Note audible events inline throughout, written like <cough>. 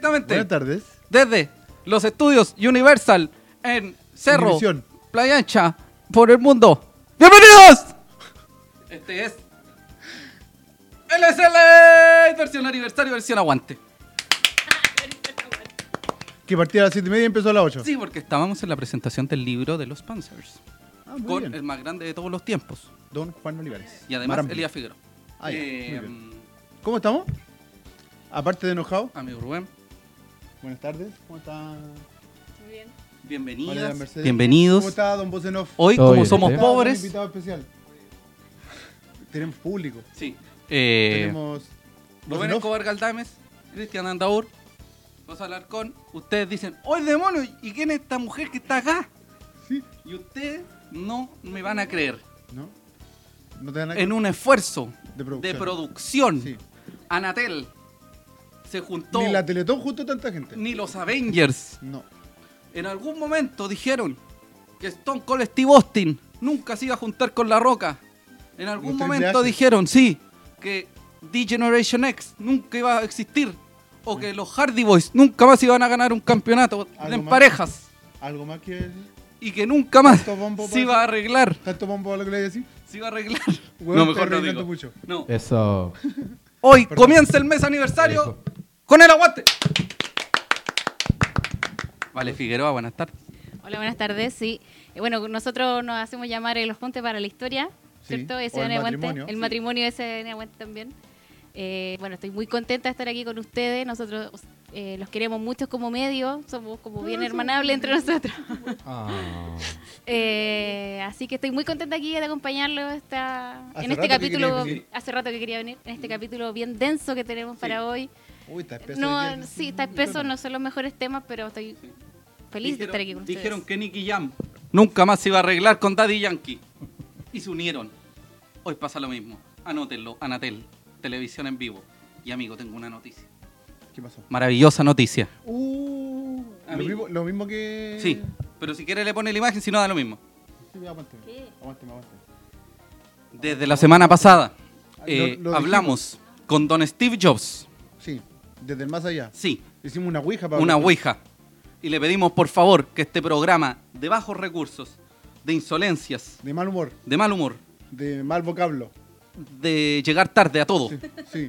Directamente Buenas tardes. desde los estudios Universal en Cerro, Univisión. Playa Ancha, por el mundo. ¡Bienvenidos! Este es el SL versión aniversario, versión aguante. Que partía a las 7 y media y empezó a las 8. Sí, porque estábamos en la presentación del libro de los Panzers, Ah, muy con bien. el más grande de todos los tiempos. Don Juan Olivares. Y además Marambi. Elías Figueroa. Ah, Eh, bien. ¿Cómo estamos? Aparte de enojado. amigo Rubén, Buenas tardes. ¿Cómo está? Muy bien. Hola, bienvenidas, Mercedes. bienvenidos. ¿Cómo está, don Bosenov? Hoy, Todo como bien, somos ¿eh? Pobres, invitado especial. Tenemos público. sí. Eh, Tenemos. Rubén. Escobar Galdames, Cristian Andaur, Rosa Alarcón, ustedes dicen, ¡Oye, demonio! ¿Y quién es esta mujer que está acá? Sí. Y ustedes no me van a creer. ¿No? No te dan En un esfuerzo De producción. de producción, Sí. Anatel se juntó, Ni la Teletón juntó tanta gente. ni los Avengers. No. En algún momento dijeron que Stone Cold Steve Austin nunca se iba a juntar con La Roca. En algún momento dijeron, sí, que D-Generation X nunca iba a existir. O que los Hardy Boys nunca más iban a ganar un campeonato ¿Algo en más? parejas. ¿Algo más que decir? Y que nunca más ¿Tanto bombo se iba a arreglar. ¿Tanto bombo a lo que le decir? Se iba a arreglar. No, mejor no arreglando digo. mucho. No. Eso. Hoy Perdón. comienza el mes aniversario Eso. Con el aguante. Vale, Figueroa, buenas tardes. Hola, buenas tardes. Sí. Eh, bueno, nosotros nos hacemos llamar el Junte para la Historia, Sí, ¿cierto? o el Aguante. matrimonio, El sí. matrimonio SN Aguante también. Eh, bueno, estoy muy contenta de estar aquí con ustedes. Nosotros eh, los queremos mucho como medio, somos como bien hermanables entre nosotros. <laughs> Ah. <laughs> Eh, así que estoy muy contenta aquí de acompañarlo esta, Hace en este rato que capítulo. Hace rato que quería venir, en este capítulo bien denso que tenemos para hoy. Uy, está espeso. No, sí, está espeso, no son los mejores temas, pero estoy feliz de estar aquí con ustedes. Dijeron que Nicky Jam nunca más se iba a arreglar con Daddy Yankee. Y se unieron. Hoy pasa lo mismo. Anótenlo, Anatel, televisión en vivo. Y amigo, tengo una noticia. ¿Qué pasó? Maravillosa noticia. Uh, lo mismo, lo mismo que. Sí, pero si quiere le pone la imagen, si no da lo mismo. Sí, aguánteme. ¿Qué? Aguánteme, aguánteme. Desde la semana pasada eh, lo- lo hablamos con don Steve Jobs. Desde el más allá. Sí, Hicimos una ouija para. una ouija. Y le pedimos por favor que este programa de bajos recursos, de insolencias, De mal humor, de mal humor, de mal vocablo. de llegar tarde a todo, Sí, sí.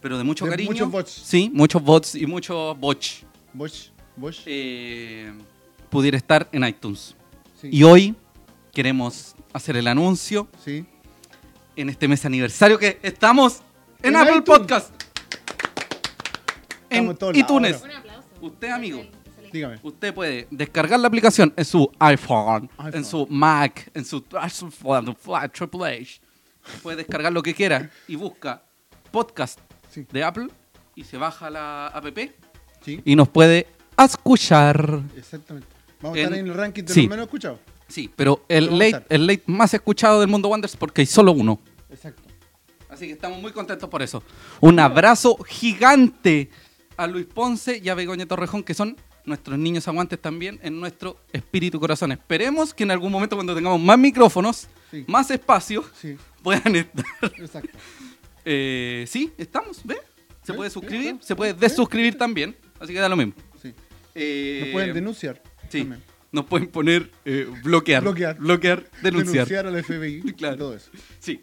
pero de mucho De cariño. muchos bots. Sí, muchos bots y muchos bots. Bosch, Bosch. eh, pudiera estar en iTunes. sí. Y hoy queremos hacer el anuncio Sí. en este mes aniversario que estamos en, En Apple iTunes. Podcast. En iTunes. ahora. Un aplauso. Usted, amigo, Dígame. usted puede descargar la aplicación en su iPhone, iPhone. en su Mac, en su Triple H. Puede descargar lo que quiera y busca podcast Sí. de Apple y se baja la app Sí, y nos puede escuchar. exactamente. Vamos a En- estar en el ranking de sí. los menos escuchados. Sí, pero el a late, el late más escuchado del mundo Wonders porque hay solo uno. Exacto. Así que estamos muy contentos por eso. Un abrazo gigante a Luis Ponce y a Begoña Torrejón, que son nuestros niños aguantes también en nuestro espíritu y corazón. Esperemos que en algún momento cuando tengamos más micrófonos, Sí. más espacio, Sí, <laughs> puedan estar. exacto. Eh, sí, estamos, ¿ve? Se puede suscribir, se puede desuscribir también, así que da lo mismo. Sí. Eh, Nos pueden denunciar. Sí, también. nos pueden poner eh, bloquear, Bloquear. bloquear, denunciar. Denunciar al FBI. <laughs> Claro. y Todo eso. Sí,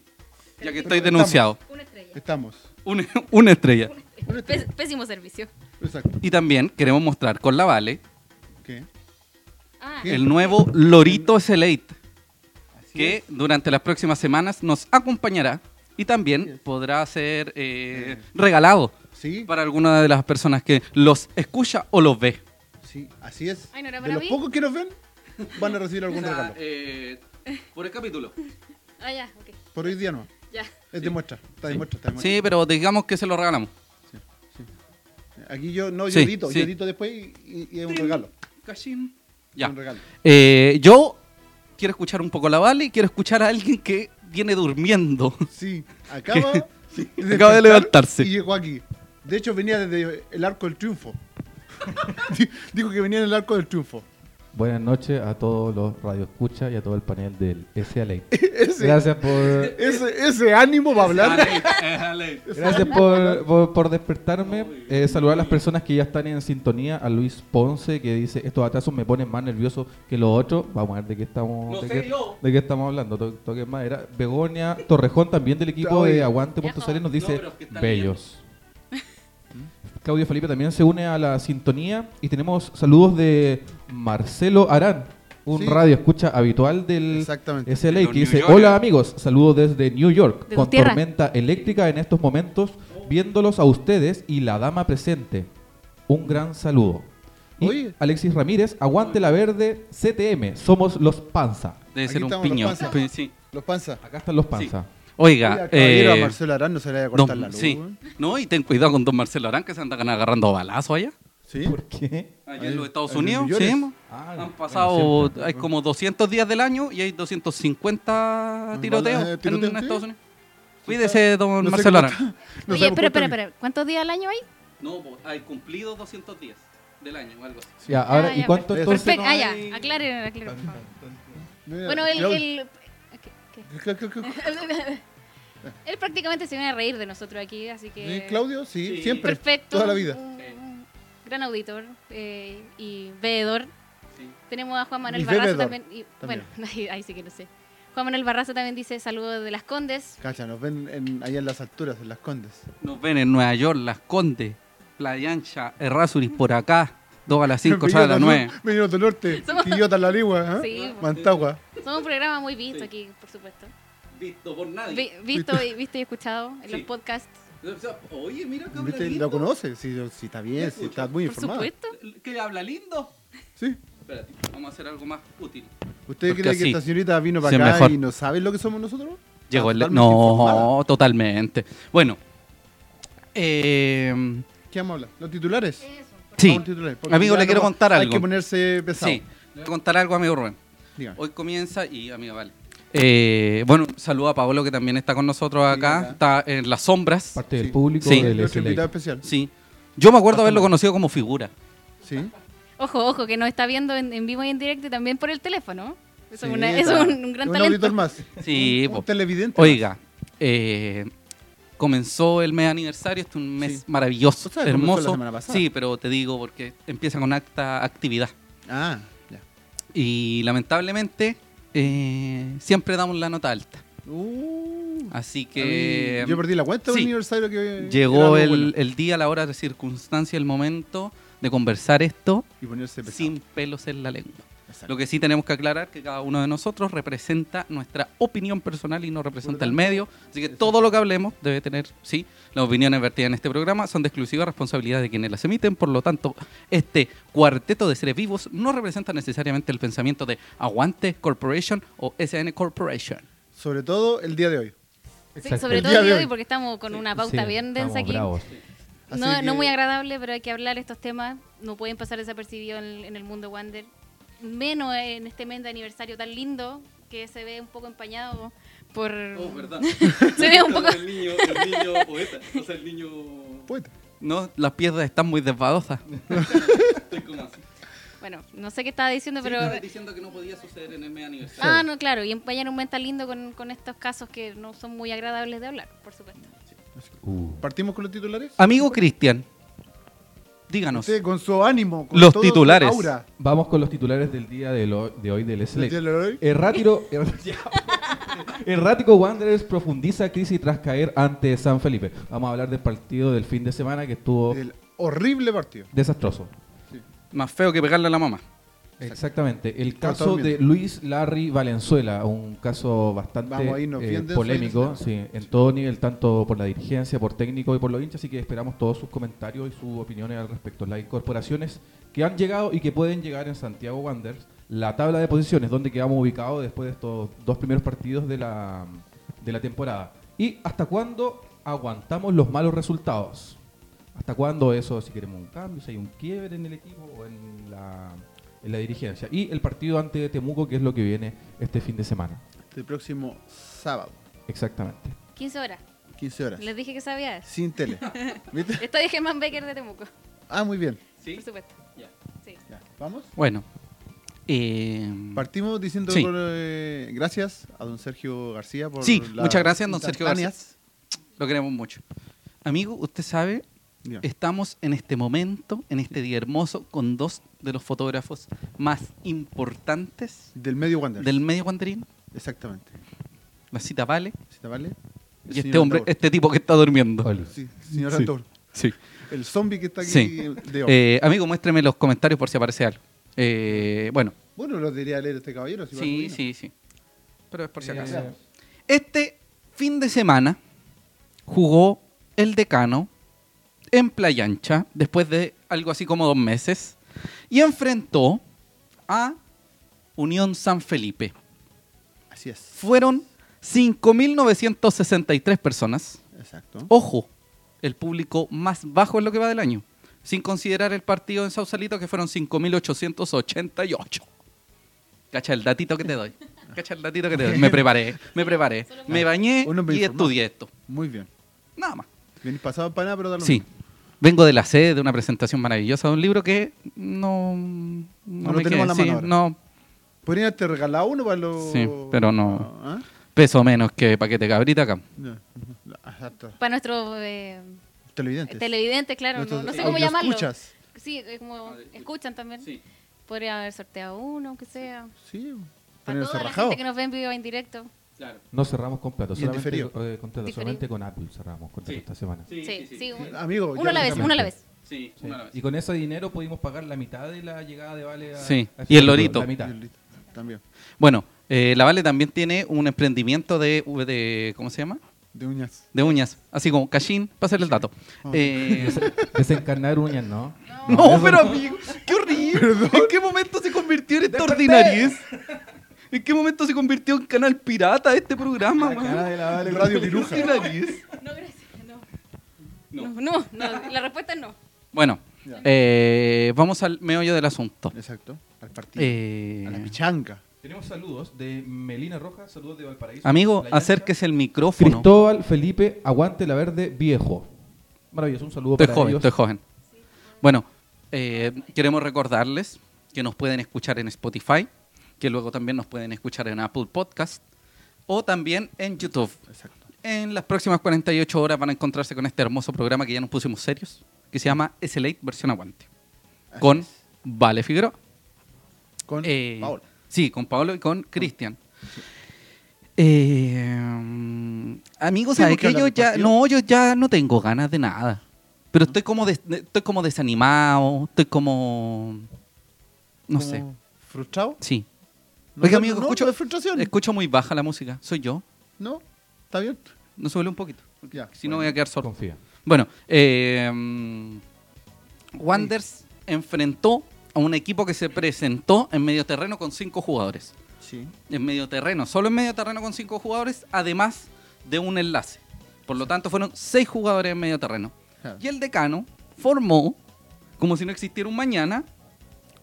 ya que Pero estoy denunciado. Una estrella. Estamos. Una, una estrella. Pés- pésimo servicio. Exacto. Y también queremos mostrar con la Vale ¿Qué? Ah, el nuevo Lorito Selate, que es. durante las próximas semanas nos acompañará y también podrá ser eh, Eh. regalado Sí, para alguna de las personas que los escucha o los ve. sí, así es. Ay, ¿no era de los mí? pocos que nos ven, van a recibir algún <laughs> regalo. eh, por el capítulo. ah, ya, ok. Por hoy día no. Ya. Es de muestra. Está de muestra. Está de muestra. Sí, pero digamos que se lo regalamos. Aquí yo no, yo Sí, edito. sí. Yo edito después y, y- es un regalo. Cachín. Ya. Un regalo. Eh, yo quiero escuchar un poco la Vale y quiero escuchar a alguien que viene durmiendo. Sí, <laughs> acaba, Sí, de acaba de levantarse. Y llegó aquí. De hecho, venía desde el arco del triunfo. Di- <laughs> Dijo que venía en el arco del triunfo. Buenas noches a todos los radioescuchas y a todo el panel del SLA. <laughs> Ese, Gracias por, ese, ese ánimo va a hablar. <laughs> gracias por, por- por despertarme. Eh, saludar a las personas que ya están en sintonía. A Luis Ponce que dice, estos atrasos me ponen más nervioso que los otros. Vamos a ver de qué estamos, No de, qué, de qué estamos hablando. To- toque madera. Begonia Torrejón también del equipo de Aguante.cl nos dice, No, bellos. <laughs> Claudio Felipe también se une a la sintonía y tenemos saludos de Marcelo Arán, un Sí. radio escucha habitual del Exactamente. SLA De que dice, York. hola amigos, saludos desde New York, De con tierra. tormenta eléctrica en estos momentos, viéndolos a ustedes y la dama presente. Un gran saludo. Y Oye. Alexis Ramírez, aguante la verde CTM, somos los Panza. Debe Aquí ser un los piño. panzas. Pues, sí. Los panza. Acá están los Panza. Oiga, eh, a Marcelo Arán no se le vaya a don- cortar la luz. sí. No, y ten cuidado con don Marcelo Arán que se andan agarrando balazos allá. ¿Sí? ¿Por qué? Allá en los Estados en Unidos, sí. Ah, Han bueno, pasado, siempre. hay como 200 días del año y hay 250 tiroteos eh, en, tiroteos, sí. Estados Unidos. Cuídese, don No Marcelo está- <laughs> no Oye, espera, espera. ¿Cuántos días al año hay? No, hay cumplido 200 días del año o algo así. Ya, ahora, Ah, ¿y ya, cuánto perfecto. entonces? Perfecto. no Ah, ya. hay? Aclaren, aclaren, por favor. Mira, Bueno, el... Claudio- el ¿qué- qué? <laughs> Él prácticamente se viene a reír de nosotros aquí, así que... Sí, Claudio, sí, Sí. siempre. Perfecto. Toda la vida. Gran auditor eh, y veedor. Sí. Tenemos a Juan Manuel Y Barraza bebedor también. y- también. Bueno, <laughs> ahí, ahí sí que no sé. Juan Manuel Barraza también dice saludos de las Condes. Cacha, nos ven en, allá en las alturas, en las condes. Nos ven en Nueva York, Las Condes, Playa Ancha, Errázuriz por acá, 2 a las 5, Venidos 8 a las del 9. sur, Venidos del norte, Somos- Quillota, La Ligua, ¿eh? Sí. Mantagua. Somos un programa muy visto Sí. aquí, por supuesto. Visto por nadie. Vi- visto, y, visto y escuchado en los podcasts, O sea, Oye, mira que habla ¿Viste? lindo. ¿Lo conoces? Sí, sí, está bien, sí, está muy por informado. supuesto. Que habla lindo. Sí. Espérate, vamos a hacer algo más útil. ¿Usted Porque cree que esta señorita vino sí, para acá mejor. y no sabe lo que somos nosotros? Llegó el... No, informada. totalmente. Bueno. Eh, ¿Qué vamos a hablar? ¿Los titulares? sí. Titulares, porque Amigo, le quiero contar Hay algo. que ponerse pesado. Sí. Le voy a contar algo, amigo Rubén. Dígame. Hoy comienza y amiga Vale. Eh, bueno, saludo a Paolo que también está con nosotros acá. Está en las sombras. Parte del Sí. público Sí. del invitado especial. Sí. Yo me acuerdo haberlo conocido como figura. Sí. Ojo, ojo, que nos está viendo en, en vivo y en directo y también por el teléfono. Eso Sí, es, una- un, un gran Un talento. auditor más. <laughs> Sí, Un, po. un televidente. Oiga, eh, comenzó el mes aniversario, este es un mes Sí. maravilloso, O sea, comenzó la hermoso. semana pasada. Sí, pero te digo porque empieza con acta actividad. Ah, ya. Y lamentablemente eh, siempre damos la nota alta. Uh, Así que mí- yo perdí la cuenta sí. del aniversario que llegó el, bueno. el día, la hora, la circunstancia, el momento de conversar esto y ponerse sin pelos en la lengua. Exacto. Lo que sí tenemos que aclarar que cada uno de nosotros representa nuestra opinión personal y no representa el medio. Así que todo lo que hablemos debe tener, sí, las opiniones vertidas en este programa son de exclusiva responsabilidad de quienes las emiten. Por lo tanto, este cuarteto de seres vivos no representa necesariamente el pensamiento de Aguante Corporation o SN Corporation. Sobre todo el día de hoy. Sí, sobre El todo el día de hoy. hoy porque estamos con una pauta Sí, bien densa aquí. bravos. No, que- no muy agradable, pero hay que hablar estos temas. No pueden pasar desapercibidos en, en el mundo Wander. Menos en este mes de aniversario tan lindo que se ve un poco empañado por... Oh, ¿verdad? <laughs> Se ve un <laughs> poco... El niño, el niño poeta, o sea, el niño... Poeta. No, las piedras están muy desbadosas. <laughs> Estoy como así. Bueno, no sé qué estaba diciendo, pero... Pero diciendo que no podía suceder en el mes aniversario. Ah, no, claro, y empañar un mes tan lindo con, con estos casos que no son muy agradables de hablar, por supuesto. Uh. ¿Partimos con los titulares? Amigo Cristian, díganos. Usted con su ánimo, con Los todo su titulares. aura. Vamos con los titulares del día de, lo- de hoy del SLA. ¿El día de hoy? Errático, <laughs> er- Errático Wanderers profundiza crisis tras caer ante San Felipe. Vamos a hablar del partido del fin de semana que estuvo El horrible partido. desastroso. Más feo que pegarle a la mamá. Exactamente. El caso de Luis Larry Valenzuela, un caso bastante eh, polémico, ese sí, en todo nivel, tanto por la dirigencia, por técnico y por los hinchas, así que esperamos todos sus comentarios y sus opiniones al respecto. Las incorporaciones que han llegado y que pueden llegar en Santiago Wanderers, la tabla de posiciones, donde quedamos ubicados después de estos dos primeros partidos de la, de la temporada. Y hasta cuándo aguantamos los malos resultados. ¿Hasta cuándo eso, si queremos un cambio, si hay un quiebre en el equipo o en la, en la dirigencia? Y el partido ante Temuco, que es lo que viene este fin de semana. Este próximo sábado, Exactamente. 15 horas. 15 horas. Les dije que sabía. Sin tele. <laughs> ¿Viste? Estoy Germán Becker de Temuco, Ah, muy bien. ¿Sí? por supuesto. Ya. Sí. Ya. ¿Vamos? Bueno, Eh, Partimos diciendo Sí. por, eh, gracias a don Sergio García por Sí, las muchas gracias, don Sergio García. instantáneas. lo queremos mucho. Amigo, usted sabe, Ya. estamos en este momento, en este día hermoso, con dos de los fotógrafos más importantes Del medio Wander. del medio guanderín. Exactamente. La cita vale. ¿Sí te vale? El Y este hombre, este tipo que está durmiendo. Sí, señor Sí. Sí. El zombie que está aquí Sí. de hoy. Eh, amigo, muéstreme los comentarios por si aparece algo. Eh, bueno, Bueno, lo debería leer este caballero. si va sí, sí, sí. Pero es por si Eh, acaso. Este fin de semana jugó el decano en Playa Ancha, después de algo así como dos meses, y enfrentó a Unión San Felipe. Así es. Fueron 5.963 personas. Exacto. Ojo, el público más bajo en lo que va del año, sin considerar el partido en Sausalito, que fueron 5.888. Cacha el datito que te doy. <laughs> Cacha el datito que te doy. Me preparé, me preparé. Me bañé y estudié esto. Muy bien. Nada más. Venís pasado para nada, pero da lo Sí. mismo. Vengo de la sede de una presentación maravillosa de un libro que no. No lo me tenemos quedé, a la sí, mano ahora. No, Podrían haberte regalado uno para los. Sí, pero no. ¿Ah? peso menos que paquete cabrita acá. Exacto. Para nuestros eh, Televidentes. televidentes, claro, no, Nuestros no sé cómo llamarlo. escuchas. Sí, es como escuchan también. Sí. Podría haber sorteado uno, aunque sea. Sí. Para Ponerse toda la rajado. gente que nos ve en vivo en directo. Claro. No cerramos solamente, diferido. eh, solamente con Apple cerramos contrato Sí. esta semana. Sí, sí. un- Amigo. uno a la vez, lo uno a la vez. Sí, Sí. Y con ese dinero pudimos pagar la mitad de la llegada de Vale a, Sí. a Y el lorito. La mitad. También. Bueno, eh, la Vale también tiene un emprendimiento de, de. ¿Cómo se llama? De uñas. De uñas. Así como Cachín, para hacerle el dato. Oh. Eh, Desencarnar uñas, ¿no? no, pero amigo, qué horrible. ¿En qué momento se convirtió en esta ordinariez? ¿En qué momento se convirtió en canal pirata este programa, man? Radio Piruja. No, gracias. No. No, no, no, la respuesta es no. Bueno, eh, vamos al meollo del asunto. Exacto. Al partido. Eh, A la pichanca. Tenemos saludos de Melina Rojas, saludos de Valparaíso. amigo, acérquese el micrófono. Cristóbal Felipe, aguante la verde viejo. Maravilloso, un saludo Estoy para joven, ellos. estoy joven. Bueno, eh, queremos recordarles que nos pueden escuchar en Spotify, que luego también nos pueden escuchar en Apple Podcast o también en YouTube. Exacto. En las próximas 48 horas van a encontrarse con este hermoso programa que ya nos pusimos serios, que se llama S-Late versión aguante, Así con es. Vale Figueroa. Con Eh, Paola. Sí, con Pablo y con Cristian. Eh, mm, amigos, Sí, ¿sabe porque que yo ya no, yo ya no tengo ganas de nada. Pero estoy como des- estoy como desanimado, estoy como no sé. ¿Frustrado? Sí. No, Oiga, amigo, no, escucho, no es frustración. escucho muy baja la música. ¿Soy yo? ¿No? ¿Está bien? No suele un poquito. Ya. Si no voy a quedar sordo. Confía. Bueno, eh, mm, Wanders enfrentó a un equipo que se presentó en medio terreno con cinco jugadores. Sí. en medio terreno, solo en medio terreno con cinco jugadores, además de un enlace. Por lo tanto, fueron seis jugadores en medio terreno. Claro. Y el decano formó, como si no existiera un mañana,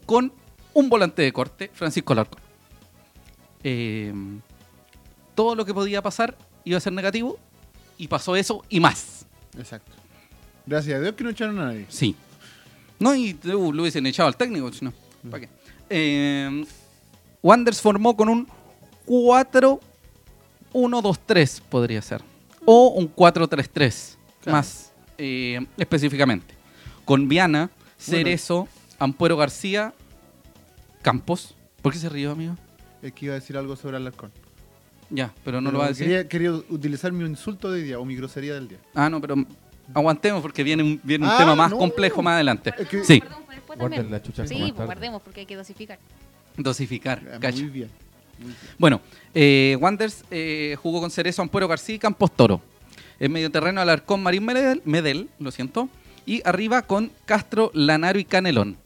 con un volante de corte, Francisco Alarcón. Eh, todo lo que podía pasar iba a ser negativo, y pasó eso y más. Exacto. Gracias a Dios que no echaron a nadie. Sí. No, y uh, lo hubiesen echado al técnico, si no. ¿Para qué? Eh, Wanders formó con un 4-1-2-3, podría ser. O un 4-3-3, Claro. más eh, específicamente. Con Viana, Cerezo, Ampuero García, Campos. ¿Por qué se rió, amigo? Es que iba a decir algo sobre Alarcón. Ya, pero no Pero lo va a decir. Quería, quería utilizar mi insulto de día o mi grosería del día. Ah, no, pero aguantemos porque viene un, viene un Ah, tema más no. complejo más adelante. Es que- Sí, Guarden también. la chucha Sí, pues tarde. guardemos porque hay que dosificar. dosificar. Ah, cacha. Muy bien. Muy bien. Bueno, eh, Wanders eh, jugó con Cerezo, Ampuero García y Campos Toro. En medio terreno Alarcón, Marín Medel, Medel, lo siento. Y arriba con Castro, Lanaro y Canelón.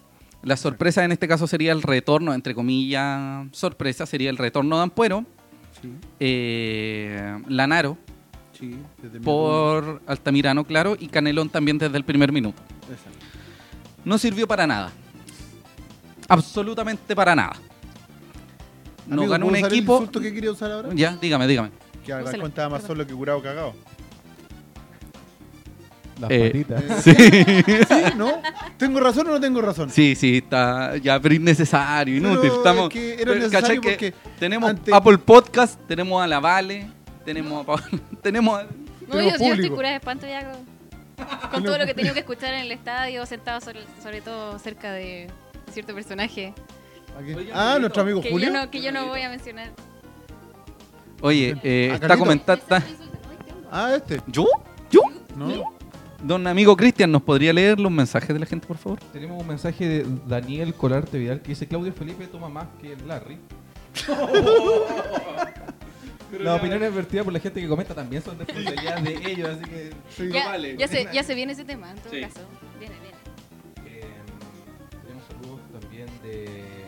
La sorpresa en este caso sería el retorno, entre comillas, sorpresa, sería el retorno de Ampuero. Sí, eh, Lanaro sí. desde por Altamirano, claro, y Canelón también desde el primer minuto. Exacto. No sirvió para nada. Absolutamente para nada. No Amigo, ganó un ¿puedo usar equipo. el que quería usar ahora? Ya, dígame, dígame. Que Úsalo, estaba más solo que curado cagado. Las Eh, patitas. <laughs> Sí. ¿Sí? ¿No? ¿Tengo razón o no tengo razón? Sí, sí, está ya, pero innecesario, inútil. Pero Estamos, es que era pero, necesario ¿cachai que porque tenemos ante- Apple Podcast, tenemos a la Vale, tenemos a Pablo- <laughs> tenemos a- No, yo, yo estoy curada de espanto ya con, con todo lo que he tenido que escuchar en el estadio, sentado sobre, sobre todo cerca de cierto personaje. Oye, Ah, nuestro amigo que Julio. yo, no, que yo no voy a mencionar. Oye, eh, ¿A está comentando. Ah, este. ¿Yo? ¿Yo? ¿No? Don amigo Cristian, ¿nos podría leer los mensajes de la gente, por favor? Tenemos un mensaje de Daniel Colarte Vidal que dice Claudio Felipe toma más que el Larry. <laughs> Las opiniones vertidas por la gente que comenta también son responsabilidad de ellos, así que... Sí. Ya, vale. ya, se, ya se viene ese tema, en todo Sí. caso. Viene, viene. Eh, tenemos saludos también de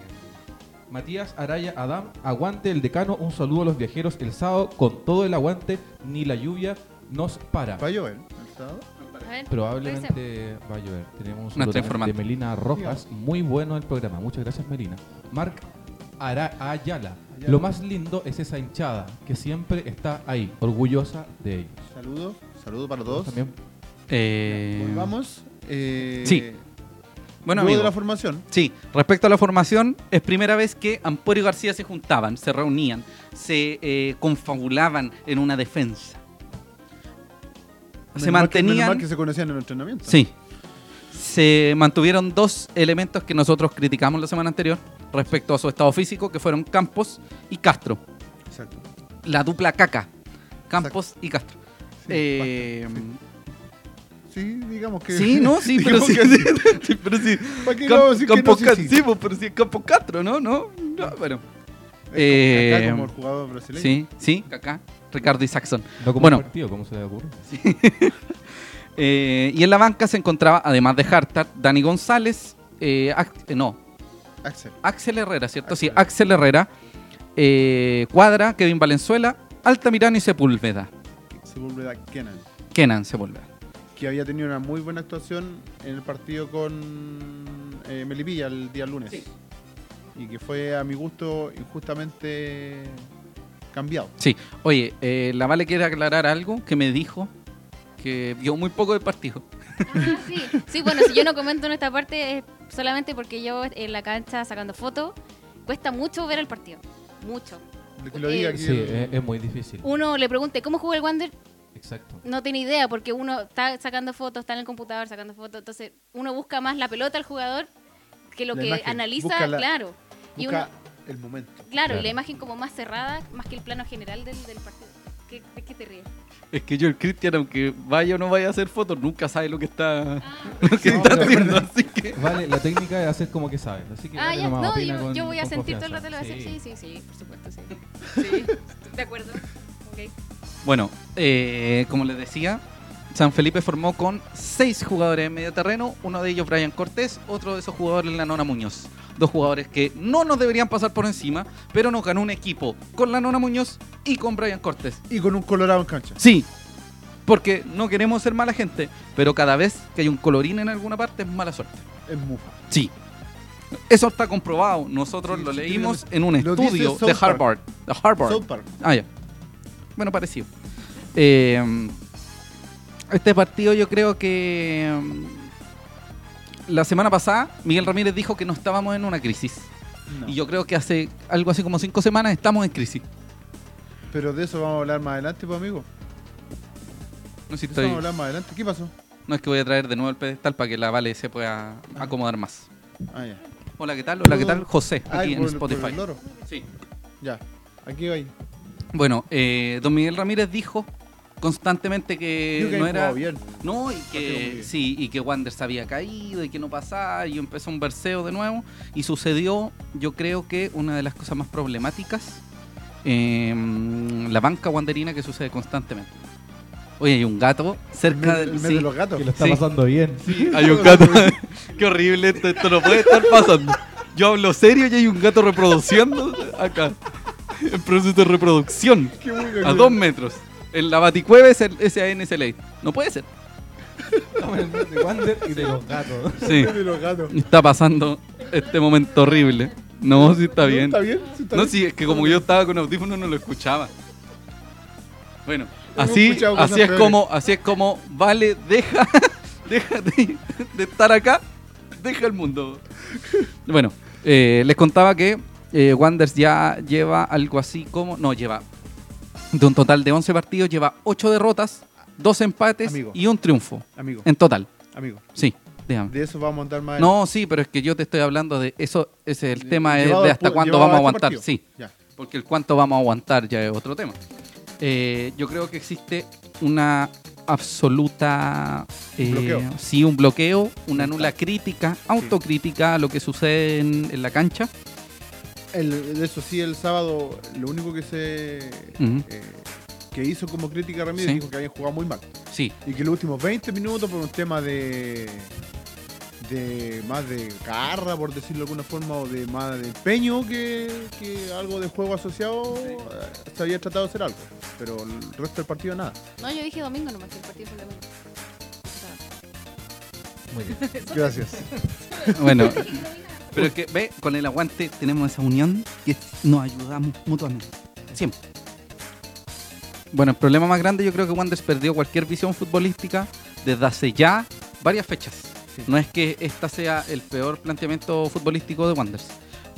Matías Araya Adam. Aguante el decano. Un saludo a los viajeros el sábado con todo el aguante. Ni la lluvia nos para. Va a llover. ¿el sábado? Ver. Probablemente va a llover. Tenemos un de Melina Rojas. Muy bueno el programa. Muchas gracias, Melina. Marc Ara- Ayala. Lo más lindo es esa hinchada que siempre está ahí, orgullosa de ellos. Saludos. Saludos para todos. También Eh, Volvamos. Eh, Sí. Bueno, amigo. de la formación. Sí, respecto a la formación, es primera vez que Ampuero y García se juntaban, se reunían, se eh, confabulaban en una defensa. Se Menos mal que- menos mantenían. mal que se conocían en el entrenamiento. Sí. Se mantuvieron dos elementos que nosotros criticamos la semana anterior respecto a su estado físico, que fueron Campos y Castro. Exacto. La dupla caca. Campos y Castro. Sí, Eh, Sí, digamos que. sí, no, sí, <laughs> pero sí, que <laughs> sí, pero sí. ¿Para qué Cam- no Campos no? Sí, sí. sí, pero sí, Campos Castro, ¿no? No, no, bueno. Es Eh, como el jugador brasileño. Sí, sí, Kaká, Ricardo y Saxon. no como Bueno. un partido, ¿cómo se le ocurre? <laughs> Eh, y en la banca se encontraba, además de Hartar, Dani González, eh, eh, no, Axel. Axel Herrera, ¿cierto? Sí, Axel. Axel Herrera, eh, Cuadra, Kevin Valenzuela, Altamirano y Sepúlveda. Sepúlveda Kenan. Kenan Sepúlveda. Que había tenido una muy buena actuación en el partido con eh, Melipilla el día lunes. Sí. Y que fue a mi gusto injustamente cambiado. Sí, oye, eh, la Vale quiere aclarar algo que me dijo que vio muy poco del partido. <laughs> Ah, sí. sí, bueno, si yo no comento en esta parte es solamente porque yo en la cancha sacando fotos, cuesta mucho ver el partido. Mucho. Que lo diga Eh, aquí. Sí, el- es, es muy difícil. Uno le pregunte, ¿cómo jugó el Wander? Exacto. No tiene idea, porque uno está sacando fotos, está en el computador sacando fotos, entonces uno busca más la pelota al jugador que lo La que imagen, analiza, la- claro. Y uno, el momento. claro, Claro. y la imagen como más cerrada, más que el plano general del, del partido. ¿Qué, ¿De qué te ríes? Es que yo, el Cristian, aunque vaya o no vaya a hacer fotos, nunca sabe lo que está, Ah, <laughs> lo que No, está haciendo. Así que. Vale, la técnica es hacer como que sabes. Así que ah, dale ya, nomás, no, yo, con- yo voy a sentir todo el rato lo voy a decir. Sí. Sí, sí, sí, por supuesto, sí. Sí, <laughs> de acuerdo. Ok. Bueno, eh, como les decía, San Felipe formó con seis jugadores en medio terreno, uno de ellos Brian Cortés, otro de esos jugadores la Nona Muñoz. Dos jugadores que no nos deberían pasar por encima, pero nos ganó un equipo con la Nona Muñoz y con Brian Cortés. Y con un colorado en cancha. Sí, porque no queremos ser mala gente, pero cada vez que hay un colorín en alguna parte es mala suerte. Es mufa. Sí. Eso está comprobado. Nosotros Sí, lo sí, leímos en un estudio de. Harvard. De Harvard. Ah, ya. Bueno, parecido. Eh, este partido yo creo que mm, la semana pasada Miguel Ramírez dijo que no estábamos en una crisis. No. Y yo creo que hace algo así como cinco semanas estamos en crisis. Pero de eso vamos a hablar más adelante, pues, amigo. No, sé si De eso estoy- vamos a hablar más adelante. ¿Qué pasó? no es que voy a traer de nuevo el pedestal para que la Vale se pueda acomodar más. Ah, ya. Hola, ¿qué tal? Hola, ¿qué tal? José, Ah, aquí en por el- por el Spotify. loro. Sí. Ya. Aquí va. Bueno, eh, don Miguel Ramírez dijo constantemente que no era bien. no y que bien. sí y que Wander se había caído y que no pasaba y empezó un verseo de nuevo y sucedió yo creo que una de las cosas más problemáticas eh, la banca wanderina que sucede constantemente oye hay un gato cerca El del mes sí, de los gatos. Que lo está Sí. pasando bien. hay un <laughs> gato <laughs> qué horrible esto, esto no puede estar pasando yo hablo serio y hay un gato reproduciendo acá en proceso de reproducción Qué muy a dos metros en la Baticueva es el SAN SLA no puede ser Estamos en el de Wander y de los gatos. sí <laughs> de los gatos. Está pasando este momento horrible. No, sí está bien. ¿Está bien? ¿Sí está No, bien? sí, es que como yo estaba con audífonos no lo escuchaba. Bueno, Así, así es peores. como, así es como, vale, deja, <laughs> deja de, de estar acá, deja el mundo. Bueno, eh, les contaba que eh, Wanders ya lleva algo así como, no, lleva de un total de 11 partidos, lleva 8 derrotas, 2 empates Amigo. y un triunfo Amigo, en total. amigo. Sí, déjame. De eso vamos a montar más. No, sí, pero es que yo te estoy hablando de eso, ese es el tema de al hasta cuándo vamos a este aguantar, partido. sí. Ya. Porque el cuánto vamos a aguantar ya es otro tema. Eh, yo creo que existe una absoluta. eh. Sí, un bloqueo, una nula crítica, autocrítica a lo que sucede en, en la cancha. El, de eso sí, el sábado, lo único que se. Eh, que hizo como crítica Ramírez Sí. dijo que habían jugado muy mal. Sí, Y que los últimos 20 minutos, por un tema de. de más de garra, por decirlo de alguna forma, o de más de empeño que, que algo de juego asociado, se había tratado de hacer algo. Pero el resto del partido nada. No, yo dije domingo nomás, que el partido fue el domingo. Muy bien. <laughs> Gracias. <laughs> bueno. Pero es que, ve, con el aguante tenemos esa unión que nos ayudamos mutuamente. Siempre. Bueno, el problema más grande yo creo que Wanderers perdió cualquier visión futbolística desde hace ya varias fechas. Sí. No es que esta sea el peor planteamiento futbolístico de Wanderers.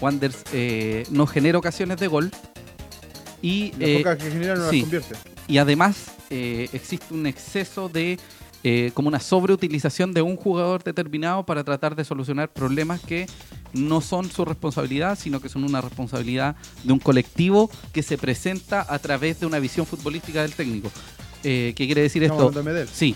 Wanderers eh, no genera ocasiones de gol y, Las eh, pocas que generan no sí. las convierte. y además eh, existe un exceso de eh, como una sobreutilización de un jugador determinado para tratar de solucionar problemas que no son su responsabilidad, sino que son una responsabilidad de un colectivo que se presenta a través de una visión futbolística del técnico. Eh, ¿Qué quiere decir esto? de Medel. Sí,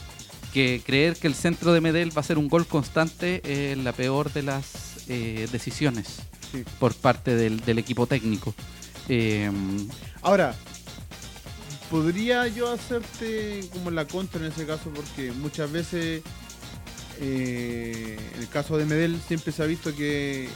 que creer que el centro de Medel va a ser un gol constante es la peor de las eh, decisiones Sí. por parte del, del equipo técnico. Eh, Ahora, podría yo hacerte como la contra en ese caso, porque muchas veces, eh, en el caso de Medel, siempre se ha visto que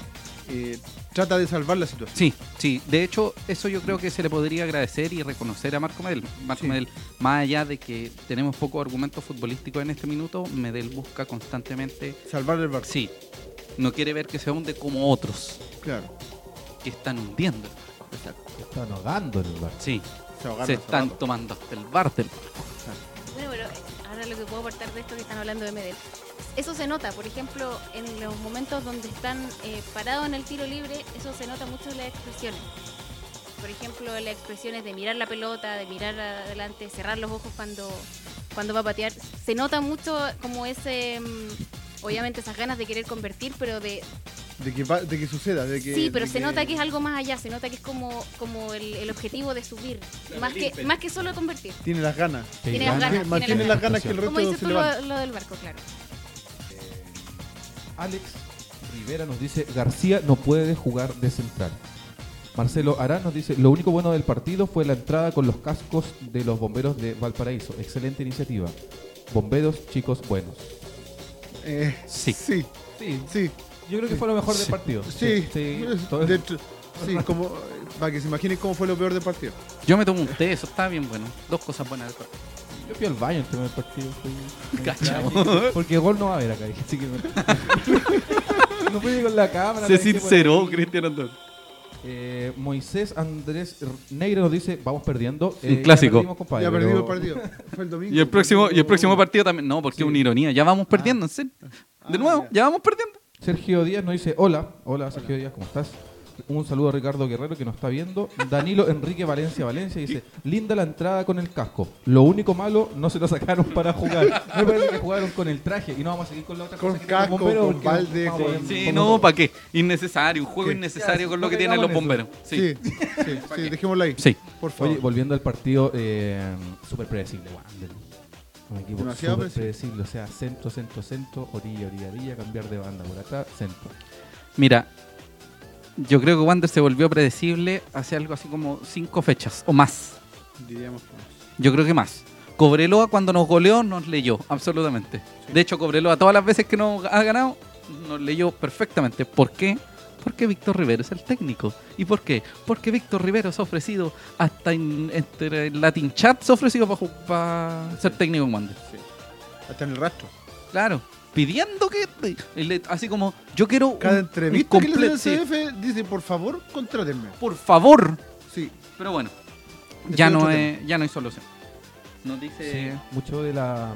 eh, trata de salvar la situación. Sí, sí. De hecho, eso yo creo que se le podría agradecer y reconocer a Marco Medel. Marco Sí. Medel, más allá de que tenemos pocos argumentos futbolísticos en este minuto, Medel busca constantemente. Salvar el barco. Sí, no quiere ver que se hunde como otros Claro. que están hundiendo. Exacto. Se están ahogando en el bar. Sí, ahogaron se hace están rato. tomando hasta el bar del Bueno, pero ahora lo que puedo aportar de esto que están hablando de Medel. Eso se nota, por ejemplo, en los momentos donde están eh, parados en el tiro libre, eso se nota mucho en las expresiones. Por ejemplo, en las expresiones de mirar la pelota, de mirar adelante, cerrar los ojos cuando, cuando va a patear. Se nota mucho como ese, mm, obviamente esas ganas de querer convertir, pero de... De que, va- de que suceda. De que, sí, pero se nota que es algo más allá, se nota que es como, como el, el objetivo de subir, más que, más que solo convertir. Tiene las ganas. Sí, Tiene las gana. ganas, Mantiene tiene las ganas que el Como resto dices se tú lo, lo del barco, claro. Alex Rivera nos dice, García no puede jugar de central. Marcelo Arán nos dice, lo único bueno del partido fue la entrada con los cascos de los bomberos de Valparaíso. Excelente iniciativa. Bomberos, chicos buenos. Eh, Sí. Sí, Sí, sí. yo creo que fue lo mejor del partido. Sí, sí. es- todo- de hecho, sí, como, para que se imaginen cómo fue lo peor del partido. Yo me tomo un té, eso está bien bueno. Dos cosas buenas del partido. Yo fui al baño en el primer partido. fui-. <laughs> Porque gol no va a haber acá, así que... <laughs> <laughs> no pude ir con la cámara. Se la dejé por sinceró, ahí. Cristian Andón. Eh, Moisés Andrés Negra nos dice, vamos perdiendo. Un Eh, ya clásico. perdimos, compadre, ya pero- perdimos el partido. Fue el domingo. Y el próximo, y el próximo partido partido también. No, porque Sí. es una ironía. Ya vamos perdiendo, en serio. De Ah, nuevo, ya. ya vamos perdiendo. Sergio Díaz nos dice, hola, hola Sergio Díaz, ¿cómo estás? Un saludo a Ricardo Guerrero que nos está viendo. Danilo Enrique Valencia Valencia dice, linda la entrada con el casco. Lo único malo, no se lo sacaron para jugar. Me parece que jugaron con el traje y no vamos a seguir con la otra Con cosa que casco, bomberos con porque no- balde, con- Sí, no. ¿para qué? Innecesario, un juego innecesario Ya, con lo que tienen los bomberos. Sí, Sí. sí, sí, dejémoslo ahí. Sí. Por favor. Oye, volviendo al partido, eh, súper predecible, Wander. Un equipo súper predecible, o sea, centro, centro, centro, orilla, orilla, orilla, cambiar de banda por acá, centro. Mira, yo creo que Wander se volvió predecible hace algo así como cinco fechas o más. Diríamos que no. Yo creo que más. Cobreloa cuando nos goleó nos leyó, absolutamente. Sí. De hecho, Cobreloa todas las veces que nos ha ganado nos leyó perfectamente. ¿Por qué? Porque Víctor Rivero es el técnico. ¿Y por qué? Porque Víctor Rivero se ha ofrecido hasta en, entre el Latin Chat se ha ofrecido para ser técnico en Wander. Sí. Hasta en el rastro. Claro, pidiendo que le- así como yo quiero Cada un- entrevista un que le el CF dice, por favor, contrátenme. por favor. Sí. Pero bueno, ya no es, ya no hay solución. Nos dice... Sí, mucho de la.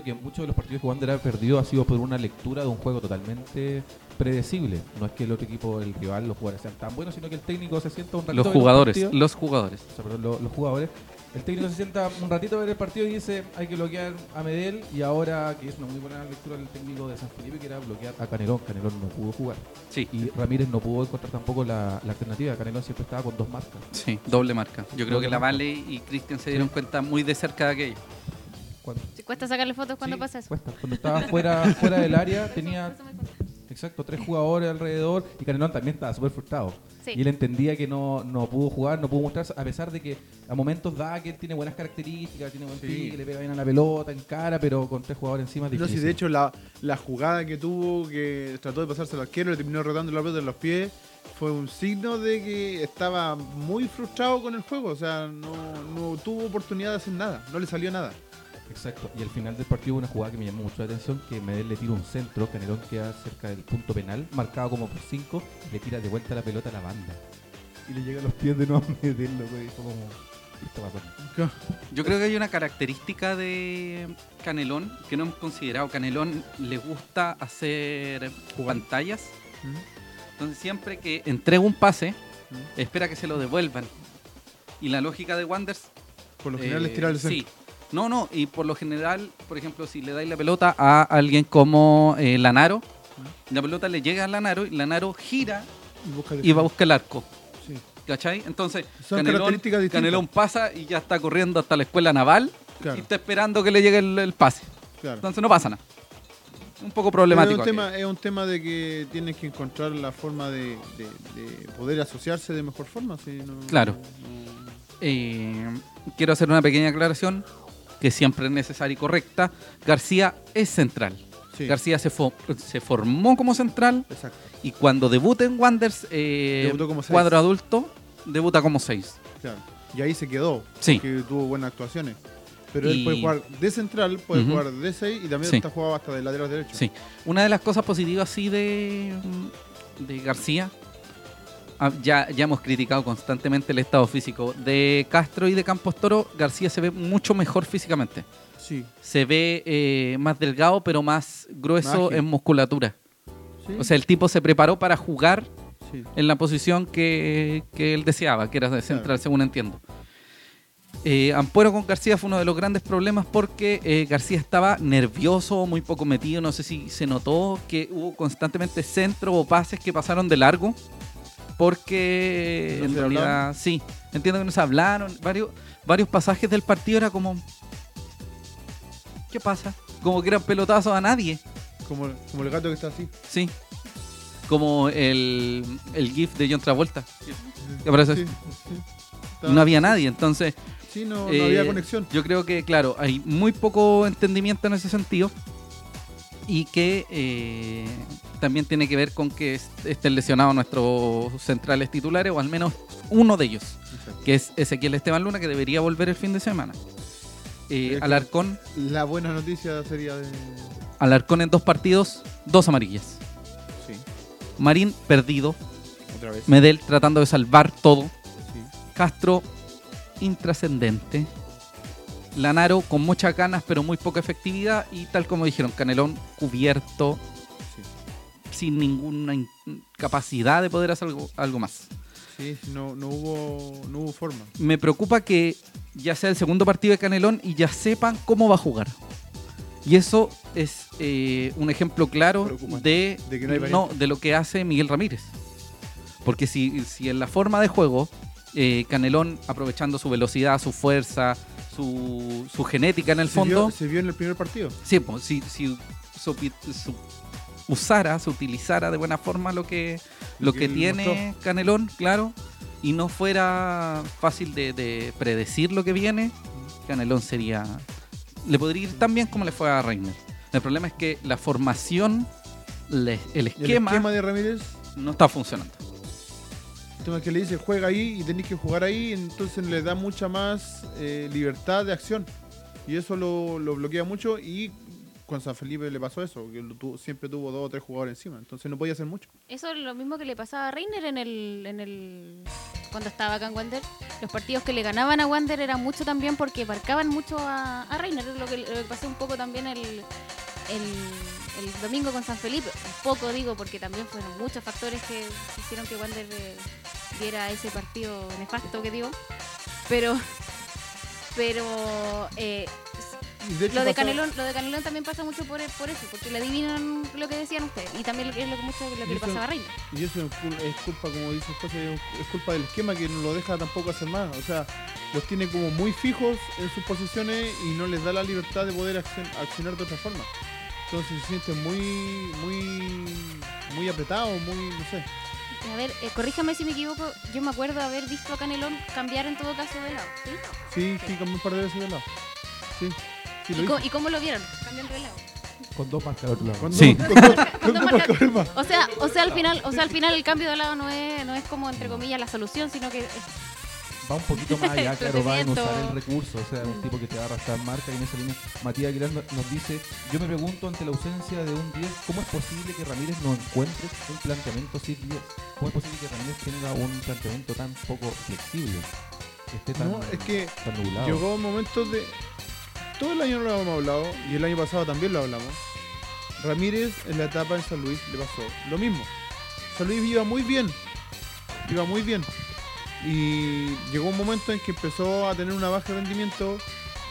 Que muchos de los partidos que Wander ha perdido ha sido por una lectura de un juego totalmente predecible. No es que el otro equipo, el rival, los jugadores sean tan buenos, sino que el técnico se sienta un ratito. Los jugadores, partido. los jugadores. O sea, perdón, lo- los, jugadores. El técnico se sienta un ratito a ver el partido y dice hay que bloquear a Medel y ahora, que es una muy buena lectura del técnico de San Felipe, que era bloquear a Canelón. Canelón no pudo jugar. Sí, Y Ramírez no pudo encontrar tampoco la, la alternativa. Canelón siempre estaba con dos marcas. sí, doble marca. Yo creo Doble que la. Vale y Cristian se dieron cuenta muy de cerca de aquello. Cuando, cuesta sacarle fotos cuando Sí, pasa eso. cuesta. Cuando estaba fuera, <laughs> fuera del área tenía. Exacto, tres jugadores alrededor y Canelón también estaba súper frustrado. Sí. Y él entendía que no, no pudo jugar, no pudo mostrarse, a pesar de que a momentos da que él tiene buenas características, tiene buen Sí. pique, le pega bien a la pelota, en cara, pero con tres jugadores encima es No, si difícil. de hecho la, la jugada que tuvo, que trató de pasarse al arquero, le terminó rotando la pelota en los pies, fue un signo de que estaba muy frustrado con el juego. O sea, no, no tuvo oportunidad de hacer nada, no le salió nada. Exacto, y al final del partido hubo una jugada que me llamó mucho la atención, que Medel le tira un centro, Canelón queda cerca del punto penal, marcado como por 5, y le tira de vuelta la pelota a la banda. Y le llega a los pies de nuevo a Medel, loco, y fue como... Yo creo que hay una característica de Canelón que no hemos considerado. Canelón le gusta hacer pantallas. ¿Mm? Entonces siempre que entrega un pase, ¿Mm? espera que se lo devuelvan. Y la lógica de Wanders... Por lo general eh, es tirar el centro. Sí. No, no, y por lo general, por ejemplo, si le dais la pelota a alguien como eh, Lanaro, la pelota le llega a Lanaro y Lanaro gira Y, va a buscar el arco. Sí. ¿Cachai? Entonces, Son Canelón, pasa y ya está corriendo hasta la escuela naval Claro. y está esperando que le llegue el, el pase. Claro. Entonces no pasa nada. Un poco problemático. Es un, tema, es un tema de que tienes que encontrar la forma de, de- de poder asociarse de mejor forma. si no- Claro. no- Eh, quiero hacer una pequeña aclaración que siempre es necesaria y correcta. García es central. sí, García se, fo- se formó como central exacto. y cuando debuta en Wanderers eh, cuadro adulto, debuta como 6. Claro. Y ahí se quedó. Sí. Que tuvo buenas actuaciones. Pero Y- él puede jugar de central, puede jugar de 6 y también Sí. está jugado hasta de lateral derecho. Sí. Una de las cosas positivas sí de, de García, ya, ya hemos criticado constantemente el estado físico de Castro y de Campos Toro, García se ve mucho mejor físicamente. Sí. Se ve eh, más delgado, pero más grueso en musculatura. Sí. O sea, el tipo se preparó para jugar sí. en la posición que, que él deseaba, que era de central, Claro. según entiendo. Eh, Ampuero con García fue uno de los grandes problemas porque eh, García estaba nervioso, muy poco metido. No sé si se notó que hubo constantemente centros o pases que pasaron de largo. Porque ¿No en realidad, sí, entiendo que no se hablaron. Varios, varios pasajes del partido era como. ¿Qué pasa? Como que eran pelotazos a nadie. Como, como el gato que está así. Sí. Como el, el GIF de John Travolta. ¿Qué parece? Sí, sí. Y no había nadie, entonces Sí, no, no eh, había conexión. yo creo que, claro, hay muy poco entendimiento en ese sentido y que eh, también tiene que ver con que est- estén lesionados nuestros centrales titulares o al menos uno de ellos, Exacto. que es Ezequiel Esteban Luna, que debería volver el fin de semana. Eh, Alarcón, La buena noticia sería de. Alarcón en dos partidos, dos amarillas. Sí, Marín perdido, otra vez. Medel tratando de salvar todo. Sí. Castro intrascendente. Lanaro con muchas ganas pero muy poca efectividad y tal como dijeron, Canelón cubierto Sí. sin ninguna in- capacidad de poder hacer algo, algo más. Sí, no, no, hubo, no hubo forma. Me preocupa que ya sea el segundo partido de Canelón y ya sepan cómo va a jugar. Y eso es eh, un ejemplo claro de, De que no de lo que hace Miguel Ramírez. Porque si, si en la forma de juego, eh, Canelón aprovechando su velocidad, su fuerza, su, su genética en el Se fondo, vio, se vio en el primer partido. sí, pues, si, si su- usara, se utilizara de buena forma lo que, lo que tiene Canelón, claro, y no fuera fácil de, de predecir lo que viene, Canelón sería. Le podría ir tan bien como le fue a Reiner. El problema es que la formación, le- el El esquema, esquema de Ramírez, no está funcionando. Tema que le dice juega ahí y tenéis que jugar ahí, entonces le da mucha más eh, libertad de acción. Y eso lo, lo bloquea mucho y con San Felipe le pasó eso, que tuvo- siempre tuvo dos o tres jugadores encima, entonces no podía hacer mucho. Eso es lo mismo que le pasaba a Reiner en el, en el cuando estaba acá en Wander. Los partidos que le ganaban a Wander eran mucho también porque marcaban mucho a, a Reiner, lo que, lo que pasó un poco también el, el domingo con San Felipe. Un poco digo porque también fueron muchos factores que hicieron que Wander eh, diera ese partido nefasto que dio. Pero, pero eh, Y de hecho lo de pasó- Canelón, lo de Canelón también pasa mucho por, por eso, porque le adivinan lo que decían ustedes. Y también es lo que mucho lo que le pasaba a Reina. Y eso es cul- es culpa, como dice José, es culpa del esquema que no lo deja tampoco hacer más. O sea, los tiene como muy fijos en sus posiciones y no les da la libertad de poder accion- accionar de otra forma. Entonces se sienten muy, muy, muy apretados, muy, no sé. A ver, eh, corríjame si me equivoco, yo me acuerdo haber visto a Canelón cambiar en todo caso de lado. ¿sí? Sí, sí, cambió un par de veces de lado. Sí, sí lo ¿Y, co- hizo. ¿Y cómo lo vieron? Cambiando de lado. Con dos marcas al otro lado. Sí. cuando- Cuando cuando marca- marca más. O sea, o sea al final, o sea, al final el cambio de lado no es, no es como entre comillas la solución, sino que es- Va un poquito más allá, <laughs> claro, va en usar el recurso, o sea, un tipo que te va a arrastrar marca y en esa línea Matías Aguilar no- nos dice, yo me pregunto ante la ausencia de un 10, ¿cómo es posible que Ramírez no encuentre un planteamiento sin 10? ¿Cómo es posible que Ramírez tenga un planteamiento tan poco flexible? Que esté tan, No, es que tan nublado. llegó un momento de. Todo el año no lo hemos hablado y el año pasado también lo hablamos. Ramírez en la etapa en San Luis le pasó lo mismo. San Luis iba muy bien, iba muy bien. Y llegó un momento en que empezó a tener una baja de rendimiento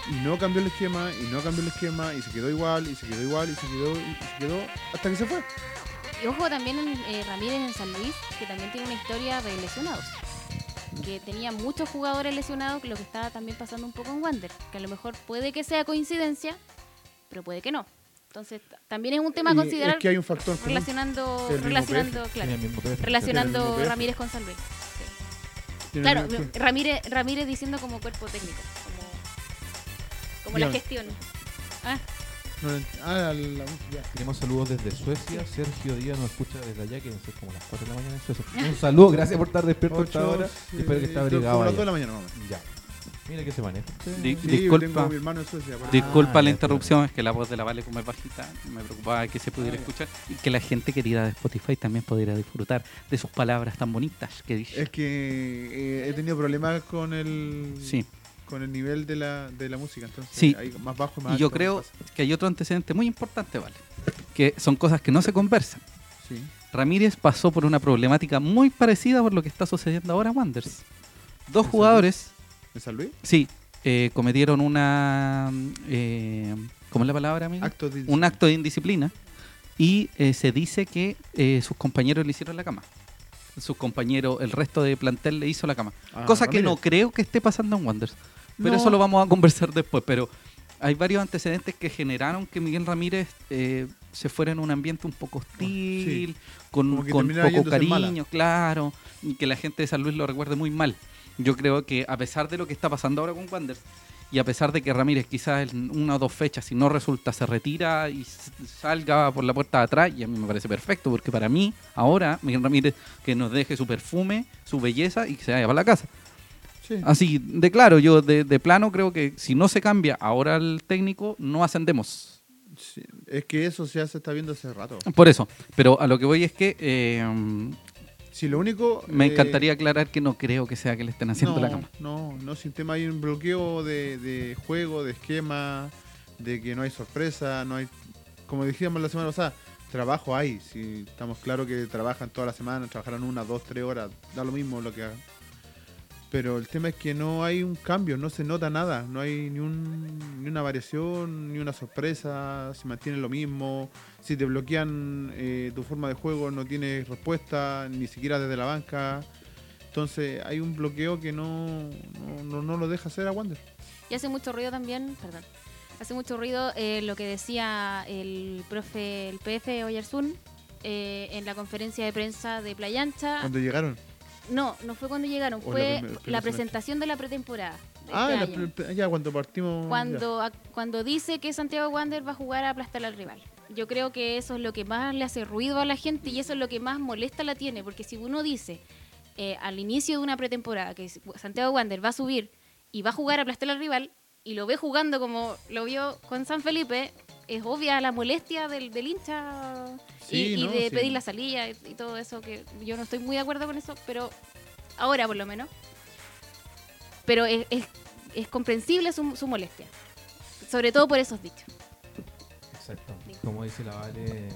y no cambió el esquema, y no cambió el esquema, y se quedó igual, y se quedó igual, y se quedó, y se quedó hasta que se fue. Y ojo también en eh, Ramírez en San Luis, que también tiene una historia de lesionados. Que tenía muchos jugadores lesionados, lo que estaba también pasando un poco en Wander. Que a lo mejor puede que sea coincidencia, pero puede que no. Entonces, también es un tema a considerar es que hay un factor relacionando, relacionando, claro, relacionando. Ramírez con San Luis. Claro. Ramírez, Ramírez diciendo como cuerpo técnico, como, como la gestión. Ah, ah, la- ya. Tenemos saludos desde Suecia, Sergio Díaz nos escucha desde allá, que no sé, como las 4 de la mañana en Suecia. Un saludo, gracias por estar despierto hasta Ocho, ahora. sí, Espero que esté como abrigado las allá. 2 de la mañana, más o menos. Ya. Mira que se maneja. Di- Sí, disculpa. tengo a mi hermano en Suecia. por eso. Disculpa Ah, la interrupción, es que la voz de la Vale como es bajita, me preocupaba que se pudiera Ah, escuchar y que la gente querida de Spotify también pudiera disfrutar de sus palabras tan bonitas que dice. Es que eh, he tenido problemas con el Sí, con el nivel de la, de la música, entonces Sí. hay más bajo y más y yo alto, creo que hay otro antecedente muy importante, Vale, que son cosas que no se conversan. Sí. Ramírez pasó por una problemática muy parecida por lo que está sucediendo ahora en Wanderers. Dos ¿En jugadores, ¿En San Luis? sí, eh, cometieron una... Eh, ¿Cómo es la palabra, amigo? Acto de un acto de indisciplina y eh, se dice que eh, sus compañeros le hicieron la cama. Sus compañeros, el resto de plantel le hizo la cama. Ah, Cosa que no creo que esté pasando en Wanderers. Pero No. eso lo vamos a conversar después. Pero hay varios antecedentes que generaron que Miguel Ramírez eh, se fuera en un ambiente un poco hostil, con, con poco cariño, claro, y que la gente de San Luis lo recuerde muy mal. Yo creo que a pesar de lo que está pasando ahora con Wanderers, y a pesar de que Ramírez quizás en una o dos fechas, si no resulta, se retira y salga por la puerta de atrás, y a mí me parece perfecto, porque para mí, ahora, Miguel Ramírez, que nos deje su perfume, su belleza y que se vaya para la casa. Sí. Así, de claro, yo de, de plano creo que si no se cambia ahora el técnico, no ascendemos. Sí, Es que eso ya se está viendo hace rato. Por eso, pero a lo que voy es que eh, Si lo único... me eh, encantaría aclarar que no creo que sea que le estén haciendo no, la cama. No, no, sin tema hay un bloqueo de, de juego, de esquema, de que no hay sorpresa, no hay... Como dijimos la semana pasada, trabajo hay. Si estamos claros que trabajan toda la semana, trabajarán una, dos, tres horas, da lo mismo lo que hagan. Pero el tema es que no hay un cambio, no se nota nada, no hay ni, un, ni una variación, ni una sorpresa, se mantiene lo mismo. Si te bloquean eh, tu forma de juego, no tienes respuesta, ni siquiera desde la banca. Entonces hay un bloqueo que no, no, no- no lo deja hacer a Wander. Y hace mucho ruido también, perdón, hace mucho ruido eh, lo que decía el profe, el PF Oyersun, eh, en la conferencia de prensa de Playa Ancha. Cuando llegaron. No, no fue cuando llegaron, O la fue primer- la, semestre. presentación de la pretemporada. de Ah, este la pre- ya cuando partimos. cuando, a- cuando dice que Santiago Wander va a jugar a aplastar al rival. Yo creo que eso es lo que más le hace ruido a la gente y eso es lo que más molesta la tiene, porque si uno dice eh, al inicio de una pretemporada que Santiago Wander va a subir y va a jugar a aplastar al rival y lo ve jugando como lo vio con San Felipe, es obvia la molestia del, del hincha y, Sí, y no, de sí. pedir la salida y, y todo eso, que yo no estoy muy de acuerdo con eso, pero ahora por lo menos. Pero es, es, es comprensible su, su molestia. Sobre todo por esos dichos. Exacto. Como dice la Vale,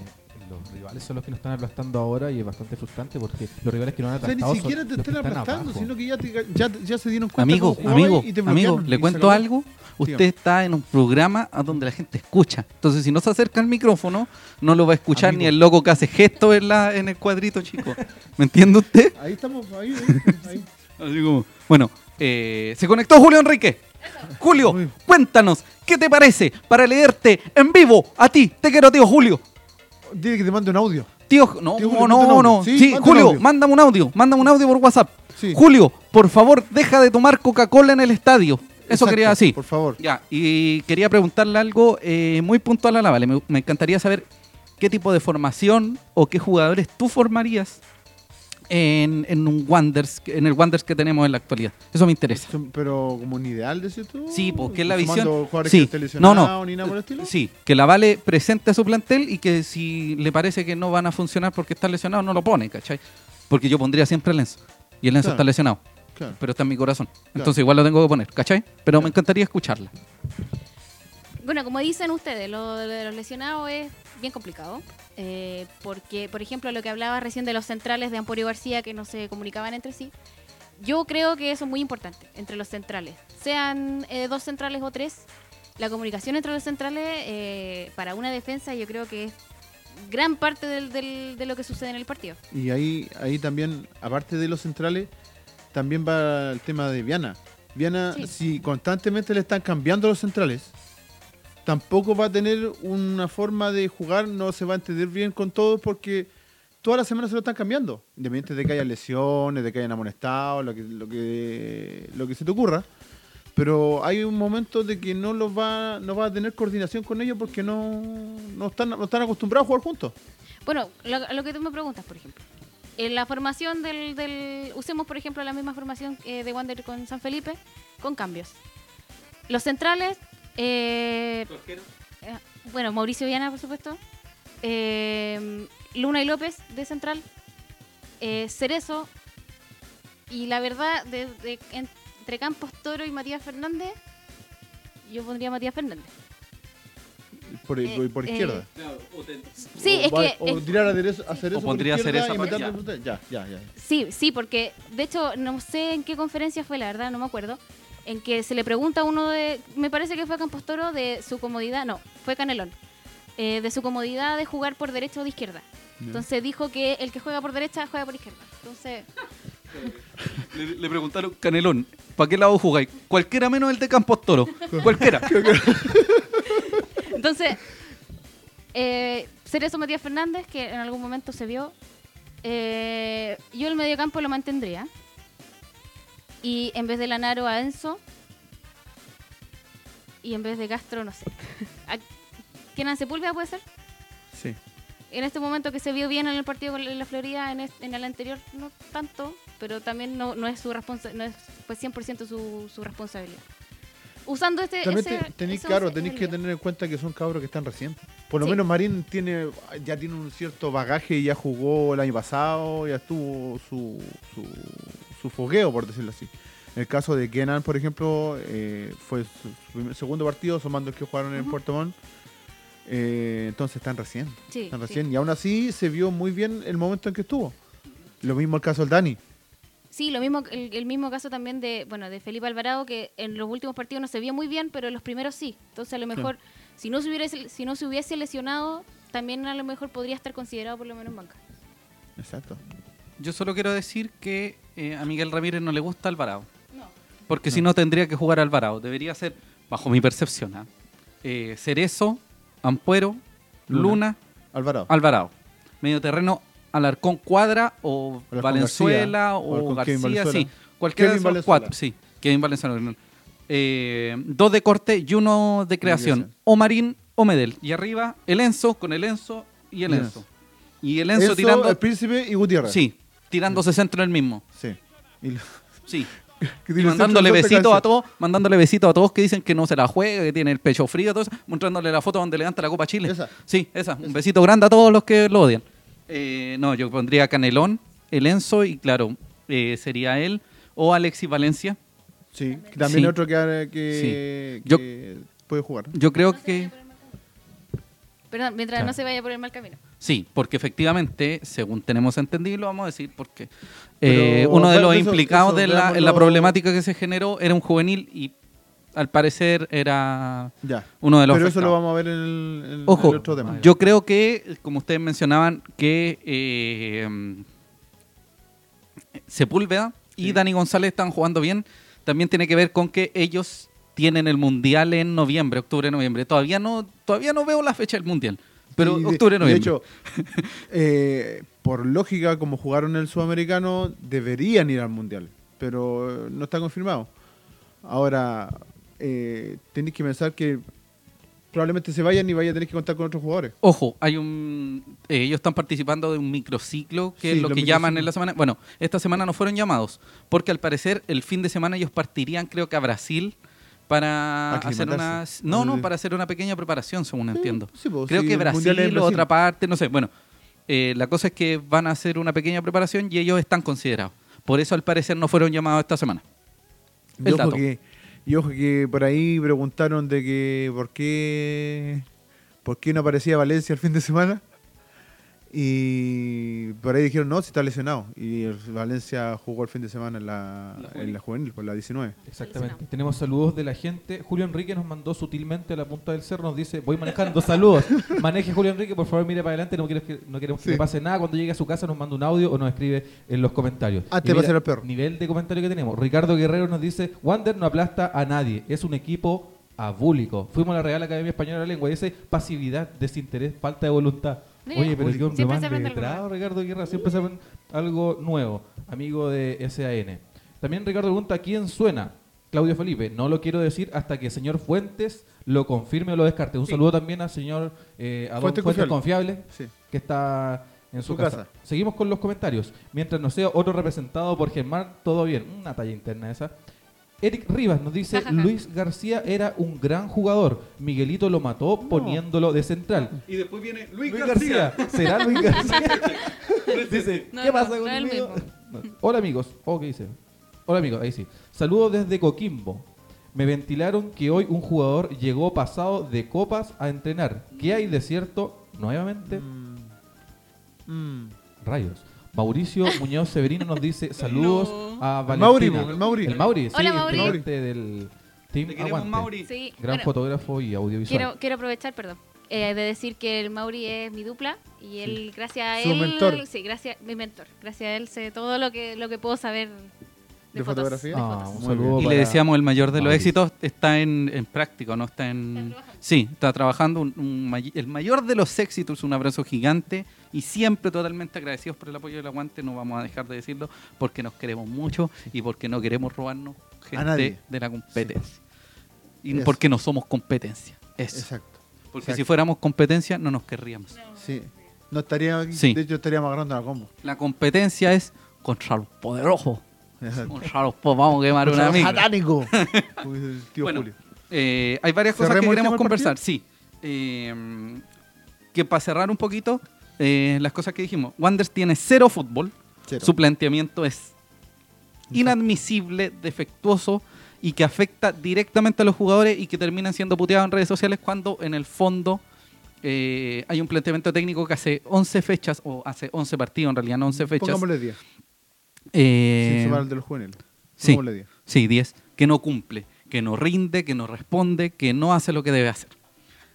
los rivales son los que nos están aplastando ahora y es bastante frustrante porque los rivales que nos han O sea, aplastado ni siquiera son te están están aplastando, abajo. sino que ya, te- ya, ya se dieron cuenta Amigo, amigo, y te amigo, le cuento algo. Usted está en un programa a donde la gente escucha. Entonces, si no se acerca al micrófono, no lo va a escuchar Amigo. ni el loco que hace gestos en, la, en el cuadrito, chico. ¿Me entiende usted? Ahí estamos, ahí, ahí, <laughs> ahí. Así como, bueno, eh, se conectó Julio Enrique. Julio, cuéntanos, ¿qué te parece para leerte en vivo a ti? Te quiero, tío Julio. Dile que te mande un audio. Tío, no, Tío Julio, no, un no. audio. Sí, un Julio, audio. mándame un audio. Mándame un audio por WhatsApp. Sí. Julio, por favor, deja de tomar Coca-Cola en el estadio. Eso Exacto, quería decir. Por favor. Ya, y quería preguntarle algo eh, muy puntual a la Vale. Me, me encantaría saber qué tipo de formación o qué jugadores tú formarías en, en un Wonders, en el Wonders que tenemos en la actualidad. Eso me interesa. Pero como un ideal, decís tú. Sí, porque es la visión. jugadores Sí, que estén no, lesionados no. Ni nada por el estilo. Sí, que la Vale presente a su plantel y que si le parece que no van a funcionar porque están lesionados, no lo pone, ¿cachai? Porque yo pondría siempre el Enzo. Y el Enzo Claro. está lesionado, Claro. pero está en mi corazón. Entonces igual lo tengo que poner, ¿cachai? Pero me encantaría escucharla. Bueno, como dicen ustedes, lo de los lesionados es bien complicado. eh, porque, por ejemplo, lo que hablaba recién de los centrales de Amporio García que no se comunicaban entre sí. Yo creo que eso es muy importante entre los centrales. Sean eh, dos centrales o tres, la comunicación entre los centrales eh, para una defensa yo creo que es gran parte del- del- de lo que sucede en el partido. Y ahí, ahí también, aparte de los centrales, también va el tema de Viana. Viana, Sí. si constantemente le están cambiando los centrales, tampoco va a tener una forma de jugar, no se va a entender bien con todos porque todas las semanas se lo están cambiando. Independiente de que haya lesiones, de que hayan amonestado, lo que, lo que, lo que se te ocurra. Pero hay un momento de que no los va, no va a tener coordinación con ellos porque no, no, están, no están acostumbrados a jugar juntos. Bueno, lo, lo que tú me preguntas, por ejemplo. En la formación del, del- Usemos, por ejemplo, la misma formación eh, de Wander con San Felipe, con cambios. Los centrales... eh, eh, bueno, Mauricio Viana, por supuesto. eh, Luna y López, de central. eh, Cerezo. Y la verdad, de- de- entre Campos Toro y Matías Fernández, yo pondría a Matías Fernández. Por, Eh, por eh, izquierda. Sí, o es va- que... O es- tirar a Cerezo, a Cerezo O por pondría Cerezo y por- meterle- Ya, ya, ya. Sí, sí, porque de hecho no sé en qué conferencia fue, la verdad, no me acuerdo, en que se le pregunta a uno de, me parece que fue Campos Toro, de su comodidad, no, fue Canelón, eh, de su comodidad de jugar por derecha o de izquierda. Entonces dijo que el que juega por derecha juega por izquierda. Entonces, <laughs> Le, le preguntaron, Canelón, ¿para qué lado jugáis? Cualquiera menos el de Campos Toro. Cualquiera. <laughs> entonces eh, Cerezo Matías Fernández, que en algún momento se vio, eh, yo el mediocampo lo mantendría. Y en vez de Lanaro a Enzo, y en vez de Castro, no sé. ¿A- ¿Kenan Sepúlveda puede ser? Sí. En este momento que se vio bien en el partido con la Florida, en, este- en el anterior no tanto, pero también no, no es su responsa no es pues 100% su, su responsabilidad. Usando este También ese- te- tenéis, ese claro, tenéis que tener en cuenta que son cabros que están recién. Por lo Sí. menos Marín tiene, ya tiene un cierto bagaje y ya jugó el año pasado, ya estuvo su, su, su fogueo, por decirlo así. En el caso de Kenan, por ejemplo, eh, fue su, primer- segundo partido, sumando el que jugaron en. Puerto Montt. Eh, entonces están recién. Sí, Están sí. recién. Y aún así se vio muy bien el momento en que estuvo. Lo mismo el caso del Dani. Sí, lo mismo, el, el mismo caso también de, bueno, de Felipe Alvarado, que en los últimos partidos no se vio muy bien, pero en los primeros sí. Entonces a lo mejor, si no se hubiese, si no se hubiese lesionado, también a lo mejor podría estar considerado por lo menos en banca. Exacto. Yo solo quiero decir que eh, a Miguel Ramírez no le gusta Alvarado. No. Porque si no tendría que jugar Alvarado. Debería ser, bajo mi percepción, ¿ah? eh, Cerezo, Ampuero, Luna. Luna, Alvarado. Alvarado. Medio terreno, Alarcón Cuadra o Alarcón Valenzuela García, o García, Valenzuela. sí. Cualquiera Kevin de esos cuatro, sí. Kevin Valenzuela. Eh, dos de corte y uno de creación. O Marín o Medel. Y arriba el Enzo con el Enzo y el. Enzo. Y el Enzo, Enzo, tirando. el Príncipe y Gutiérrez. Sí, tirándose centro en el mismo. Sí. Y lo- Sí. <laughs> que Y tiene mandándole besitos a todos, mandándole besitos a todos que dicen que no se la juega, que tiene el pecho frío, todo eso, mostrándole la foto donde levanta la Copa Chile. Esa. Sí, esa. Un besito grande a todos los que lo odian. Eh, no, yo pondría Canelón, el Enzo y claro, eh, sería él o Alexis Valencia. Sí, que también Sí. otro que, que, que puede jugar. Yo creo No que. Perdón, mientras Claro. no se vaya por el mal camino. Sí, porque efectivamente, según tenemos entendido, lo vamos a decir porque eh, uno de los eso- implicados eso de la, en la problemática que se generó era un juvenil y al parecer era Ya. uno de los Pero eso lo vamos a ver en el, en el Ojo, otro tema. yo creo que, como ustedes mencionaban, que eh, Sepúlveda y. Dani González están jugando bien. También tiene que ver con que ellos tienen el mundial en noviembre, octubre, noviembre. Todavía no, todavía no veo la fecha del mundial, pero de- octubre, noviembre. De hecho, eh, por lógica, como jugaron el sudamericano, deberían ir al mundial, pero eh, no está confirmado. Ahora, eh, tenéis que pensar que probablemente se vayan y vayan a tener que contar con otros jugadores. Ojo, hay un, eh, ellos están participando de un microciclo, que Sí, es lo que llaman en la semana. Bueno, esta semana no fueron llamados, porque al parecer el fin de semana ellos partirían, creo que a Brasil, para hacer una. No, no, para hacer una pequeña preparación, según entiendo. sí, pues, creo sí, que Brasil o Brasil. otra parte, no sé. Bueno, eh, la cosa es que van a hacer una pequeña preparación y ellos están considerados. Por eso, al parecer, no fueron llamados esta semana. Y El ojo, dato. que, y ojo que por ahí preguntaron de que por qué, por qué no aparecía Valencia el fin de semana. Y por ahí dijeron, no, si está lesionado. Y el Valencia jugó el fin de semana en la, La en la juvenil, por la 19. Exactamente. Tenemos saludos de la gente. Julio Enrique nos mandó sutilmente a la punta del cerro. Nos dice: Voy manejando. Saludos. Maneje Julio Enrique, por favor, mire para adelante. No, queremos que, no queremos que Sí. le pase nada. Cuando llegue a su casa, nos manda un audio o nos escribe en los comentarios. De mira, pasear al perro. Nivel de comentario que tenemos. Ricardo Guerrero nos dice: Wander no aplasta a nadie. Es un equipo abúlico. Fuimos a la Real Academia Española de la Lengua y dice pasividad, desinterés, falta de voluntad. Mira, Oye, pero se aprende algo letrado, nuevo. Ricardo Guerra. Siempre aprende algo nuevo. Amigo de SAN. También Ricardo pregunta: ¿quién suena? Claudio Felipe, no lo quiero decir hasta que el señor Fuentes lo confirme o lo descarte. Un Sí. saludo también al señor eh, a Fuentes Fuentes, Confiable. Confiable, Sí. que está en su, Su casa. casa. Seguimos con los comentarios. Mientras no sea otro representado por Germán, todo bien. Una talla interna esa. Eric Rivas nos dice. Luis García era un gran jugador. Miguelito lo mató poniéndolo de central. Y después viene Luis García. ¿Será Luis García? <laughs> dice, No, ¿qué no, pasa conmigo? Hola amigos. Oh, ¿qué dice? Hola amigos, ahí sí. Saludos desde Coquimbo. Me ventilaron que hoy un jugador llegó pasado de copas a entrenar. ¿Qué hay de cierto? Nuevamente, Mm. Mm. rayos. Mauricio Muñoz Severino nos dice saludos No. a El Mauri, Valentina. el Mauri. El Mauri, sí, Hola, Mauri. integrante del Team Te queremos, Aguante. Mauri. Sí, Gran bueno, fotógrafo y audiovisual. quiero, quiero aprovechar, perdón, eh, de decir que el Mauri es mi dupla y él, gracias a Su él, mentor. sí, gracias, mi mentor, gracias a él sé todo lo que lo que puedo saber de, ¿De fotos, fotografía? de Ah, fotos. un Muy saludo Y le decíamos, el mayor de los éxitos está en, en práctico, no está en... Está. Sí, está trabajando. un- un may- el mayor de los éxitos, un abrazo gigante y siempre totalmente agradecidos por el apoyo del aguante. No vamos a dejar de decirlo porque nos queremos mucho y porque no queremos robarnos gente nadie. de la competencia. Y Eso. porque no somos competencia. Eso. Exacto. Porque exacto. si fuéramos competencia, no nos querríamos. Sí. No estaría aquí, Sí. de hecho estaríamos agarrando la combo. La competencia es contra los poderosos. Contra los po- vamos a quemar una amiga. satánico. <laughs> Como dice el tío Bueno, Julio. Eh, hay varias cosas que ¿Cerremos el queremos conversar, sí. Eh, que para cerrar un poquito, eh, las cosas que dijimos. Wanders tiene cero fútbol. Cero. Su planteamiento es inadmisible, defectuoso y que afecta directamente a los jugadores y que terminan siendo puteados en redes sociales cuando en el fondo eh, hay un planteamiento técnico que hace 11 fechas, o hace 11 partidos en realidad, no 11 fechas. Pongámosle 10. eh, sin sumar el de los juveniles. sí. Pongámosle 10. Sí, 10. Que no cumple, que no rinde, que no responde, que no hace lo que debe hacer.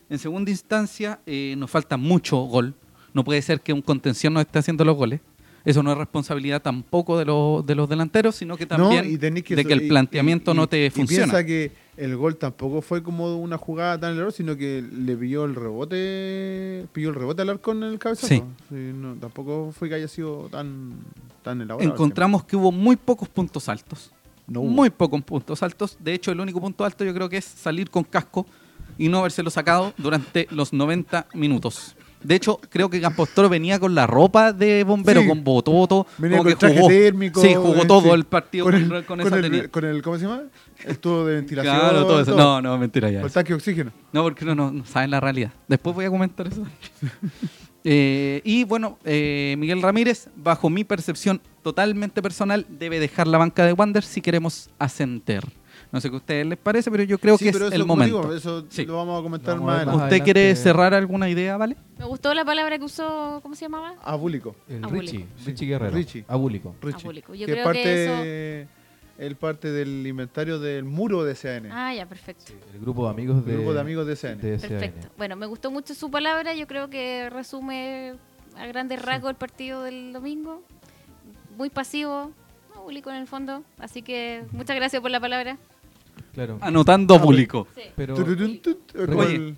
En segunda instancia, eh, nos falta mucho gol. No puede ser que un contención no esté haciendo los goles. Eso no es responsabilidad tampoco de, los de los delanteros, sino que también y de que el planteamiento y- no te y funciona. piensa que el gol tampoco fue como una jugada tan error, sino que le pilló el rebote, pilló el rebote al arco en el cabezazo. Sí. no, tampoco fue que haya sido tan, tan elaborado. Encontramos que hubo muy pocos puntos altos. No. Muy pocos puntos altos. De hecho, el único punto alto yo creo que es salir con casco y no habérselo sacado durante los 90 minutos. De hecho, creo que Campostoro venía con la ropa de bombero, Sí. con bototo. Venía como con que traje jugó. térmico. Sí, jugó eh, todo sí. el partido con, el, con con esa el- con el- ¿Cómo se llama? El tubo de ventilación. Claro, todo eso. No, no, mentira ya. El tanque de oxígeno. No, porque no, no, no saben la realidad. Después voy a comentar eso. <laughs> Eh, y bueno, eh, Miguel Ramírez, bajo mi percepción totalmente personal, debe dejar la banca de Wander si queremos ascender. No sé qué a ustedes les parece, pero yo creo Sí, que pero es eso, el momento. digo, eso Sí. lo vamos a comentar Vamos más adelante. ¿Usted quiere cerrar alguna idea, vale? Me gustó la palabra que usó, ¿cómo se llamaba? Abúlico. El Abúlico. Richie, Richie Guerrero. Richie. Abúlico. Richie. Abúlico. Yo que creo parte, que el parte del inventario del muro de CN. Ah, ya, perfecto. El grupo de amigos de, el grupo de amigos de CN. de SAN. Perfecto. Bueno, me gustó mucho su palabra. Yo creo que resume a grandes rasgos el partido del domingo. Muy pasivo, público en el fondo. Así que muchas gracias por la palabra. Claro. Anotando Ah, público. Sí. Pero Oye,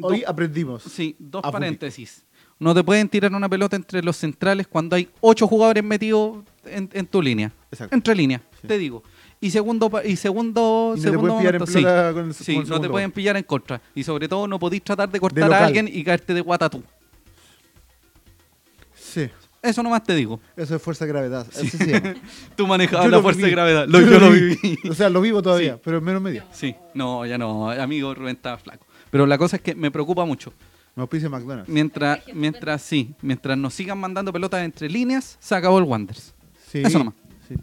hoy aprendimos. Sí, dos paréntesis. No te pueden tirar una pelota entre los centrales cuando hay ocho jugadores metidos en, en tu línea. Exacto. Entre líneas, Sí. te digo. Y segundo, pa- y segundo, Y no te segundo pueden pillar en momento, sí. con el- Sí, con el no te pueden pillar en contra. Y sobre todo no podéis tratar de cortar a alguien y caerte de guata tú. Sí, Eso nomás te digo. eso es fuerza de gravedad. Así se llama. <laughs> Tú manejabas Yo la fuerza viví. de gravedad. Lo- yo, lo viví. o sea, lo vivo todavía, Sí. pero en menos medio. Sí, no, ya no. Amigo, Rubén estaba flaco. Pero la cosa es que me preocupa mucho. Me auspicia McDonald's. Mientras, mientras sí, mientras nos sigan mandando pelotas entre líneas, se acabó el Wonders. Sí. Eso nomás. Sí.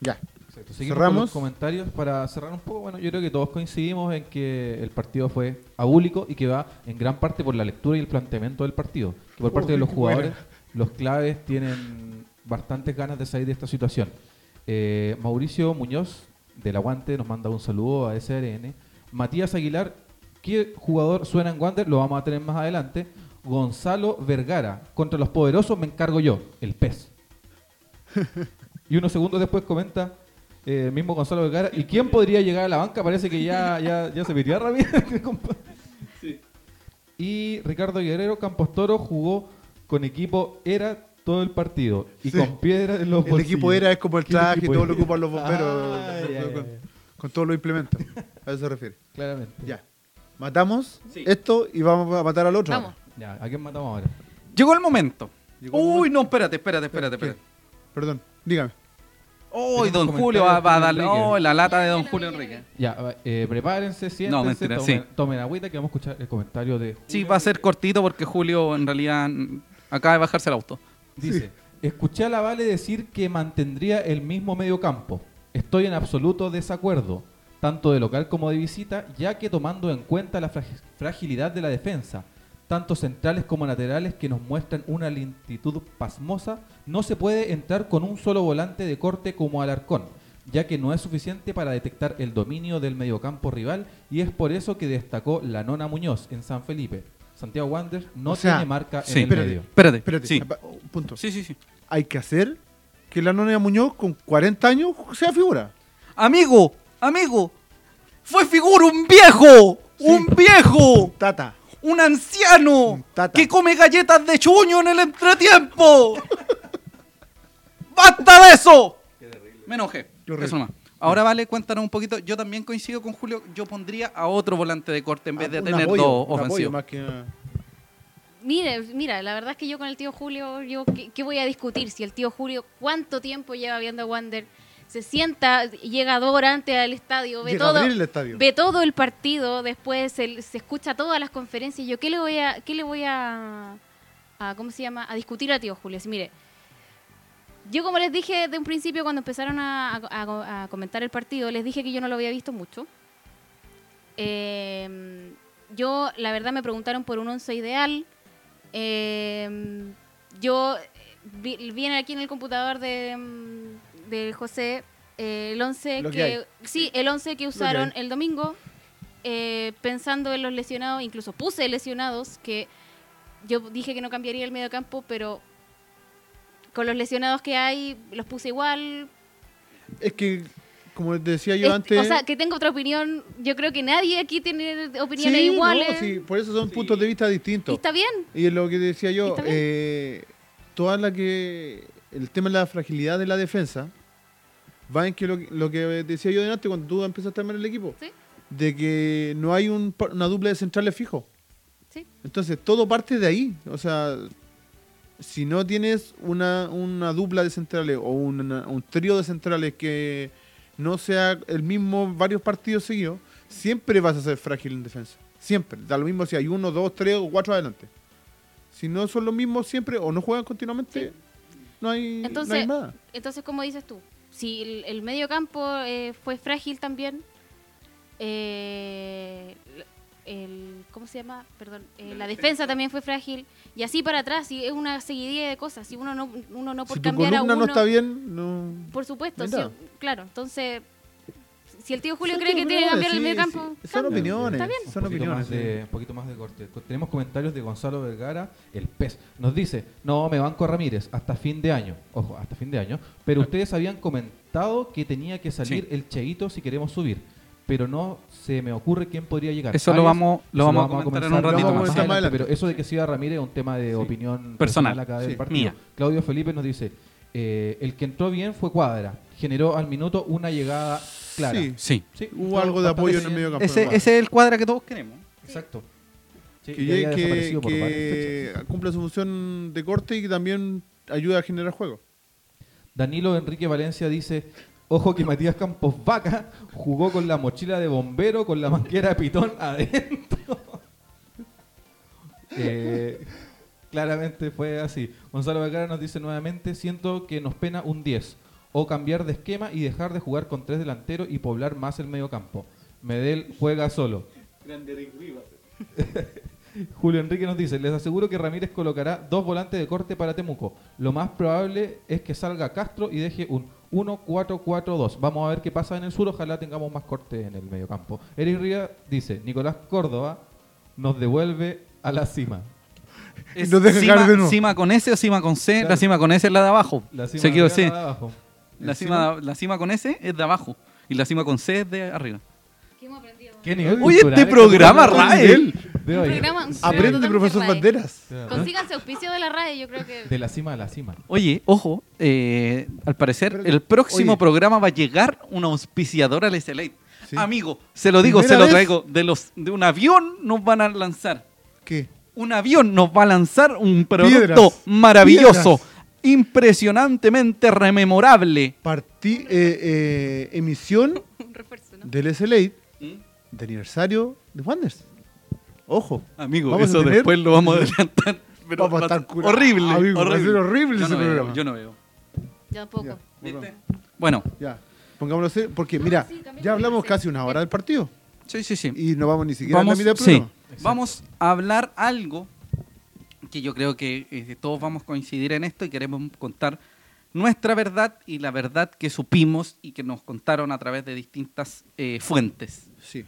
Ya. Exacto. Seguimos Cerramos. con los comentarios para cerrar un poco. Bueno, yo creo que todos coincidimos en que el partido fue abúlico y que va en gran parte por la lectura y el planteamiento del partido. Que por parte Uy, de los jugadores, buena. Los claves tienen bastantes ganas de salir de esta situación. Eh, Mauricio Muñoz, del Aguante, nos manda un saludo a SRN. Matías Aguilar, ¿qué jugador suena en Wander? Lo vamos a tener más adelante. Gonzalo Vergara, contra los poderosos me encargo yo, el pez. Y unos segundos después comenta eh, el mismo Gonzalo Vergara. ¿Y quién podría llegar a la banca? Parece que ya, ya, ya se Ramírez. <laughs> compa. Y Ricardo Guerrero Campos Toro jugó con equipo Era todo el partido. Y Sí. con piedra en los El bolsillos. equipo era es como el ¿Qué traje y todo era? lo ocupan los bomberos Ah, con, ya, con- ya. con todos los implementos. A eso se refiere. Claramente. Ya. Matamos Sí. esto y vamos a matar al otro. Vamos. Ya, ¿A quién matamos ahora? Llegó el momento. Llegó el Uy, momento. no, espérate, espérate, espérate. Perdón, dígame. Uy, don Julio va, a darle. Oh, la lata de don Julio Enrique. Ya, eh, prepárense, siéntense, No, mentira, tomen, sí. tomen agüita que vamos a escuchar el comentario de Sí, Julio va a ser cortito porque Julio en realidad acaba de bajarse el auto. Dice, escuché a la Vale decir que mantendría el mismo medio campo. Estoy en absoluto desacuerdo, tanto de local como de visita, ya que tomando en cuenta la fragi- fragilidad de la defensa, tanto centrales como laterales que nos muestran una lentitud pasmosa, no se puede entrar con un solo volante de corte como Alarcón, ya que no es suficiente para detectar el dominio del mediocampo rival y es por eso que destacó la Nona Muñoz en San Felipe. Santiago Wander no O sea, tiene marca sí, en el espérate. medio. Espérate, Espérate, Sí, punto. sí, sí, sí. Hay que hacer que la Nonia Muñoz con 40 años sea figura. Amigo, amigo, fue figura un viejo, un viejo, Tata. un anciano tata. que come galletas de chuño en el entretiempo. <laughs> ¡Basta de eso! Me enojé. Qué. Eso nomás. Ahora vale, cuéntanos un poquito. Yo también coincido con Julio. Yo pondría a otro volante de corte en vez de Ah, Un tener apoyo, dos ofensivos. más que una- Mire, mira, la verdad es que yo con el tío Julio, yo ¿qué, qué voy a discutir? Si el tío Julio, ¿cuánto tiempo lleva viendo a Wander? Se sienta, llega dos horas antes al estadio, ve Llega todo, el estadio. ve todo el partido, después se, se escucha todas las conferencias. Yo, ¿qué le voy a, qué le voy a, a, ¿cómo se llama? A discutir a tío Julio. Así, mire, yo como les dije de un principio cuando empezaron a, a- a comentar el partido, les dije que yo no lo había visto mucho. Eh, yo, la verdad, me preguntaron por un once ideal. Eh, yo vi, vi aquí en el computador de, mm, de José eh, el 11 Lo que sí, el 11 que usaron el domingo, eh, pensando en los lesionados, incluso puse lesionados, que yo dije que no cambiaría el medio campo, pero con los lesionados que hay, los puse igual. Es que, como te decía yo Es- antes. O sea, que tengo otra opinión. Yo creo que nadie aquí tiene opiniones sí, iguales. no, sí, por eso son puntos de vista Y distintos. está bien. Y es lo que decía yo, eh, toda la que el tema de la fragilidad de la defensa va en que lo, lo que decía yo delante cuando tú empezaste a armar el equipo, Sí. de que no hay un una dupla de centrales fijo. Sí. Entonces todo parte de ahí, o sea, si no tienes una, una dupla de centrales o una- un trío de centrales que no sea el mismo varios partidos seguidos, siempre vas a ser frágil en defensa. Siempre. Da lo mismo si hay uno, dos, tres o cuatro adelante. Si no son los mismos siempre o no juegan continuamente, no hay, no Entonces, hay nada. entonces, como dices tú, si el, el medio campo eh, fue frágil también, eh, el, ¿cómo se llama? Perdón, eh, la defensa también fue frágil y así para atrás, y es una seguidilla de cosas. Si uno no, uno no por Si tu cambiar a uno, no está bien, no... por supuesto, nada. claro. Entonces, si el tío Julio cree que tiene que cambiar el medio campo, sí. Son opiniones, Está bien. son opiniones. de, un poquito más de corte. Co- Tenemos comentarios de Gonzalo Vergara, el pez. Nos dice, no, me banco a Ramírez hasta fin de año. Ojo, hasta fin de año. Pero ustedes habían comentado que tenía que salir Sí. el Cheito si queremos subir. Pero no se me ocurre quién podría llegar. Eso lo vamos- lo eso vamos a comentar en un ratito más más. adelante, adelante. Pero eso de que siga Ramírez es un tema de opinión Personal. acá Sí. del partido. Mía. Claudio Felipe nos dice, eh, el que entró bien fue Cuadra. Generó al minuto una llegada clara. Sí, Sí. Sí, hubo algo de apoyo en el medio campo. Ese, ese es el cuadra que todos queremos. Exacto. Sí, que, que- que cumple su función de corte y que también ayuda a generar juego. Danilo Enrique Valencia dice, ojo que Matías Campos Vaca jugó con la mochila de bombero con la manguera de pitón adentro. <laughs> Eh, claramente fue así. Gonzalo Vergara nos dice nuevamente, siento que nos pena un 10 o cambiar de esquema y dejar de jugar con tres delanteros y poblar más el medio campo. Medel juega solo. <laughs> Julio Enrique nos dice, les aseguro que Ramírez colocará dos volantes de corte para Temuco. Lo más probable es que salga Castro y deje un 1-4-4-2. Vamos a ver qué pasa en el sur, ojalá tengamos más corte en el medio campo. Eric Ría dice, Nicolás Córdoba nos devuelve a la cima. Es No deja cima, de nuevo. cima con S o cima con C. Claro. La cima con S es la de abajo. La cima Se de sí. la de abajo. La cima, la cima con S es de abajo. Y la cima con C es de arriba. ¿Qué hemos aprendido? ¿Qué nivel Oye, este es programa? Rael. De Un hoy. programa Aprendan de profesor. Banderas. Consíganse auspicio de la RAE, yo creo que... De la cima a la cima. Oye, ojo, eh, al parecer el próximo Oye. programa va a llegar un auspiciador al SLA. Sí. Amigo, se lo digo, se ¿Primera lo vez? traigo. De, los, de un avión nos van a lanzar. ¿Qué? Un avión nos va a lanzar un producto Piedras. maravilloso, Piedras. impresionantemente rememorable. Partí, eh, eh, emisión <laughs> Un refuerzo, ¿no? del SLA de aniversario de Wonders. Ojo. Amigo, Vamos a eso tener- después lo vamos a adelantar. <laughs> Pero Vamos a estar curados, horrible, amigo, va a horrible. ser horrible yo ese no veo, yo no veo. Bueno, Ya. Pongámoslo así, porque mira, sí, cambiemos ya hablamos casi una hora del partido sí, sí, sí. y no vamos ni siquiera vamos, a la mitad del sí, vamos a hablar algo que yo creo que eh, todos vamos a coincidir en esto y queremos contar nuestra verdad y la verdad que supimos y que nos contaron a través de distintas eh, fuentes. Sí.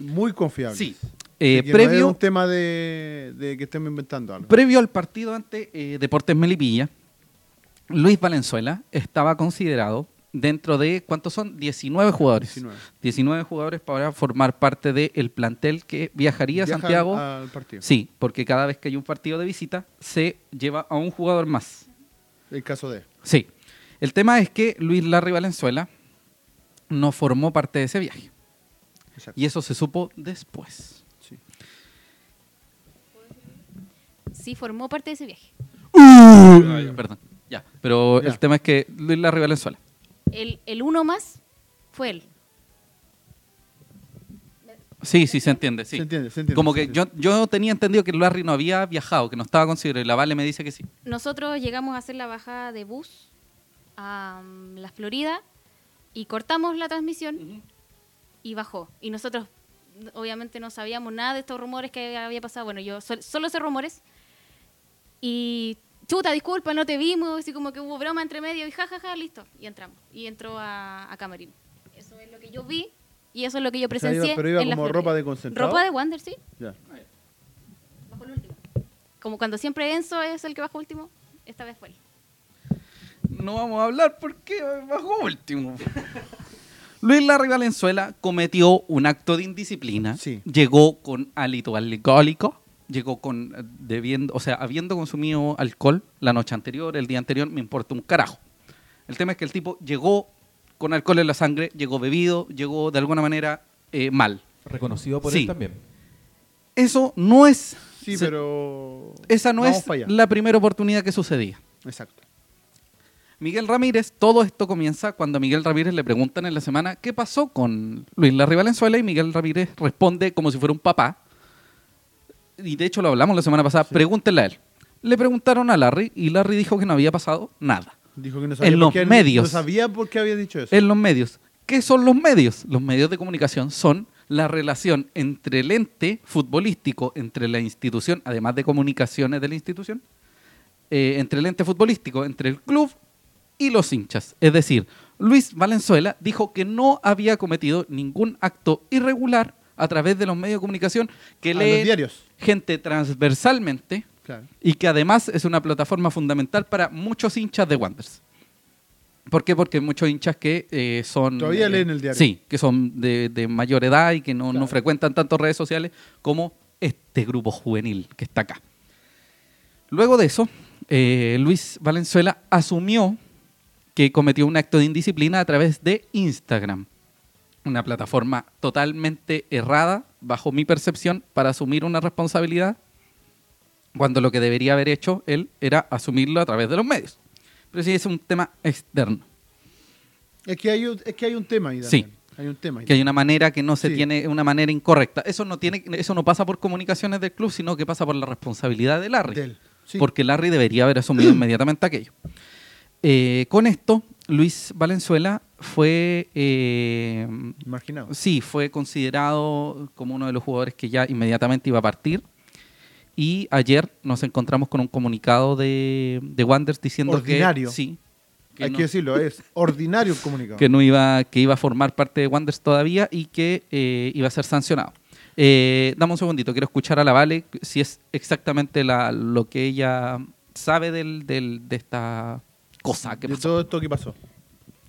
Muy confiable. Sí. Eh, que no es previo, un tema de, de que estemos inventando algo. previo al partido ante eh, Deportes Melipilla, Luis Valenzuela estaba considerado dentro de, ¿cuántos son? 19 jugadores. 19. 19 jugadores para formar parte del plantel que viajaría a Santiago. al partido. Sí, porque cada vez que hay un partido de visita se lleva a un jugador más. El caso de. Sí. El tema es que Luis Larry Valenzuela no formó parte de ese viaje. Exacto. Y eso se supo después. Sí. Formó parte de ese viaje. Perdón. Ya. Pero Ya. el tema es que Luis Larry Valenzuela. El, el uno más fue él. Sí, sí, se entiende. Sí. Se entiende, se entiende. Como que yo, entiende. yo tenía entendido que Larry no había viajado, que no estaba considerado. Y la Vale me dice que sí. Nosotros llegamos a hacer la bajada de bus a mm, la Florida y cortamos la transmisión y bajó. Y nosotros obviamente no sabíamos nada de estos rumores que había pasado. Bueno, yo sol- solo sé rumores. Y chuta, disculpa, no te vimos, así como que hubo broma entre medio y jajaja, listo. Y entramos. Y entró a, a Camarín. Eso es lo que yo vi y eso es lo que yo O sea, presencié. iba- pero iba en como ropa de concentrado. Ropa de Wander, sí. Ya. Bajó el último. Como cuando siempre Enzo es el que baja último, esta vez fue él. No vamos a hablar porque bajó último. <laughs> Luis Larry Valenzuela cometió un acto de indisciplina. Sí. Llegó con hálito alcohólico. Llegó con eh, debiendo, o sea, habiendo consumido alcohol la noche anterior, el día anterior, me importa un carajo. El tema es que el tipo llegó con alcohol en la sangre, llegó bebido, llegó de alguna manera eh, mal. Reconocido por Sí. él también. Eso no es. Sí, se- pero. Esa no es la primera oportunidad que sucedía. Exacto. Miguel Ramírez, todo esto comienza cuando a Miguel Ramírez le preguntan en la semana qué pasó con Luis Larry Valenzuela y Miguel Ramírez responde como si fuera un papá. Y de hecho lo hablamos la semana pasada, pregúntenle a él. Le preguntaron a Larry y Larry dijo que no había pasado nada. Dijo que no sabía En los medios. No sabía por qué había dicho eso. En los medios. ¿Qué son los medios? Los medios de comunicación son la relación entre el ente futbolístico, entre la institución, además de comunicaciones de la institución, eh, entre el ente futbolístico, entre el club y los hinchas. Es decir, Luis Valenzuela dijo que no había cometido ningún acto irregular a través de los medios de comunicación que diarios. gente transversalmente Claro. y que además es una plataforma fundamental para muchos hinchas de Wanderers. ¿Por qué? Porque hay muchos hinchas que eh, son... Todavía eh, leen el diario. Sí, que son de, de mayor edad y que no, no frecuentan tanto redes sociales como este grupo juvenil que está acá. Luego de eso, eh, Luis Valenzuela asumió que cometió un acto de indisciplina a través de Instagram, una plataforma totalmente errada, bajo mi percepción, para asumir una responsabilidad, cuando lo que debería haber hecho él era asumirlo a través de los medios. Pero sí es un tema externo, Es que hay un, es que hay un tema ahí, Sí. Hay un tema ahí. que hay una manera que no se Sí. tiene, una manera incorrecta. Eso no tiene, eso no pasa por comunicaciones del club, sino que pasa por la responsabilidad de Larry. Sí. porque Larry debería haber asumido <clears throat> inmediatamente aquello. Eh, con esto, Luis Valenzuela fue, eh, Imaginado. sí, fue considerado como uno de los jugadores que ya inmediatamente iba a partir. Y ayer nos encontramos con un comunicado de, de Wanderers diciendo Ordinario. que sí, que Hay no, que decirlo, es ordinario el comunicado. <laughs> que no iba, que iba a formar parte de Wanderers todavía y que eh, iba a ser sancionado. Eh, dame un segundito, quiero escuchar a la Vale si es exactamente la, lo que ella sabe del, del- de esta cosa que de pasó. todo esto que pasó.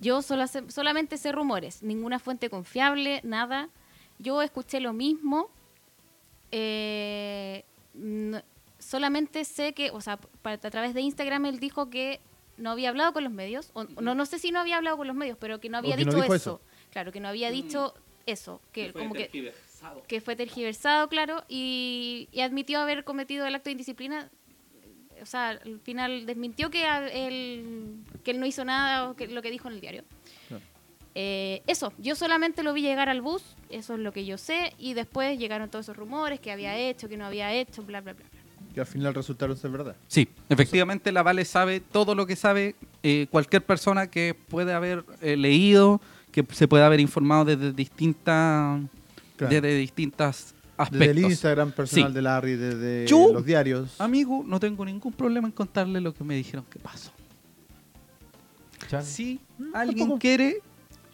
Yo solo solamente sé rumores, ninguna fuente confiable, nada. Yo escuché lo mismo. eh, solamente sé que, o sea, pa- a través de Instagram él dijo que no había hablado con los medios. o- no, no sé si no había hablado con los medios, pero que no había que dicho eso. eso. Claro, que no había dicho eso. Que, como que, que fue tergiversado, claro, y, y admitió haber cometido el acto de indisciplina. O sea, al final desmintió que él, que él no hizo nada, o que, lo que dijo en el diario. Eh, eso, yo solamente lo vi llegar al bus, eso es lo que yo sé, y después llegaron todos esos rumores que había hecho, que no había hecho, bla, bla, bla. bla. Que al final resultaron ser verdad. Sí, efectivamente la Vale sabe todo lo que sabe eh, cualquier persona que puede haber eh, leído, que se puede haber informado desde distintas, Claro. desde distintas aspectos. Desde el Instagram personal Sí. de Larry, desde Yo- los diarios. Amigo, no tengo ningún problema en contarle lo que me dijeron que pasó. Si Mm, alguien tampoco. quiere,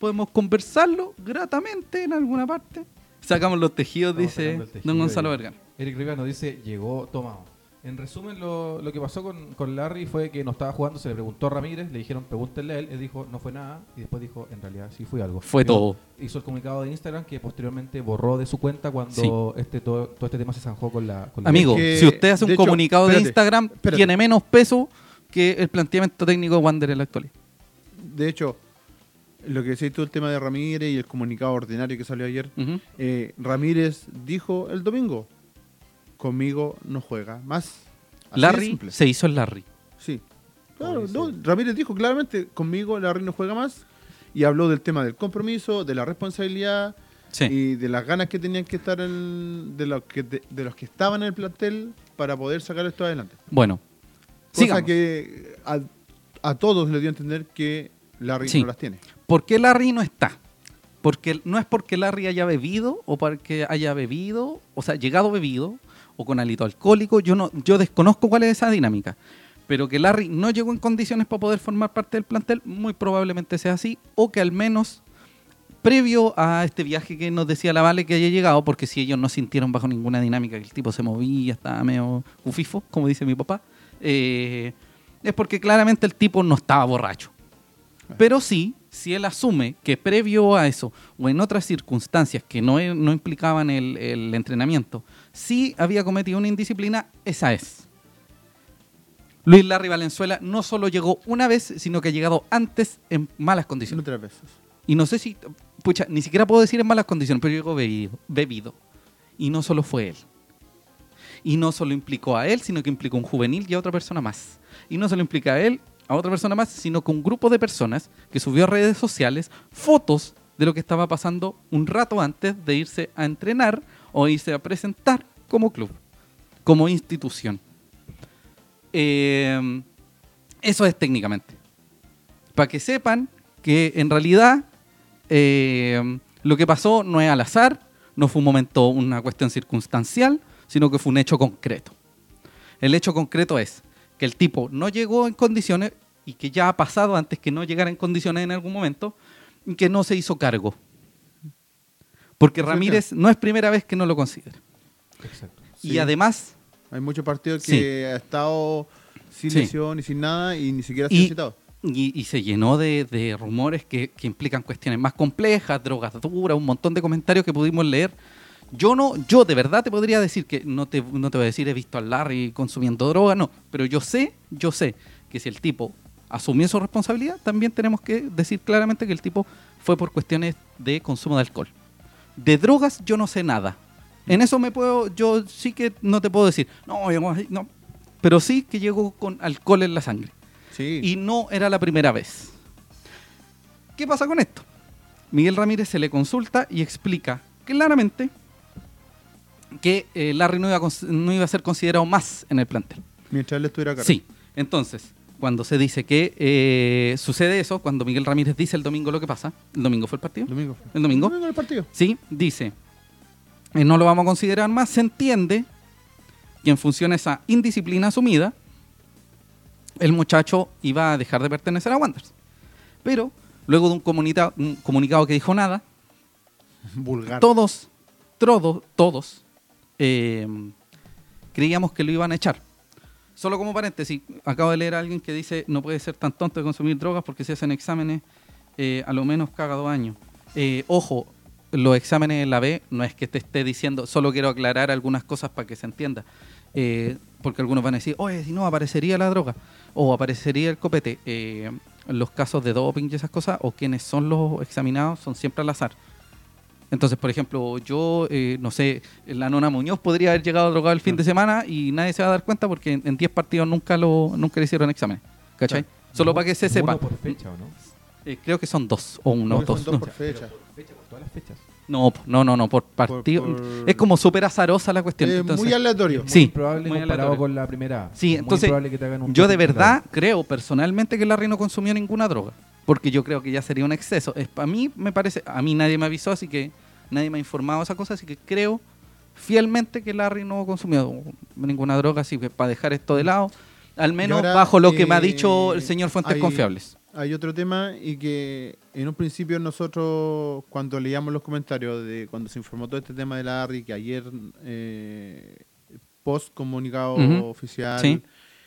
podemos conversarlo gratamente en alguna parte. Sacamos los tejidos, Estamos dice tejido don Gonzalo. Vergara. Eric Rivera nos dice, llegó tomado. En resumen, lo, lo que pasó con, con Larry fue que no estaba jugando, se le preguntó a Ramírez, le dijeron, pregúntenle a él, él dijo, no fue nada, y después dijo, en realidad sí fue algo. Fue todo. Hizo el comunicado de Instagram que posteriormente borró de su cuenta cuando este todo, todo este tema se zanjó con la... Con la- Amigo, que, si usted hace un de hecho, comunicado de Instagram, espérate. tiene menos peso que el planteamiento técnico de Wander en la actualidad. De hecho, lo que decís tú, el tema de Ramírez y el comunicado ordinario que salió ayer. Eh, Ramírez dijo el domingo: Conmigo no juega más. Así Larry simple. se hizo el Larry. Sí. Claro, no. Ramírez dijo claramente: Conmigo Larry no juega más. Y habló del tema del compromiso, de la responsabilidad Sí. y de las ganas que tenían que estar en- de, los que, de, de los que estaban en el plantel para poder sacar esto adelante. Bueno, Cosa sigamos. que a, a todos le dio a entender que Larry Sí. no las tiene. ¿Por qué Larry no está? Porque no es porque Larry haya bebido o porque haya bebido, o sea, llegado bebido o con alito alcohólico, yo no yo desconozco cuál es esa dinámica. Pero que Larry no llegó en condiciones para poder formar parte del plantel, muy probablemente sea así, o que al menos previo a este viaje que nos decía la Vale que haya llegado, porque si ellos no sintieron bajo ninguna dinámica que el tipo se movía, estaba medio ufifo, como dice mi papá, eh, es porque claramente el tipo no estaba borracho. Pero sí, si él asume que previo a eso o en otras circunstancias que no, no implicaban el, el entrenamiento, sí había cometido una indisciplina, esa es. Luis Larry Valenzuela no solo llegó una vez, sino que ha llegado antes en malas condiciones. Otras veces. Y no sé si, pucha, ni siquiera puedo decir en malas condiciones, pero llegó bebido, bebido. Y no solo fue él. Y no solo implicó a él, sino que implicó a un juvenil y a otra persona más. Y no solo implica a él, a otra persona más, sino que un grupo de personas que subió a redes sociales fotos de lo que estaba pasando un rato antes de irse a entrenar o irse a presentar como club, como institución. Eh, eso es técnicamente. Para que sepan que en realidad eh, lo que pasó no es al azar, no fue un momento, una cuestión circunstancial, sino que fue un hecho concreto. El hecho concreto es que el tipo no llegó en condiciones y que ya ha pasado antes que no llegara en condiciones en algún momento y que no se hizo cargo. Porque Ramírez no es primera vez que no lo considera. Exacto. Y Sí. además, Hay muchos partidos Sí. que ha estado sin Sí. lesión y sin nada y ni siquiera se Y- han citado. y, y se llenó de, de rumores que, que implican cuestiones más complejas, drogas duras, un montón de comentarios que pudimos leer. Yo no, yo de verdad te podría decir que no te, no te voy a decir he visto al Larry consumiendo droga, no, pero yo sé, yo sé que si el tipo asumió su responsabilidad, también tenemos que decir claramente que el tipo fue por cuestiones de consumo de alcohol. De drogas yo no sé nada. En eso me puedo, yo sí que no te puedo decir, no, no, pero sí que llegó con alcohol en la sangre Sí. y no era la primera vez. ¿Qué pasa con esto? Miguel Ramírez se le consulta y explica claramente que eh, Larry no iba, a cons- no iba a ser considerado más en el plantel. Mientras él estuviera acá. Sí, entonces, cuando se dice que eh, sucede eso, cuando Miguel Ramírez dice el domingo lo que pasa, ¿el domingo fue el partido? El domingo. fue. ¿El domingo? El domingo del partido. Sí, dice, eh, no lo vamos a considerar más, se entiende que en función a esa indisciplina asumida, el muchacho iba a dejar de pertenecer a Wanderers. Pero luego de un, comunica- un comunicado que dijo nada, <laughs> Vulgar. todos, todos, todos eh, creíamos que lo iban a echar. Solo como paréntesis, acabo de leer a alguien que dice no puede ser tan tonto de consumir drogas porque si hacen exámenes eh, a lo menos cada dos años. Eh, ojo, los exámenes en la B no es que te esté diciendo, solo quiero aclarar algunas cosas para que se entienda. Eh, porque algunos van a decir, oye, si no, aparecería la droga o aparecería el copete. Los casos de doping y esas cosas, o quienes son los examinados, son siempre al azar. Entonces, por ejemplo, yo, eh, no sé, la Nona Muñoz podría haber llegado drogado el fin de semana y nadie se va a dar cuenta porque en- en 10 partidos nunca lo nunca le hicieron examen. ¿Cachai? Solo para que se sepa. Uno por fecha, ¿o no? Eh, creo que son dos o uno, Creo que dos. son no. dos por fecha. Fecha, por todas las fechas. No, no, no, no, por partido. por- Es como súper azarosa la cuestión. Es entonces- muy aleatorio. Muy Sí, improbable muy comparado aleatorio. con la primera. Sí, Muy entonces probable que te hagan un yo de verdad creo personalmente que Larry no consumió ninguna droga, porque yo creo que ya sería un exceso. Es, a mí me parece, a mí nadie me avisó, así que nadie me ha informado esa cosa, así que creo fielmente que Larry no consumió ninguna droga, así que para dejar esto de lado, al menos ahora, bajo lo que me ha eh, dicho el señor Fuentes hay- Confiables. Hay otro tema y que en un principio nosotros cuando leíamos los comentarios de cuando se informó todo este tema de Larry, que ayer eh, post comunicado oficial, Sí.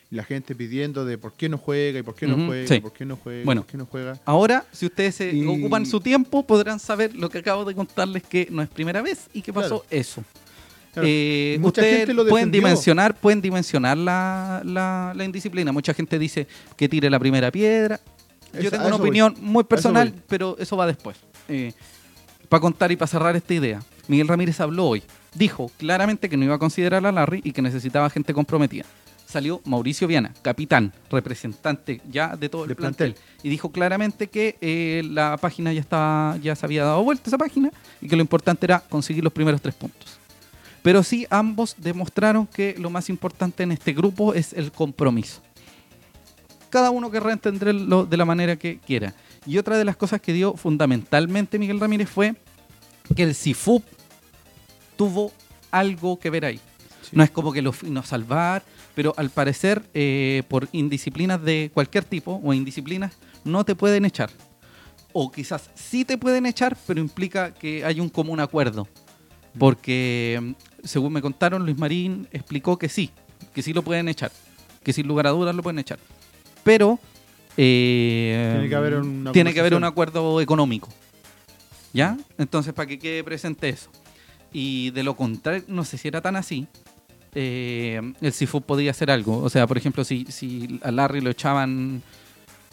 y la gente pidiendo de por qué no juega y por qué no juega, sí. y por qué no juega, Bueno. por qué no juega. Ahora, si ustedes se Y- ocupan su tiempo, podrán saber lo que acabo de contarles que no es primera vez y que pasó Claro. eso. Claro, Eh, mucha ustedes gente lo pueden dimensionar, pueden dimensionar la, la- la indisciplina. Mucha gente dice que tire la primera piedra. Yo tengo una voy. opinión muy personal, pero eso va después. para contar y para cerrar esta idea, Miguel Ramírez habló hoy. Dijo claramente que no iba a considerar a Larry y que necesitaba gente comprometida. Salió Mauricio Viana, capitán, representante ya de todo el plantel. y dijo claramente que eh, la página ya estaba, ya se había dado vuelta esa página y que lo importante era conseguir los primeros tres puntos. Pero sí, ambos demostraron que lo más importante en este grupo es el compromiso. Cada uno querrá entenderlo de la manera que quiera. Y otra de las cosas que dio fundamentalmente Miguel Ramírez fue que el CIFUP tuvo algo que ver ahí. Sí. No es como que lo vino a salvar, pero al parecer eh, por indisciplinas de cualquier tipo o indisciplinas no te pueden echar. O quizás sí te pueden echar, pero implica que hay un común acuerdo. Porque, mm, según me contaron, Luis Marín explicó que sí, que sí lo pueden echar, que sin lugar a dudas lo pueden echar. Pero eh, Tiene que haber una tiene que haber un acuerdo económico. ¿Ya? Entonces, para que quede presente eso. Y de lo contrario, no sé si era tan así. eh, el CIFU podía hacer algo. O sea, por ejemplo, si, si a Larry lo echaban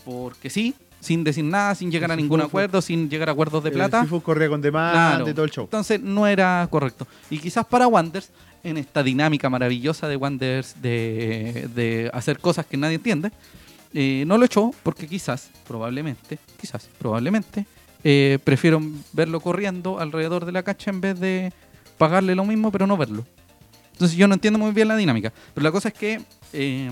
porque sí, sin decir nada, sin llegar El a ningún fue- acuerdo, sin llegar a acuerdos de El plata. Sifu corría con demanda Claro. y todo el show. Entonces no era correcto. Y quizás para Wanders, en esta dinámica maravillosa de Wanders de, de hacer cosas que nadie entiende, eh, no lo echó porque quizás, probablemente, quizás, probablemente, eh, prefiero verlo corriendo alrededor de la cancha en vez de pagarle lo mismo pero no verlo. Entonces yo no entiendo muy bien la dinámica. Pero la cosa es que eh,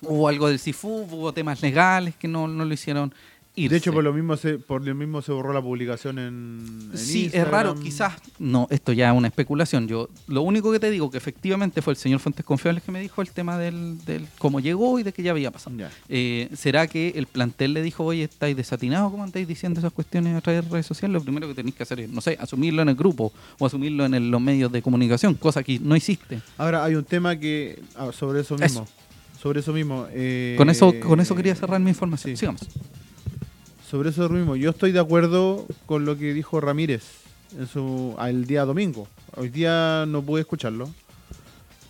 Hubo algo del CIFU, hubo temas legales que no, no lo hicieron ir. De hecho, por lo mismo se, por lo mismo se borró la publicación en, en Sí, es raro, quizás. No, esto ya es una especulación. Yo lo único que te digo que efectivamente fue el señor Fuentes Confiables que me dijo el tema del, del cómo llegó y de que ya había pasado. Ya. Eh, ¿Será que el plantel le dijo, oye, estáis desatinados? ¿Cómo andáis diciendo esas cuestiones a través de redes sociales? Lo primero que tenéis que hacer es, no sé, asumirlo en el grupo o asumirlo en el- los medios de comunicación, cosa que no hiciste. Ahora hay un tema que ah, sobre eso mismo. Sobre eso mismo. eh, Con eso, con eso quería cerrar mi información. sí. Sigamos. Sobre eso mismo. Yo estoy de acuerdo con lo que dijo Ramírez en su, el día domingo. Hoy día no pude escucharlo.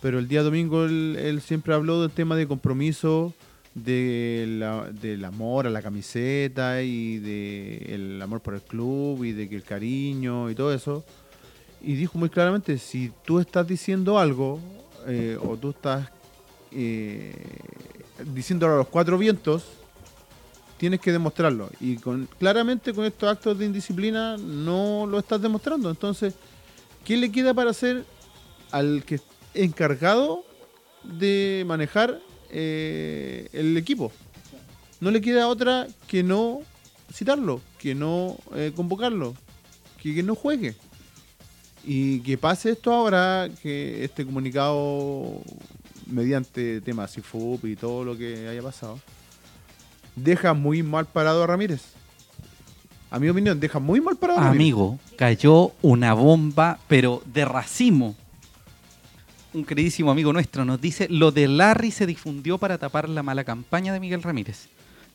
Pero el día domingo él, siempre habló del tema de compromiso, de la- del amor a la camiseta y del amor por el club y de que el cariño y todo eso. Y dijo muy claramente, si tú estás diciendo algo eh, o tú estás eh, diciéndolo a los cuatro vientos, tienes que demostrarlo. Y con, claramente con estos actos de indisciplina no lo estás demostrando. Entonces, ¿qué le queda para hacer al que encargado de manejar eh, el equipo? No le queda otra que no citarlo, que no eh, convocarlo, que, que no juegue. Y que pase esto ahora, que este comunicado mediante temas CIFUP y todo lo que haya pasado, deja muy mal parado a Ramírez. A mi deja muy mal parado a. Amigo, cayó una bomba, pero de racimo. Un queridísimo amigo nuestro nos dice, lo de Larry se difundió para tapar la mala campaña de Miguel Ramírez,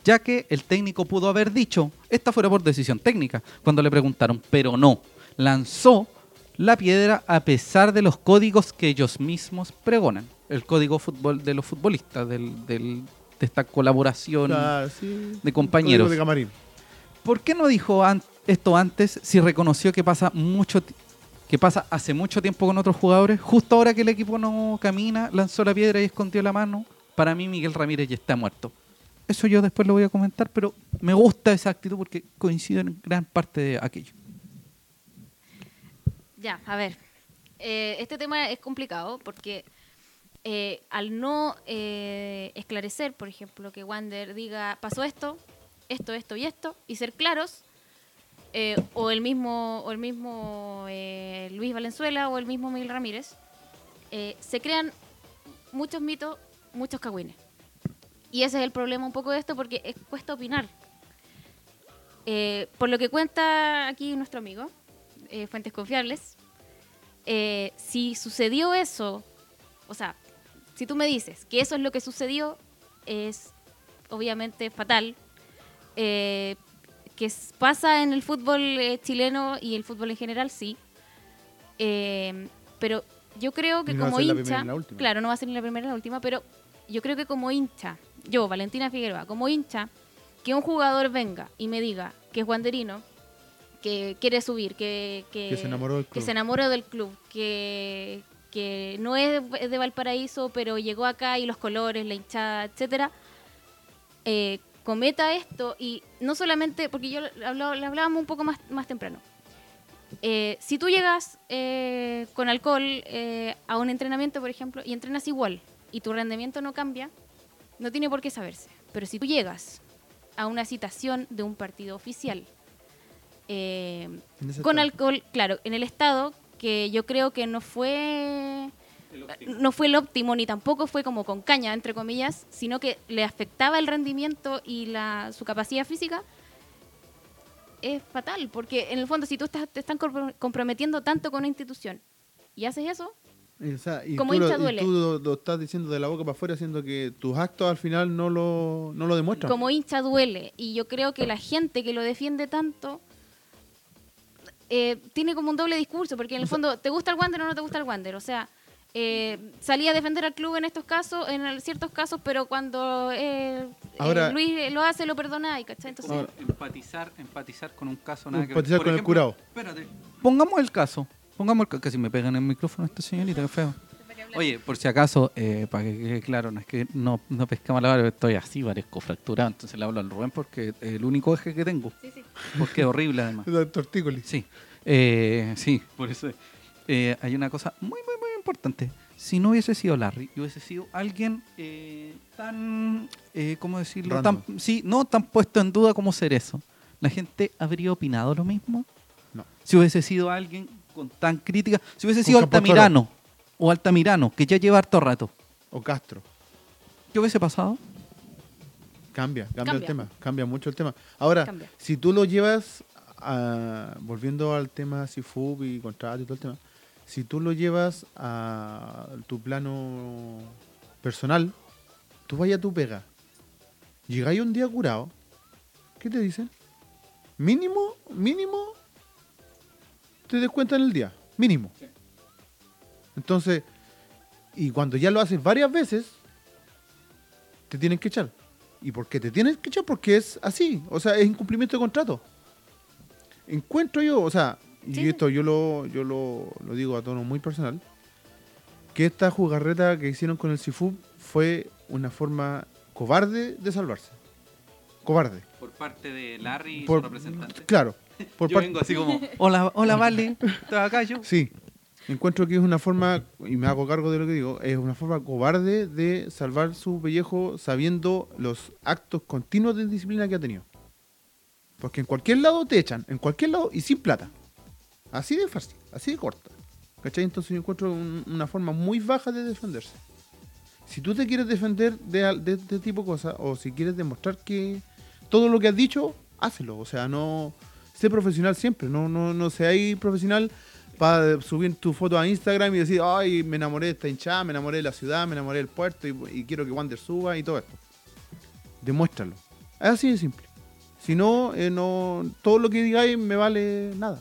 ya que el técnico pudo haber dicho, esta fuera por decisión técnica, cuando le preguntaron, pero no, lanzó la piedra a pesar de los códigos que ellos mismos pregonan. El código fútbol de los futbolistas, del, del- de esta colaboración. Claro, sí. de compañeros. Código de camarín. ¿Por qué no dijo an- esto antes si reconoció que pasa mucho que pasa hace mucho tiempo con otros jugadores? Justo ahora que el equipo no camina, lanzó la piedra y escondió la mano. Para mí Miguel Ramírez ya está muerto. Eso yo después lo voy a comentar, pero me gusta esa actitud porque coincido en gran parte de aquello. Ya, a ver. Eh, este tema es complicado porque eh, al no eh, esclarecer, por ejemplo, que Wander diga, pasó esto, esto, esto y esto, y ser claros, eh, o el mismo, o el mismo Luis Valenzuela o el mismo Miguel Ramírez, se crean muchos mitos, muchos cagüines. Y ese es el problema un poco de esto porque es cuesta opinar. Por lo que cuenta aquí nuestro amigo, fuentes confiables, si sucedió eso, o sea, si tú me dices que eso es lo que sucedió, es obviamente fatal, eh, que pasa en el fútbol eh, chileno y el fútbol en general, sí, Eh, pero yo creo que no como hincha, claro, no va a ser ni la primera ni la última, pero yo creo que como hincha, yo, Valentina Figueroa, como hincha, que un jugador venga y me diga que es guanderino, que quiere subir, que, que, Que se enamoró del que club. se enamoró del club, que, que no es de, de Valparaíso, pero llegó acá y los colores, la hinchada, etcétera, eh, cometa esto y no solamente, porque yo le hablaba- le hablábamos un poco más, más temprano. Eh, si tú llegas eh, con alcohol a un entrenamiento, por ejemplo, y entrenas igual y tu rendimiento no cambia, no tiene por qué saberse. Pero si tú llegas a una citación de un partido oficial con alcohol, claro, en el estado que yo creo que no fue no fue el óptimo ni tampoco fue como con caña entre comillas, sino que le afectaba el rendimiento y la su capacidad física es fatal, porque en el fondo si tú estás, te están compro- comprometiendo tanto con una institución y haces eso, o sea, y como tú, lo, hincha y duele. tú lo, lo estás diciendo de la boca para afuera, haciendo que tus actos al final no lo, no lo demuestran. como hincha duele. Y yo creo que la gente que lo defiende tanto eh, tiene como un doble discurso, porque en el fondo, ¿te gusta el Wander o no te gusta el Wander? O sea, eh, salía a defender al club en estos casos, en el- ciertos casos, pero cuando eh, Ahora- eh, Luis lo hace, lo perdona y ¿cachai? Entonces, Ahora- empatizar, empatizar con un caso nada que ver. Empatizar Por con el curado. Espérate. Pongamos el caso. Pongamos el caso. Casi me pegan el micrófono esta señorita, qué feo. Oye, por si acaso, eh, para que quede claro, no es que no, no pescamos la vara, estoy así, parezco fracturado, entonces le hablo al Rubén porque es el único eje que tengo. sí, sí. Porque es horrible además. <laughs> Es tortícolis. Sí, eh, sí, por eso. eh, hay una cosa muy, muy, muy importante. si no hubiese sido Larry, y hubiese sido alguien eh, tan, eh, ¿cómo decirlo? Tan, sí, no tan puesto en duda como ser eso. ¿La gente habría opinado lo mismo? No. Si hubiese sido alguien con tan crítica, si hubiese Con sido. Altamirano o Altamirano, que ya lleva harto rato, O Castro. ¿qué hubiese pasado? Cambia, cambia, el tema, cambia mucho el tema. Ahora, Cambia. si tú lo llevas, a, volviendo al tema CIFUB y contrato y todo el tema, si tú lo llevas a tu plano personal, tú vayas a tu pega, llegáis un día curado, ¿qué te dicen? Mínimo, mínimo, te descuentan el día, mínimo. Entonces, y cuando ya lo haces varias veces, te tienen que echar. ¿Y por qué te tienen que echar? Porque es así, o sea, es incumplimiento de contrato. Encuentro yo, o sea, y Sí. esto yo lo, yo lo, lo digo a tono muy personal, que esta jugarreta que hicieron con el Sifu fue una forma cobarde de salvarse. Cobarde. Por parte de Larry y Por- su representante. Claro. Por <laughs> Yo parte- vengo así como, <laughs> hola, hola, Vale, ¿te acá yo? Sí. Encuentro que es una forma, y me hago cargo de lo que digo, es una forma cobarde de salvar su pellejo sabiendo los actos continuos de disciplina que ha tenido. Porque en cualquier lado te echan, en cualquier lado y sin plata. Así de fácil, así de corta. ¿Cachai? Entonces yo encuentro un- una forma muy baja de defenderse. Si tú te quieres defender de, de este tipo de cosas, o si quieres demostrar que todo lo que has dicho, hazlo. O sea, no sé profesional siempre, no, no, no seáis profesional para subir tu foto a Instagram y decir, ay, me enamoré de esta hinchada, me enamoré de la ciudad, me enamoré del puerto y, quiero que Wander suba y todo esto. Demuéstralo. Es así de simple. Si no, eh, no, todo lo que digáis me vale nada.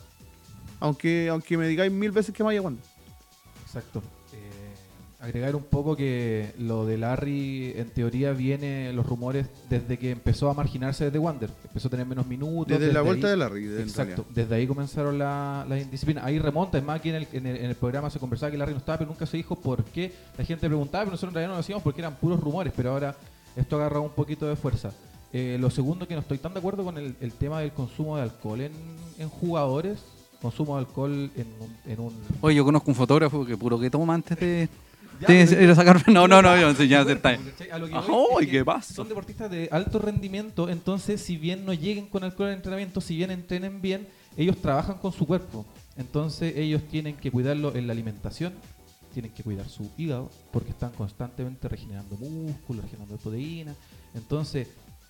Aunque, aunque me digáis mil veces que vaya Wander. Exacto. Agregar un poco que lo de Larry, en teoría, viene los rumores desde que empezó a marginarse desde Wander. Empezó a tener menos minutos. Desde la vuelta ahí- de Larry. de- en Exacto, desde ahí comenzaron la- las indisciplinas. Ahí remonta, es más, aquí en el, en, el, en el programa se conversaba que Larry no estaba, pero nunca se dijo por qué. La gente preguntaba, pero nosotros en realidad no lo decíamos porque eran puros rumores, pero ahora esto agarra un poquito de fuerza. Eh, lo segundo, que no estoy tan de acuerdo con el, el tema del consumo de alcohol en, en jugadores. Consumo de alcohol en un... En un Oye, yo conozco un fotógrafo que puro que toma antes de, Sacar... <laughs> No, no, no, yo. ¿cachai? A voy es ay, ¿qué pasa? Son deportistas de alto rendimiento, entonces si bien no lleguen con alcohol al entrenamiento, si bien entrenen bien, ellos trabajan con su cuerpo. Entonces ellos tienen que cuidarlo en la alimentación, tienen que cuidar su hígado, porque están constantemente regenerando músculo, regenerando proteínas. Entonces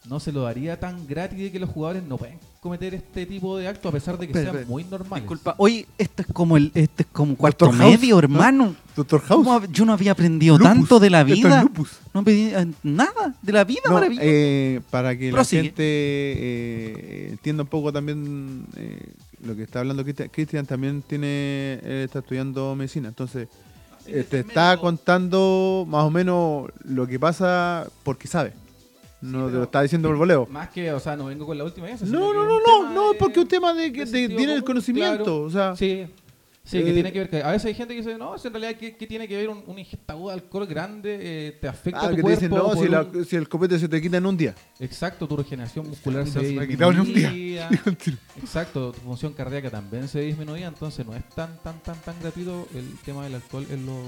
no se lo daría tan gratis de que los jugadores no pueden cometer este tipo de actos a pesar de que Espera, sean espera. muy normales. Disculpa, oye, esto es como el, esto es como cuarto Doctor medio, ¿no? hermano. Doctor House. ¿Cómo hab- Yo no había aprendido Lupus. tanto de la vida. lupus. No aprendí eh, nada de la vida, No, eh, para que Prosigue. la gente eh, entienda un poco también eh, lo que está hablando Cristian, Cristian también tiene, él está estudiando medicina, entonces te está contando más o menos lo que pasa porque sabe. No te lo está diciendo por voleo. Más que, o sea, no vengo con la última vez. No, no, no, no, no, es porque es un tema de que tiene el conocimiento, o sea, Sí, sí, que Eh, tiene que ver. Que a veces hay gente que dice, no, si en realidad, ¿qué, qué tiene que ver un, un ingesta aguda de alcohol grande? eh, te afecta ah, tu que te dicen, no, si, la- un- si el copete se te quita en un día. Exacto, tu regeneración muscular se se ha quitado en un día. <laughs> Exacto, tu función cardíaca también se disminuía, entonces no es tan, tan, tan, tan gratuito el tema del alcohol en los,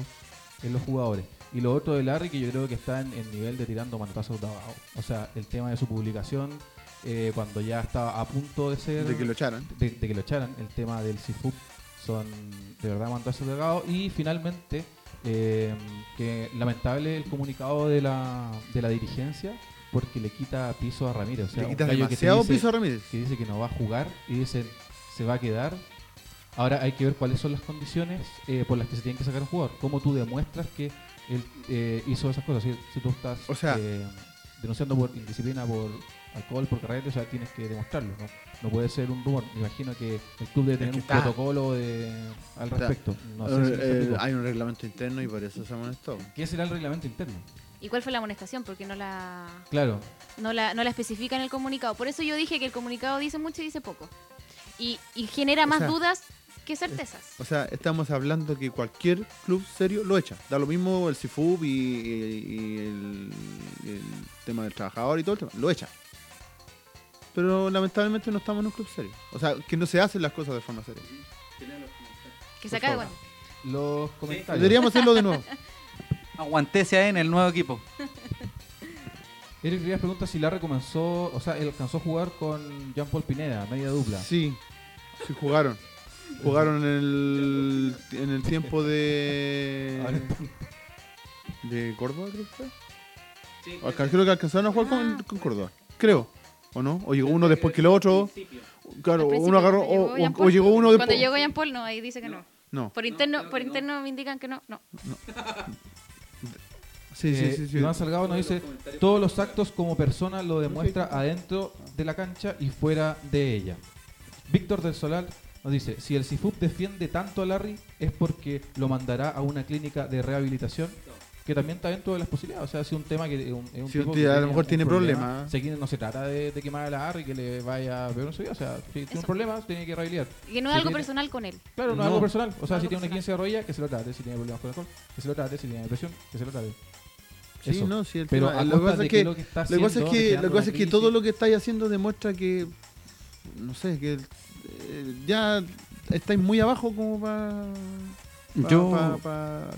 en los jugadores. Y lo otro de Larry, que yo creo que está en el nivel de tirando manotazos de abajo. O sea, el tema de su publicación, eh, cuando ya estaba a punto de ser De que lo echaran. de, de que lo echaran, el tema del CIFUP son de verdad manotazos delgados. Y finalmente, eh, que lamentable el comunicado de la, de la dirigencia porque le quita piso a Ramírez. O sea, Le quitas gallo que demasiado dice- piso a Ramírez. que dice que no va a jugar y dicen se va a quedar. Ahora hay que ver cuáles son las condiciones eh, por las que se tiene que sacar un jugador. Cómo tú demuestras que él eh, hizo esas cosas. Si, si tú estás O sea- eh, denunciando por indisciplina, por alcohol, por carrete, o sea, tienes que demostrarlo. No, no puede ser un rumor. Me imagino que el club debe tener un está. protocolo de, al respecto. No sé Eh, si eh, hay un reglamento interno y por eso se amonestó. ¿Qué será el reglamento interno? ¿Y cuál fue la amonestación? Porque no la, Claro, no la, no la especifica en el comunicado. Por eso yo dije que el comunicado dice mucho y dice poco. Y, y genera O más sea, dudas que certezas. O sea, estamos hablando que cualquier club serio lo echa. Da lo mismo el CIFUB y, y- y el, el tema del trabajador y todo el tema. Lo echa. Pero lamentablemente no estamos en un club serio. O sea, que no se hacen las cosas de forma seria. que se acabe, favor. bueno. los comentarios. Deberíamos hacerlo de nuevo. <laughs> Aguantese en el nuevo equipo. <laughs> Eric Rivas pregunta si Larry comenzó, o sea, él alcanzó a jugar con Jean-Paul Pineda, media dupla. Sí, sí jugaron. Jugaron en el, en el tiempo de. de Córdoba, creo que fue. Alca- Creo que alcanzaron a jugar con, con Córdoba. Creo. ¿O no? O llegó uno después que el otro. Claro, Al principio, uno agarró. cuando O, llegó Jean o- o Paul. llegó uno Cuando después. llegó Jean Paul, no, ahí dice que no. No. Por interno, por interno me indican que no. No. Sí, sí, Eh, sí. sí. Iván Salgado nos dice, todos los actos como persona lo demuestra adentro de la cancha y fuera de ella. Víctor del Solar nos dice, si el CIFUP defiende tanto a Larry es porque lo mandará a una clínica de rehabilitación que también está dentro de las posibilidades. O sea, si un tema que es un, es un Sí, tipo que a lo mejor tiene problema, problemas. aquí no se trata de, de quemar a Larry que le vaya a peor en su vida. O sea, si tiene un problema, tiene que rehabilitar. Y que no es Si algo tiene- personal con él. Claro, no, es algo personal. O sea, si tiene una quince de rodilla, que se lo trate. Si tiene problemas con alcohol, que se lo trate. Si tiene depresión, que se lo trate. Sí, Eso. no, sí, el Pero tema- lo que que, lo que está lo que, pasa es haciendo, que, lo que, pasa es que todo lo que estáis haciendo demuestra que, no sé, que eh, ya estáis muy abajo como para Yo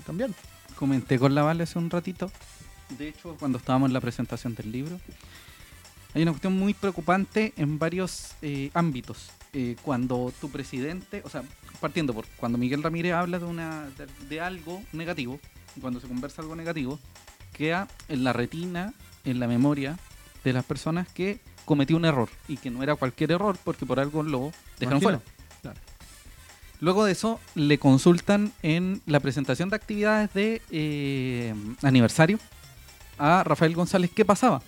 cambiar. comenté con la Vale hace un ratito. De hecho, cuando estábamos en la presentación del libro, hay una cuestión muy preocupante en varios eh, ámbitos. Eh, cuando tu presidente, o sea, partiendo por cuando Miguel Ramírez habla de, una, de, de algo negativo, cuando se conversa algo negativo, queda en la retina, en la memoria de las personas que cometió un error y que no era cualquier error porque por algo lo dejaron Imagino. fuera. Luego de eso, le consultan en la presentación de actividades de eh, aniversario a Rafael González qué pasaba.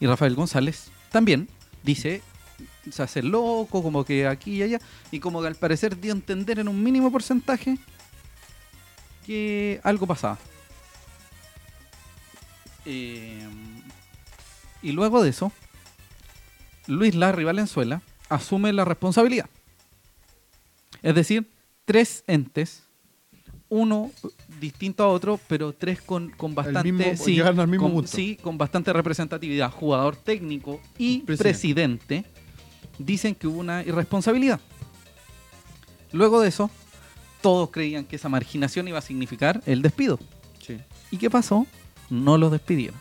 Y Rafael González también dice, se hace loco, como que aquí y allá, y como que al parecer dio a entender en un mínimo porcentaje que algo pasaba. Eh, y luego de eso, Luis Larry Valenzuela asume la responsabilidad. Es decir, tres entes, uno distinto a otro, pero tres con, con bastante, mismo- sí, llegaron al mismo con, punto. sí, con bastante representatividad, jugador técnico y Presidente. presidente, dicen que hubo una irresponsabilidad. Luego de eso, todos creían que esa marginación iba a significar el despido. Sí. ¿Y qué pasó? No lo despidieron.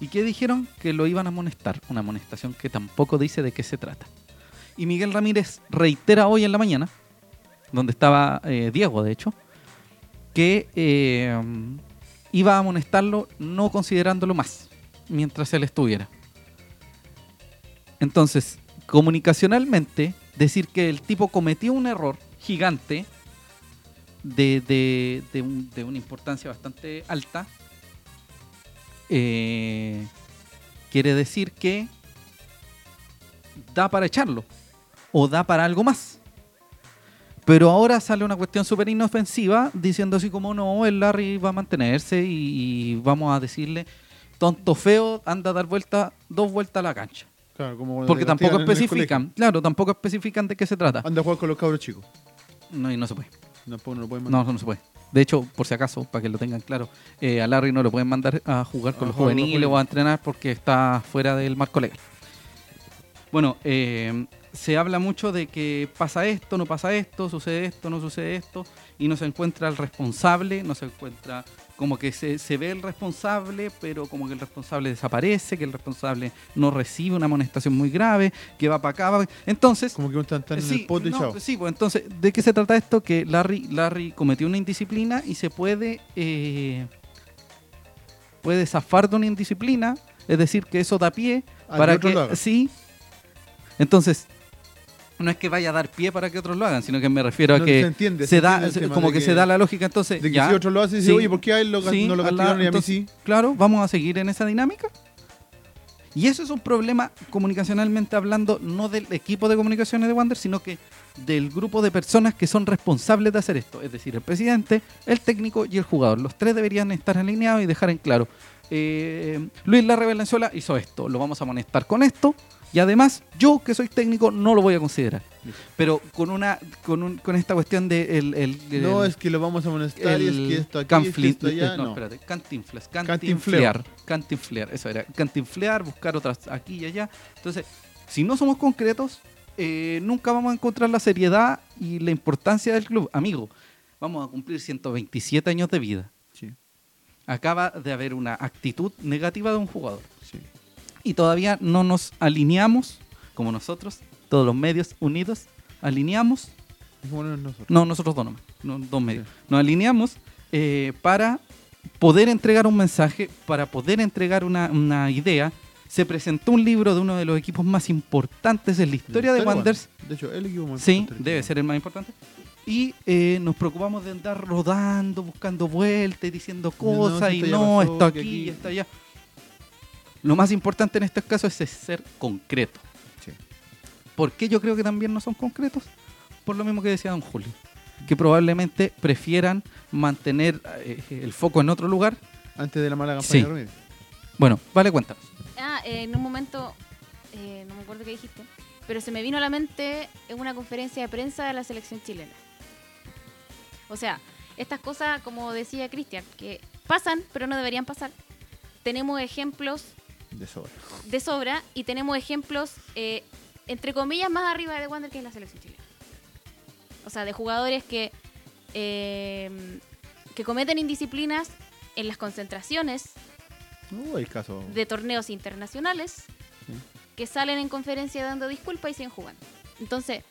¿Y qué dijeron? Que lo iban a amonestar. Una amonestación que tampoco dice de qué se trata. Y Miguel Ramírez reitera hoy en la mañana, donde estaba eh, Diego, de hecho, que eh, iba a amonestarlo no considerándolo más mientras él estuviera. Entonces, comunicacionalmente, decir que el tipo cometió un error gigante de, de- de un- de una importancia bastante alta, eh, quiere decir que da para echarlo o da para algo más. Pero ahora sale una cuestión súper inofensiva diciendo así como no, el Larry va a mantenerse y, y vamos a decirle, tonto feo, anda a dar vuelta, dos vueltas a la cancha. Claro, como cuando Porque tampoco especifican, claro, tampoco especifican de qué se trata. Anda a jugar con los cabros chicos. No, y no se puede. No lo. No, no se puede. De hecho, por si acaso, para que lo tengan claro, eh, a Larry no lo pueden mandar a jugar con A los jugar juveniles o a entrenar porque está fuera del marco legal. Bueno, eh, se habla mucho de que pasa esto, no pasa esto, sucede esto, no sucede esto, y no se encuentra el responsable, no se encuentra como que se, se ve el responsable, pero como que el responsable desaparece, que el responsable no recibe una amonestación muy grave, que va para acá. va Entonces, Como que uno está, está en Sí, el pote y no, chao. sí, pues entonces, ¿de qué se trata esto? Que Larry, Larry cometió una indisciplina y se puede, eh, puede zafar de una indisciplina, es decir, que eso da pie para que, hagan. sí. Entonces, no es que vaya a dar pie para que otros lo hagan, sino que me refiero a que se entiende, se se da, entiende como que, que- se da la lógica, entonces, De que ya, si otro lo hace, dice, sí, oye, ¿por qué a él lo, sí, no lo la- y a mí sí? Claro, vamos a seguir en esa dinámica. Y eso es un problema comunicacionalmente hablando, no del equipo de comunicaciones de Wander, sino que del grupo de personas que son responsables de hacer esto. Es decir, el presidente, el técnico y el jugador. Los tres deberían estar alineados y dejar en claro. eh, Luis Larre Valenzuela hizo esto, lo vamos a amonestar con esto. Y además, yo que soy técnico no lo voy a considerar. Pero con una con, un- con esta cuestión de el, el- el- No, es que lo vamos a amonestar y es que esto aquí, es que canflin- esto allá. no, No, espérate, cantinflas, Cantinfleo. cantinflear, cantinflear, eso era, cantinflear, buscar otras aquí y allá. Entonces, si no somos concretos, eh, nunca vamos a encontrar la seriedad y la importancia del club. Amigo, vamos a cumplir 127 años de vida. Sí, Acaba de haber una actitud negativa de un jugador. Y todavía no nos alineamos, como nosotros, todos los medios unidos, alineamos nosotros. No, nosotros dos nomás, no, dos medios. Sí. Nos alineamos eh, para poder entregar un mensaje, para poder entregar una, una idea. Se presentó un libro de uno de los equipos más importantes en la historia de Pero Wanderers. De hecho, el equipo más Sí, importante debe ser el más importante. Y eh, nos preocupamos de andar rodando, buscando vueltas, y diciendo cosas, y no, pasó, esto aquí, aquí- y esto allá. Lo más importante en estos casos es ser concreto. Sí. ¿Por qué yo creo que también no son concretos? Por lo mismo que decía don Julio. Que probablemente prefieran mantener eh, el foco en otro lugar. Antes de la mala campaña Sí. de. Bueno, vale, cuéntanos. Ah, eh, en un momento, eh, no me acuerdo qué dijiste, pero se me vino a la mente en una conferencia de prensa de la selección chilena. O sea, estas cosas, como decía Cristian, que pasan, pero no deberían pasar. Tenemos ejemplos De sobra. de sobra y tenemos ejemplos, eh, entre comillas, más arriba de Wander que es la selección chilena. O sea, de jugadores que, eh, que cometen indisciplinas en las concentraciones No hay caso. de torneos internacionales Sí. que salen en conferencia dando disculpas y siguen jugando. Entonces,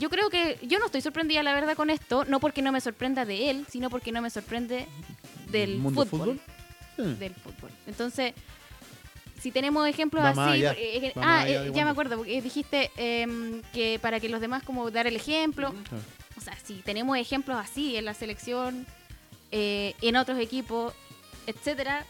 yo creo que yo no estoy sorprendida, la verdad, con esto, no porque no me sorprenda de él, sino porque no me sorprende del mundo fútbol. Sí. Del fútbol. Entonces, si tenemos ejemplos así, allá, eh, eh, ah, eh, ya me acuerdo, porque dijiste em, que para que los demás como dar el ejemplo, o sea, si tenemos ejemplos así en la selección, eh, en otros equipos, etcétera,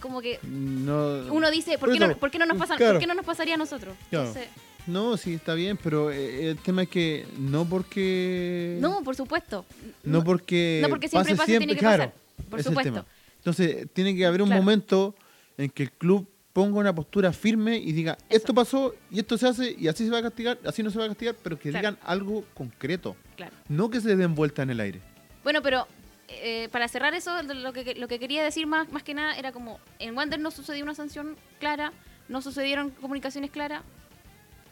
como que No, uno dice, ¿por qué, no, por qué no nos pasa, claro. ¿por qué no nos pasaría a nosotros? Claro. Entonces, no, sí, está bien, pero eh, el tema es que no porque. no, por supuesto. No porque. no porque siempre pase pase, siempre, tiene que claro, pasar. Por supuesto. Entonces, tiene que haber un momento en que el club ponga una postura firme y diga, Eso. esto pasó y esto se hace y así se va a castigar, así no se va a castigar, pero que Claro. digan algo concreto, Claro. no que se den vuelta en el aire. Bueno, pero eh, para cerrar eso, lo que, lo que quería decir más, más que nada era como, en Wander no sucedió una sanción clara, no sucedieron comunicaciones claras,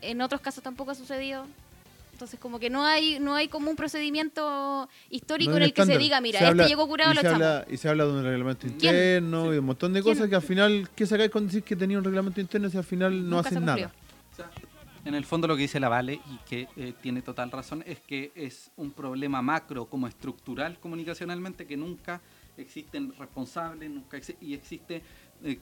en otros casos tampoco ha sucedido. Entonces, como que no hay no hay como un procedimiento histórico No en el que se diga, mira, Se este habla- llegó curado, y lo se habla, y se habla de un reglamento ¿Quién? interno y de un montón de ¿Quién? cosas que al final, ¿qué sacáis con decir que tenía un reglamento interno si al final no hacen nada? En el fondo lo que dice la Vale y que eh, tiene total razón es que es un problema macro como estructural comunicacionalmente que nunca existen responsables, nunca exi- y existe eh,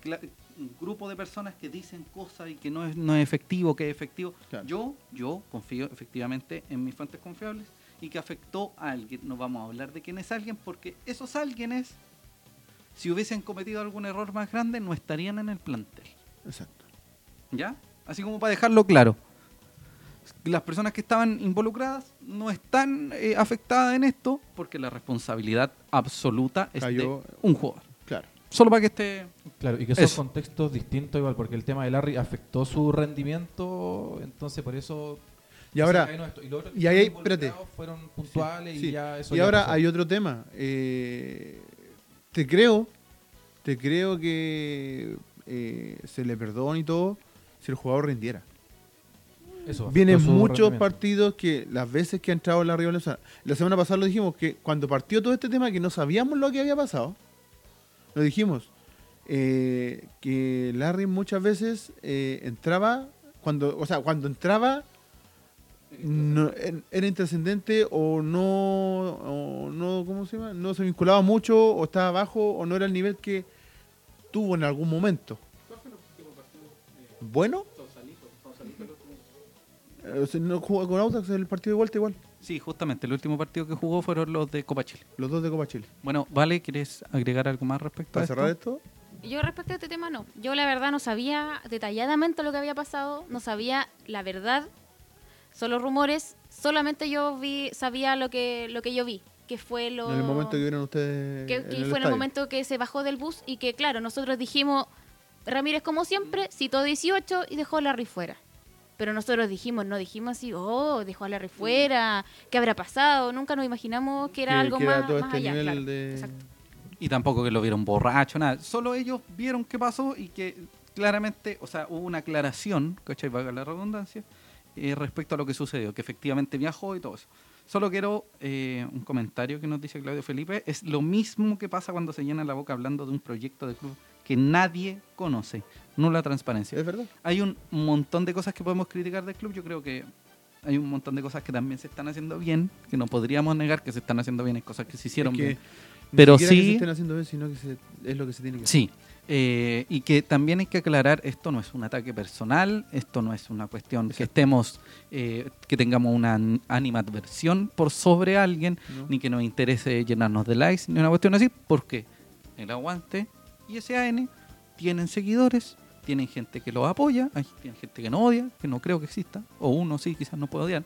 un grupo de personas que dicen cosas y que no es, no es efectivo, que es efectivo. Claro. Yo, yo confío efectivamente en mis fuentes confiables y que afectó a alguien. No vamos a hablar de quién es alguien porque esos alguienes, si hubiesen cometido algún error más grande, no estarían en el plantel. Exacto. ¿Ya? Así como para dejarlo claro. Las personas que estaban involucradas no están eh, afectadas en esto porque la responsabilidad absoluta es Cayó- de un jugador. Solo para que esté... Claro, y que son Eso. contextos distintos igual, porque el tema de Larry afectó su rendimiento, entonces por eso... Y ahora. Y, ahí espérate. fueron puntuales Sí. y ya eso Y ya ahora pasó. hay otro tema. Eh, te creo, te creo que eh, se le perdona y todo si el jugador rindiera. Eso, Vienen muchos partidos que las veces que ha entrado la Río la semana pasada lo dijimos que cuando partió todo este tema que no sabíamos lo que había pasado, lo dijimos eh, que Larry muchas veces eh, entraba cuando, o sea, cuando entraba no, era intrascendente o no, o no, ¿cómo se llama? No se vinculaba mucho o estaba bajo o no era el nivel que tuvo en algún momento. Bueno, eh, no jugó con Audax el partido de vuelta igual, Sí, justamente, el último partido que jugó fueron los de Copa Chile. los dos de Copa Chile. Bueno, Vale, ¿quieres agregar algo más respecto Para a cerrar esto? esto, Yo respecto a este tema no. Yo la verdad no sabía detalladamente lo que había pasado, no sabía la verdad, solo rumores, solamente yo vi sabía lo que lo que yo vi, que fue lo en el momento que vieron ustedes que, en que el fue en el momento que se bajó del bus y que claro, nosotros dijimos Ramírez como siempre citó 18 y dejó a Larry fuera. Pero nosotros dijimos, no dijimos así, oh, dejó a Larry fuera, ¿qué habrá pasado? Nunca nos imaginamos que era Que- algo que era más, todo más este allá. nivel claro. de- Exacto. Y tampoco que lo vieron borracho, nada. Solo ellos vieron qué pasó y que claramente, o sea, hubo una aclaración, ¿cachai? Valga la redundancia, eh, respecto a lo que sucedió, que efectivamente viajó y todo eso. Solo quiero eh, un comentario que nos dice Claudio Felipe. Es lo mismo que pasa cuando se llena la boca hablando de un proyecto de club que nadie conoce. Nula transparencia. Es verdad. Hay un montón de cosas que podemos criticar del club. Yo creo que hay un montón de cosas que también se están haciendo bien, que no podríamos negar que se están haciendo bien. Hay cosas que se hicieron Es que bien. Pero siquiera que sí- se estén haciendo bien, sino que se- es lo que se tiene que hacer. Sí, eh, y que también hay que aclarar, esto no es un ataque personal, esto no es una cuestión que estemos, eh, que tengamos una an- animadversión por sobre alguien, ¿no? ni que nos interese llenarnos de likes, ni una cuestión así, porque el aguante y SAN tienen seguidores, tienen gente que los apoya, hay gente que no odia, que no creo que exista, o uno sí, quizás no puede odiar.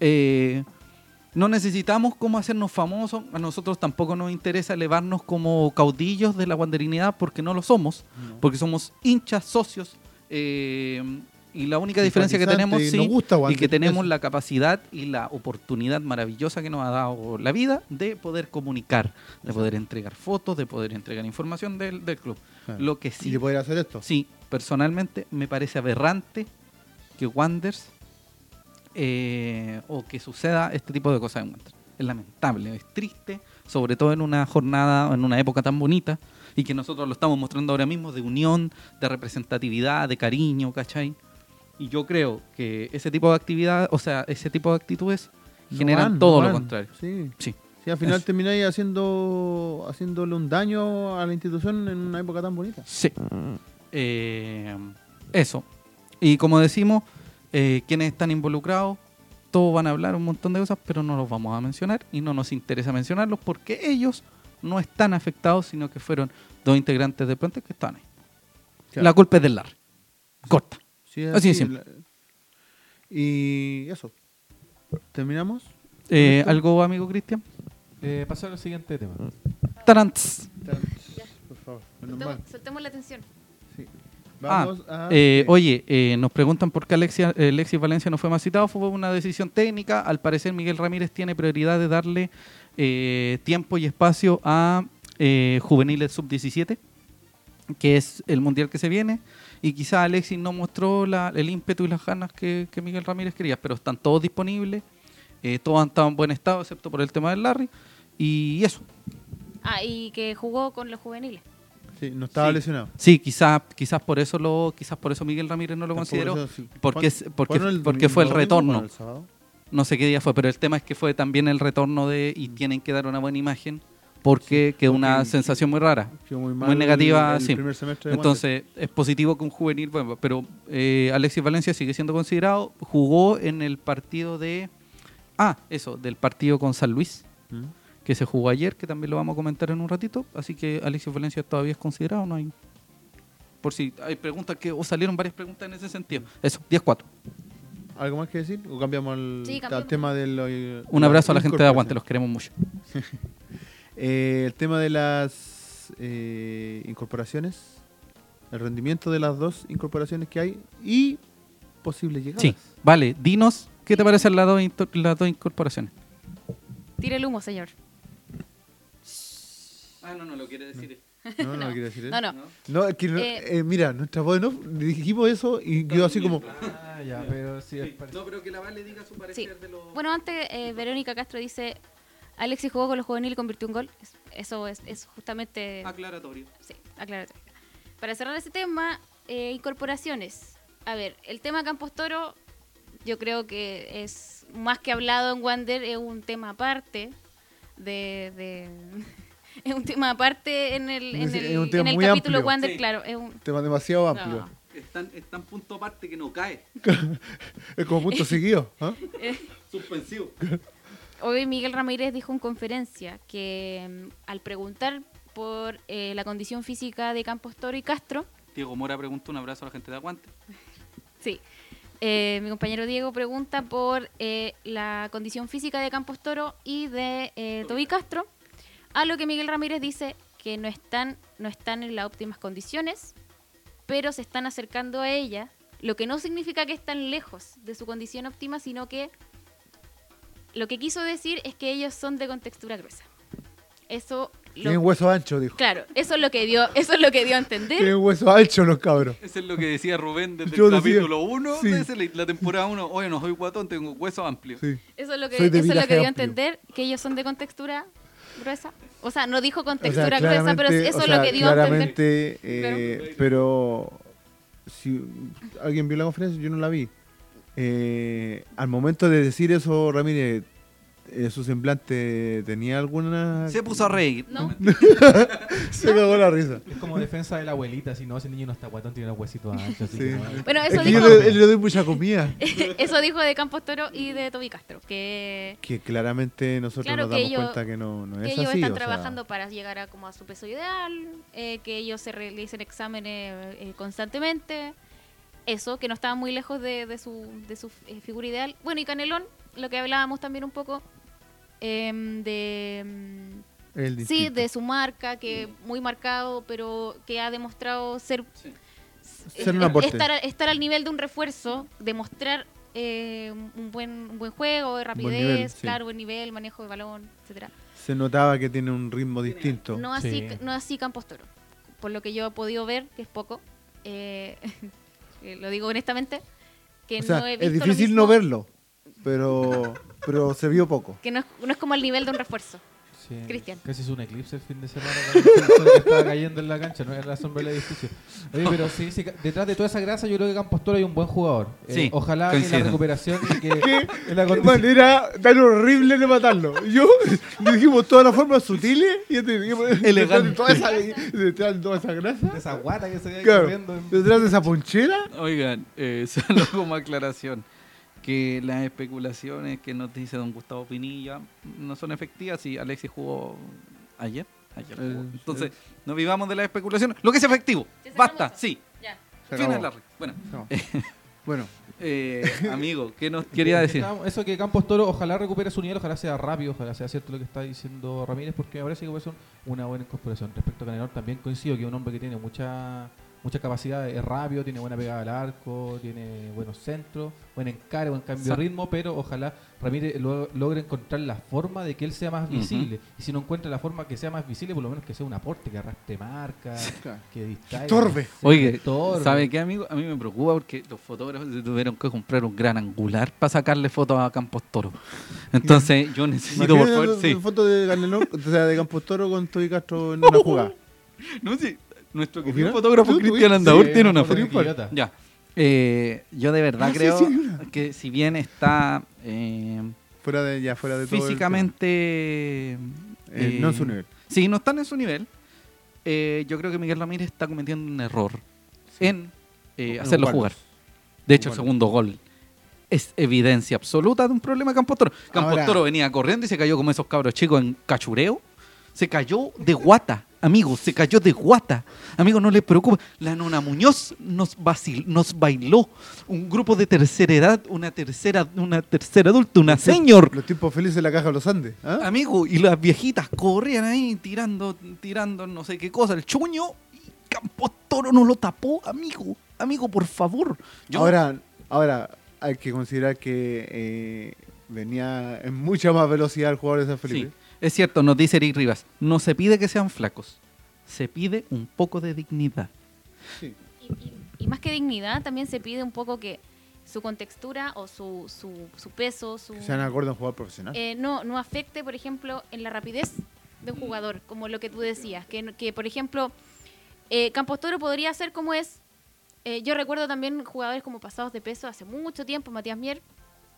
Eh, no necesitamos como hacernos famosos, a nosotros tampoco nos interesa elevarnos como caudillos de la guanderinidad porque no lo somos, No. porque somos hinchas, socios, eh, y la única diferencia que tenemos y sí, y que tenemos la capacidad y la oportunidad maravillosa que nos ha dado la vida de poder comunicar, de poder entregar fotos, de poder entregar información del, del club. Claro. Lo que Y sí, de poder hacer esto. sí, personalmente me parece aberrante que Wanders eh, o que suceda este tipo de cosas en Wanders. Es lamentable, es triste, sobre todo en una jornada, en una época tan bonita y que nosotros lo estamos mostrando ahora mismo de unión, de representatividad, de cariño, ¿cachai? Y yo creo que ese tipo de actividad, o sea, ese tipo de actitudes No generan van, todo no lo contrario. Sí. Sí. Sí, al final Eso. termináis haciendo haciéndole un daño a la institución en una época tan bonita. Sí. Eh, eso. Y como decimos, eh, quienes están involucrados, todos van a hablar un montón de cosas, pero no los vamos a mencionar y no nos interesa mencionarlos porque ellos no están afectados, sino que fueron dos integrantes de Puente que estaban ahí. Claro. La culpa es del Larry. Corta. Sí, es Así de así, simple. la- Y eso. ¿Terminamos? Eh. ¿Algo, amigo Cristian? Eh, pasar al siguiente tema. Tarantz. Por favor, Soltemos, soltemos la atención. Ah, Vamos a... Eh, oye, eh, nos preguntan por qué Alexia, Alexis Valencia no fue más citado. Fue una decisión técnica. Al parecer, Miguel Ramírez tiene prioridad de darle eh, tiempo y espacio a eh, juveniles sub-17, que es el mundial que se viene. Y quizá Alexis no mostró la- el ímpetu y las ganas que, que Miguel Ramírez quería, pero están todos disponibles. eh, todos han estado en buen estado, excepto por el tema del Larry. Y eso. Ah, y que jugó con los juveniles. Sí, no estaba Sí. lesionado. Sí, quizás quizás por eso lo quizás por eso Miguel Ramírez no lo consideró. sí. porque es- ¿Cuándo- porque- el porque fue el retorno. ¿Cuándo, el no sé qué día fue, pero el tema es que fue también el retorno de y tienen que dar una buena imagen porque quedó una sensación muy rara. Muy, Muy negativa, el sí. primer semestre de Entonces es positivo que un juvenil, bueno, pero eh, Alexis Valencia sigue siendo considerado, jugó en el partido de, ah, eso, del partido con San Luis. ¿Mm? Que se jugó ayer, que también lo vamos a comentar en un ratito, así que Alexis Valencia todavía es considerado, no hay... Por si hay preguntas que, o salieron varias preguntas en ese sentido. Eso, 10-4. ¿Algo más que decir? ¿O cambiamos al, Sí, cambiamos. tema del... Un abrazo a la gente de Aguante, los queremos mucho. <laughs> Eh, el tema de las eh, incorporaciones, el rendimiento de las dos incorporaciones que hay y posibles llegadas. Sí, vale, dinos, ¿qué te parecen las dos, las dos incorporaciones? Tire el humo, señor. Ah, no, no lo quiere decir. No, no, quiero decir eso. No, no. No, es que no- Eh, eh, mira, nuestra voz no dijimos eso y quedó así como Ah, <laughs> ya, pero sí, es parecido. No, pero que la Vale diga su parecer de los... Bueno, antes eh, Verónica Castro dice, Alexis jugó con los juveniles y convirtió un gol. Es- Eso es, es justamente... Aclaratorio. Sí, aclaratorio. Para cerrar ese tema, eh, incorporaciones. A ver, el tema Campos Toro, yo creo que es más que hablado en Wander, es un tema aparte de... de- <laughs> es un tema aparte en el, en Es- el, es un tema en el muy capítulo amplio. Wander, Sí. claro. Es un, tema demasiado no. amplio. Están, están punto aparte que no cae. <laughs> Es como punto seguido. ¿ah? <laughs> Suspensivo. Hoy Miguel Ramírez dijo en conferencia que mm, al preguntar por eh, la condición física de Campos Toro y Castro, Diego Mora pregunta un abrazo a la gente de Aguante. sí, eh, mi compañero Diego pregunta por eh, la condición física de Campos Toro y de eh, Toby Castro, a lo que Miguel Ramírez dice que no están, no están en las óptimas condiciones, pero se están acercando a ella, lo que no significa que están lejos de su condición óptima, sino que lo que quiso decir es que ellos son de contextura gruesa. Eso lo- Tienen hueso ancho, dijo. claro, eso es lo que dio, eso es lo que dio a entender. Tienen hueso ancho los cabros. Eso es lo que decía Rubén desde Yo el decía- capítulo 1 sí. de la temporada 1. Oye, no soy guatón, tengo hueso amplio. Sí. Eso es lo que, eso es lo que dio a entender que ellos son de contextura gruesa. O sea, no dijo con O sea, textura gruesa, pero eso o es lo que dio. Claramente, eh, pero si alguien vio la conferencia, yo no la vi. Eh, al momento de decir eso, Ramírez, eh, su semblante tenía alguna. Se puso a reír. No, <laughs> <laughs> Se cagó la risa. Es como defensa de la abuelita, si no, ese niño no está guatón, tiene unos huesitos anchos. así Sí. que no- bueno, Es eso que yo dijo, le, le doy mucha comida. <laughs> eso dijo de Campos Toro y de Toby Castro, que, Que claramente nosotros Claro nos que damos ellos- cuenta que no, no que es ellos así. están sea, trabajando para llegar a como a su peso ideal, eh, que ellos se realicen exámenes eh, constantemente, eso, que no estaban muy lejos de, de su, de su eh, figura ideal. Bueno, y Canelón, lo que hablábamos también un poco em, de... el Sí, de su marca, que muy marcado, pero que ha demostrado ser, Ser un eh, aporte. estar, estar al nivel de un refuerzo, demostrar eh, un buen un buen juego, de rapidez, nivel, sí. claro, buen nivel, manejo de balón, etcétera. Se notaba que tiene un ritmo distinto. No así, Sí. no así Campos Toro. Por lo que yo he podido ver, que es poco, eh, <laughs> eh, lo digo honestamente, que o sea, no he es visto lo difícil mismo- no verlo, pero, pero se vio poco. Que no es, no es como al nivel de un refuerzo. Sí, Cristian. Casi es un eclipse el fin de semana cuando el que estaba cayendo en la cancha, no era la sombra del edificio. Oye, pero sí, sí, detrás de toda esa grasa yo creo que Campos Toro hay un buen jugador. Eh, Sí, ojalá que coincido. la recuperación y que en la Qué condición- manera tan horrible de matarlo. Yo le dijimos todas las formas sutiles y este dijimos Elegante. detrás de toda esa, detrás de toda esa grasa. de esa guata que se veía Claro, corriendo. en- detrás de esa ponchera. Oigan, eh, <laughs> solo como aclaración, que las especulaciones que nos dice don Gustavo Pinilla no son efectivas y Alexis jugó ayer. ayer El- jugó. Entonces, no vivamos de las especulaciones. Lo que es efectivo. Basta, sí. Ya. Se Fin de acabó. la red. Bueno, No. <laughs> Bueno, eh, <laughs> amigo, ¿qué nos quería que decir? Eso que Campos Toro ojalá recupere su nivel, ojalá sea rápido, ojalá sea cierto lo que está diciendo Ramírez, porque me parece que puede ser una buena incorporación. Respecto a Canelón, también coincido que es un hombre que tiene mucha mucha capacidad, es rápido, tiene buena pegada al arco, tiene buenos centros, buen encare, buen cambio de ritmo, pero ojalá Ramírez lo- logre encontrar la forma de que él sea más visible. Y si no encuentra la forma que sea más visible, por lo menos que sea un aporte, que arrastre marca, que distraiga. Estorbe. Sí, Oye. ¿sabe qué, amigo? A mí me preocupa porque los fotógrafos se tuvieron que comprar un gran angular para sacarle fotos a Campos Toro. Entonces, <laughs> yo necesito, por favor, sí. una foto de Canelón, o sea, de Campos Toro con Toby Castro en <laughs> una jugada. No, sí. Nuestro ¿O querido fotógrafo ¿Tú Cristian? Andaur Sí, tiene una foto. Ya. Eh, yo de verdad Ah, sí, creo sí, que si bien está eh, Fuera de ya, fuera de todo. el físicamente... tema. Eh, no en su nivel. Sí, no están en su nivel. eh, yo creo que Miguel Ramírez está cometiendo un error en eh, En hacerlo jugar. De hecho, el segundo gol es evidencia absoluta de un problema de Campos Toro. Campos Ahora- Toro venía corriendo y se cayó como esos cabros chicos en cachureo. Se cayó de guata, amigo, se cayó de guata. Amigo, no le preocupa. La Nona Muñoz nos, vacil- nos bailó. Un grupo de tercera edad, una tercera, una tercera adulta, una señor. Los tiempos felices de la caja de los Andes. ¿ah? Amigo, y las viejitas corrían ahí tirando, tirando no sé qué cosa, el chuño, y Campos Toro no lo tapó, amigo. Amigo, por favor. Yo- Ahora, ahora hay que considerar que eh, venía en mucha más velocidad el jugador de San sí, Felipe. Es cierto, nos dice Eric Rivas, no se pide que sean flacos, se pide un poco de dignidad. Sí. Y, y- y más que dignidad, también se pide un poco que su contextura o su, su, su peso, su, Que sean acorde a un jugador profesional. eh, no, no afecte, por ejemplo, en la rapidez de un jugador, como lo que tú decías, que, que por ejemplo, eh, Campos Toro podría ser como es. eh, yo recuerdo también jugadores como pasados de peso hace mucho tiempo, Matías Mier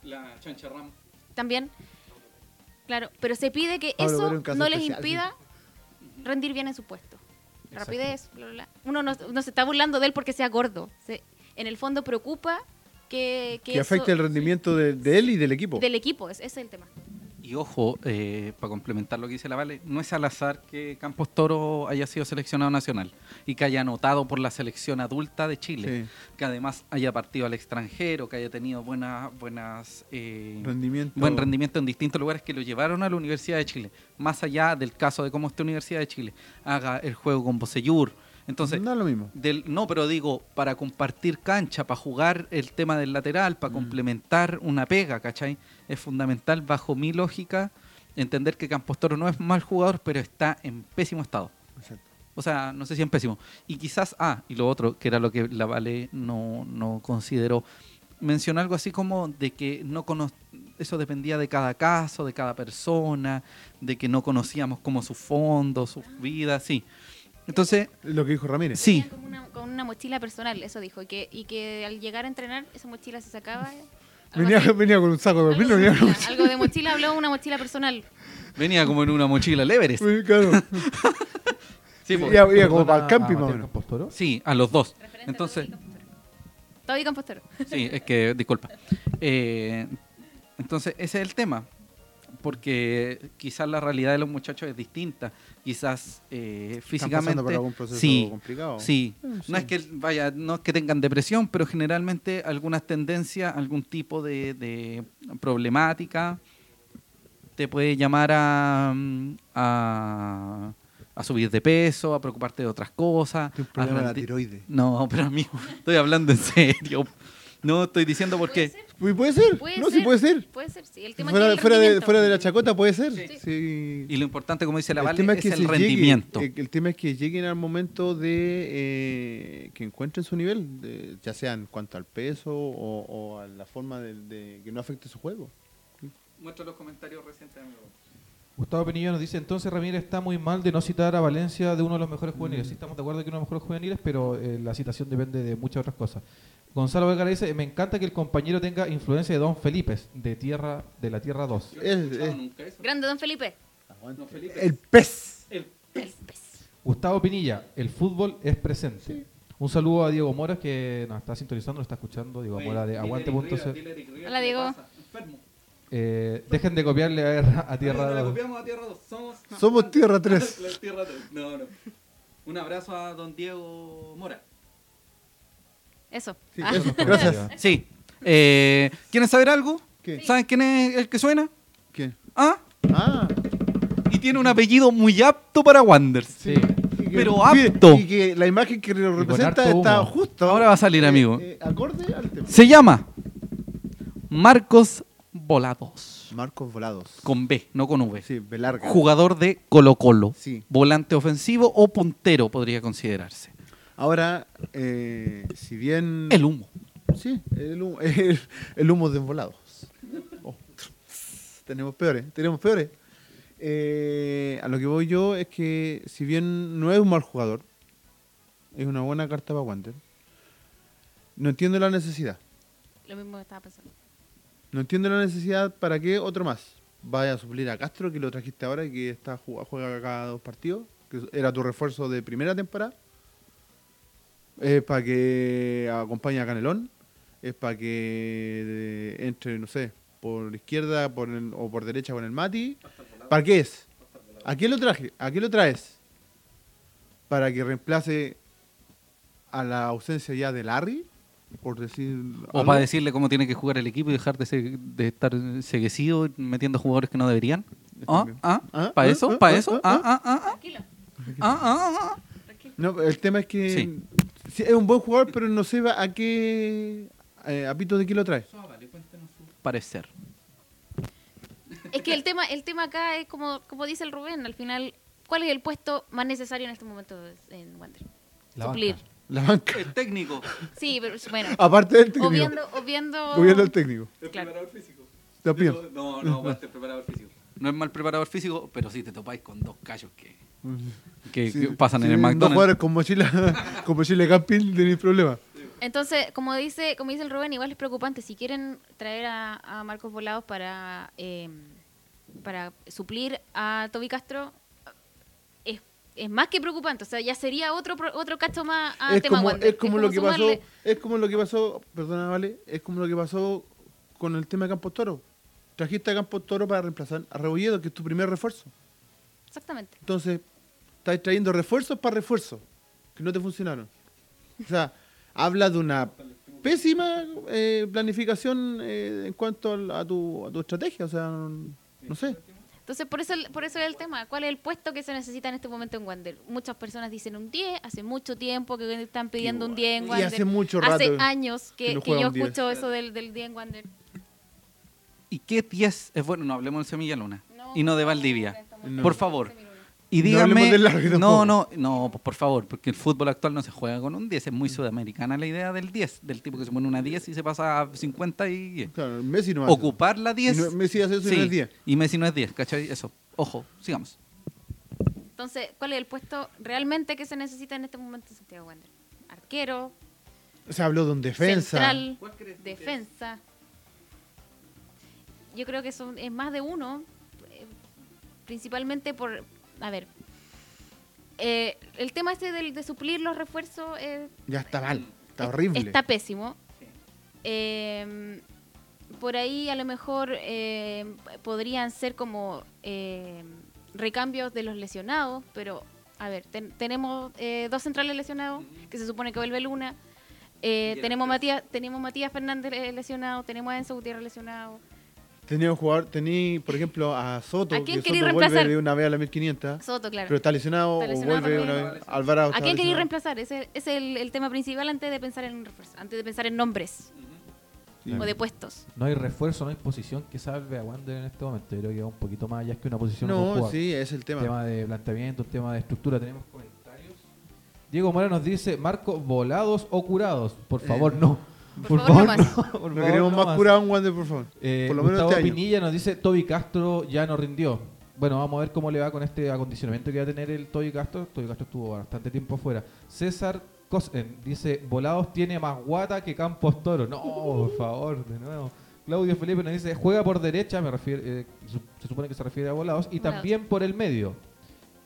La chancha Ram. también. Claro, pero se pide que Pablo eso no les impida rendir bien en su puesto. Exacto. Rapidez, bla, bla, bla. Uno no, no se está burlando de él porque sea gordo. Se- en el fondo preocupa que, que que eso- afecte el rendimiento de, de él y del equipo. del equipo, ese es el tema. Y ojo, eh, para complementar lo que dice la Vale, no es al azar que Campos Toro haya sido seleccionado nacional y que haya anotado por la selección adulta de Chile. Sí. que además haya partido al extranjero, que haya tenido buenas, buenas eh, Rendimiento. buen rendimiento en distintos lugares que lo llevaron a la Universidad de Chile. Más allá del caso de cómo esta Universidad de Chile haga el juego con Bosellur. Entonces, no es lo mismo. del, no, pero digo, para compartir cancha, para jugar el tema del lateral, para Mm. complementar una pega, ¿cachai? Es fundamental, bajo mi lógica, entender que Campos Toro no es mal jugador, pero está en pésimo estado. Exacto. O sea, no sé si en pésimo. Y quizás, ah, y lo otro, que era lo que la Vale no, no consideró, mencionó algo así como de que no cono eso dependía de cada caso, de cada persona, de que no conocíamos como su fondo, sus vidas, sí. Entonces, Lo que dijo Ramírez. sí, Como una, con una mochila personal, eso dijo. Y que, y que al llegar a entrenar, esa mochila se sacaba. eh, algo Venía, venía con un saco de Algo dormir, no de venía con mochila, algo de mochila, habló de una mochila personal. venía como en una mochila un- Claro. Sí, po. Iba, iba como ¿Perdona para el camping, a más o? Sí, a los dos. Referente Entonces, a Toby Compostero. Sí, es que, disculpa. Eh, entonces, ese es el tema. Porque quizás la realidad de los muchachos es distinta. Quizás eh, físicamente. por algún proceso sí, complicado. sí. Eh, sí. No es que vaya, no es que tengan depresión, pero generalmente algunas tendencias, algún tipo de, de problemática te puede llamar a, mm, a, a subir de peso, a preocuparte de otras cosas. Un a problema de la tiroides. no, pero amigo, estoy hablando en serio. No estoy diciendo porque Puede ser, Uy, ¿Puede ser? Puede no, ser. sí puede ser. Puede ser, sí. El tema Fuera, el fuera, de, fuera de la chacota puede ser. Sí. Sí. y lo importante como dice la el Vale tema es, es que el llegue, rendimiento. eh, el tema es que lleguen al momento de eh, que encuentren su nivel, de- ya sea en cuanto al peso o, o a la forma de, de que no afecte su juego. Muestra los comentarios recientes, amigo. Gustavo Penillo nos dice, entonces Ramírez está muy mal de no citar a Valencia de uno de los mejores juveniles. Sí, estamos de acuerdo que uno de los mejores juveniles, pero eh, la citación depende de muchas otras cosas. Gonzalo Vergara dice, me encanta que el compañero tenga influencia de Don Felipe, de tierra de la Tierra 2. Es- es- Grande Don Felipe. el pez. El pez. Gustavo Pinilla, el fútbol es presente. Un saludo a Diego Mora que nos está sintonizando, nos está escuchando. Diego Mora de aguante.c. Hola, Diego. Eh, dejen de copiarle a, R- a Tierra 2. copiamos a Tierra 2. Somos, Somos Tierra 3. <laughs> La Tierra 3. No, no. Un abrazo a don Diego Mora. Eso. Sí, Ah. eso, <laughs> gracias. <laughs> Sí. Eh, ¿Quieren saber algo? ¿Qué? ¿Saben quién es el que suena? ¿Quién? Ah, Ah, y tiene un apellido muy apto para Wanders. Sí. que- Pero apto. Y que la imagen que lo representa está humo. justo. Ahora va a salir, eh, amigo. eh, acorde al tema. Se llama Marcos Volados. Marcos Volados. Con B, no con V. Sí, Belarga. Jugador de Colo Colo. Sí. Volante ofensivo o puntero podría considerarse. Ahora, eh, si bien... El humo. Sí, el humo, <laughs> el, el humo de volados. Oh, tenemos peores, tenemos peores. Eh, a lo que voy yo es que si bien no es un mal jugador, es una buena carta para Wander, no entiendo la necesidad. Lo mismo que estaba pensando. No entiendo la necesidad para qué otro más. Vaya a suplir a Castro, que lo trajiste ahora y que está ju- juega cada dos partidos, que era tu refuerzo de primera temporada. Es para que acompañe a Canelón. Es para que eh, entre, no sé, por izquierda por el- o por derecha con el Mati. ¿Para qué es? ¿A qué lo traje? ¿A qué lo traes? Para que reemplace a la ausencia ya de Larry, por decir. O algo. para decirle cómo tiene que jugar el equipo y dejar de, se- de estar seguecido metiendo jugadores que no deberían. ¿Ah? ¿Ah? Ah, ¿Para ah, eso? ah, ¿Para eso? ah, ¿Ah? ¿Ah? ¿Ah? No, el tema es que Sí. Sí, es un buen jugador, pero no sé a qué eh, a pito de qué lo trae. Parecer. Es que el tema, el tema acá es como, como dice el Rubén, al final, ¿cuál es el puesto más necesario en este momento en Wander? La Suplir. banca. La banca. El técnico. Sí, pero bueno. Aparte del técnico. Obviando, obviando, Obviando el técnico. Claro. físico. También. No, no, va a ser preparador físico. No es mal preparador físico, pero sí te topáis con dos callos que, que, Sí, que pasan en el McDonald's. jugadores <laughs> con mochila, con mochila de camping, tenéis problemas. Entonces, como dice, como dice el Rubén, igual es preocupante. Si quieren traer a, a Marcos Volados para, eh, para suplir a Toby Castro, es, es más que preocupante. O sea, ya sería otro otro cacho más a es, tema como, Wander. es como lo que pasó, es como lo que pasó, perdona, vale, es como lo que pasó con el tema de Campos Toro. Trajiste a Campos Toro para reemplazar a Rebolledo, que es tu primer refuerzo. Exactamente. Entonces, estás trayendo refuerzos para refuerzos que no te funcionaron. O sea, habla de una pésima eh, planificación eh, en cuanto al- a tu, a tu estrategia. O sea, no sé. Entonces, por eso, por eso es el tema. ¿Cuál es el puesto que se necesita en este momento en Wander? Muchas personas dicen un 10. Hace mucho tiempo que están pidiendo un 10 en Y Wander. hace mucho Hace rato años que, que no que juega yo un 10. escucho eso del, del 10 en Wander. ¿Y qué 10 es bueno? No hablemos del Semilla Luna. No, y no de Valdivia. No. Por favor. Y No díganme. del árbitro No, no, no, pues por favor, porque el fútbol actual no se juega con un 10. Es muy sudamericana la idea del 10, del tipo que se pone una 10 y se pasa a 50 y. Claro, Messi no hace. Ocupar la 10. Y no- Messi hace eso y no es 10. Y Messi no es 10, ¿cachai? Eso. Ojo, sigamos. Entonces, ¿cuál es el puesto realmente que se necesita en este momento en Santiago Wander? Arquero, Se habló de un defensa. central, defensa. Yo creo que son, es más de uno, eh, principalmente por, a ver, eh, el tema este del- de, suplir los refuerzos eh, Ya está mal. Está horrible. está pésimo. Eh, por ahí a lo mejor eh, podrían ser como eh, recambios de los lesionados, pero a ver, ten- tenemos eh, dos centrales lesionados, que se supone que vuelve Luna. Eh, tenemos Matías, tenemos Matías Fernández lesionado, tenemos a Enzo Gutiérrez lesionado. Tenía un jugador, tenía, por ejemplo, a Soto, ¿A quién que Soto vuelve reemplazar? de una vez a la 1500, Soto, claro. pero está lesionado, Está o vuelve también. una vez. Alvarado ¿A quién lesionado. reemplazar? Ese es el, el tema principal antes de pensar en un refuerzo, antes de pensar en nombres Sí. o de puestos. No hay refuerzo, no hay posición que salve a Wander en este momento. Yo creo que va un poquito más allá que una posición No, sí, es el tema. tema de planteamiento, un tema de estructura. Tenemos comentarios. Diego Mora nos dice, Marco, volados o curados. Por favor, no. Por favor, no. Por No favor, queremos no más más. curado un Wander, por favor. Eh, por lo menos Gustavo este año. Pinilla nos dice, Toby Castro ya no rindió. Bueno, vamos a ver cómo le va con este acondicionamiento que va a tener el Toby Castro. Toby Castro estuvo bastante tiempo afuera. César Cosen dice, Volados tiene más guata que Campos Toro. No, por favor, de nuevo. Claudio Felipe nos dice, juega por derecha, me refiero, eh, se supone que se refiere a Volados, y Volados. también por el medio.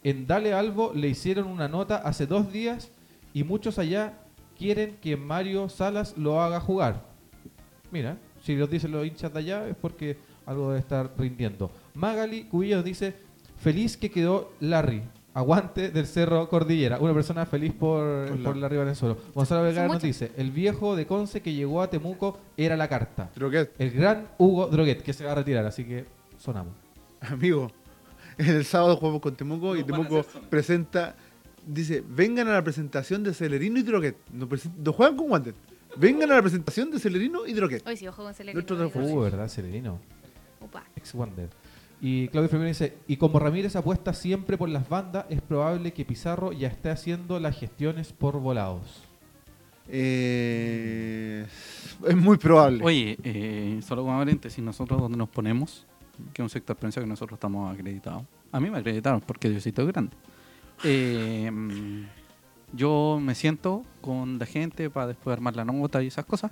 En Dale Albo le hicieron una nota hace dos días y muchos allá quieren que Mario Salas lo haga jugar. Mira, si los dicen los hinchas de allá es porque algo debe estar rindiendo. Magali Cubillos dice, feliz que quedó Larry. Aguante del Cerro Cordillera. Una persona feliz por, Por por la- Larry Valenzuela. Gonzalo Vergara nos dice, el viejo de Conce que llegó a Temuco era la carta. Que, El gran Hugo Droguet, que se va a retirar, así que sonamos. amigo, <laughs> el sábado jugamos con Temuco y Temuco presenta, dice, vengan a la presentación de Celerino y Droguet. No, juegan con Wander. Vengan a la presentación de Celerino y Droguet. Hoy sí, ojo con Celerino. Nuestro. Uh, ¿verdad, Celerino? Opa. Ex Wander. Y Claudio Fermín dice, y como Ramírez apuesta siempre por las bandas, es probable que Pizarro ya esté haciendo las gestiones por volados. Eh, es muy probable. Oye, eh, solo como paréntesis, nosotros donde nos ponemos, que es un sector piensa que nosotros estamos acreditados. A mí me acreditaron porque Diosito es grande. Eh, yo me siento con la gente para después armar la nota y esas cosas.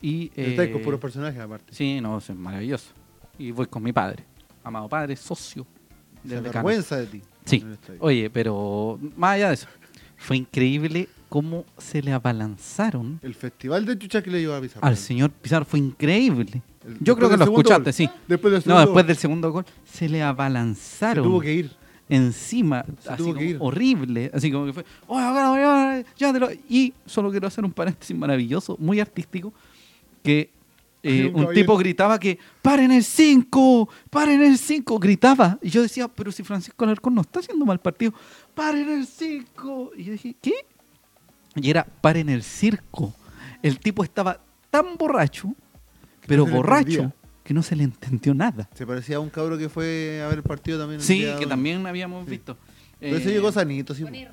Y, Estáis con eh, puros personajes aparte. Sí, no, es maravilloso. Y voy con mi padre, amado padre, socio Se avergüenza de ti. Sí. Oye, pero más allá de eso, fue increíble cómo se le abalanzaron El festival de chucha que le llevó a Pizarro. al señor Pizarro. Fue increíble. El- Yo creo que lo escuchaste, gol. sí. Después del No, segundo después gol. del segundo gol, se le Se abalanzaron tuvo que ir. Encima, Se así como horrible, así como que fue, "Oye, acá, oye, ya te lo-". Y solo quiero hacer un paréntesis maravilloso, muy artístico, que <laughs> eh, Un tipo gritaba que ¡paren el 5! ¡paren el 5! Gritaba. Y yo decía, pero si Francisco Alarcón no está haciendo mal partido, ¡paren el 5! Y yo dije, ¿qué? Y era paren el circo. El tipo estaba tan borracho, pero borracho. Que no se le entendió nada. Se parecía a un cabro que fue a ver el partido también. el Sí, día que también habíamos Sí. visto. Pero ese Eh, llegó sanito, sí. Con R.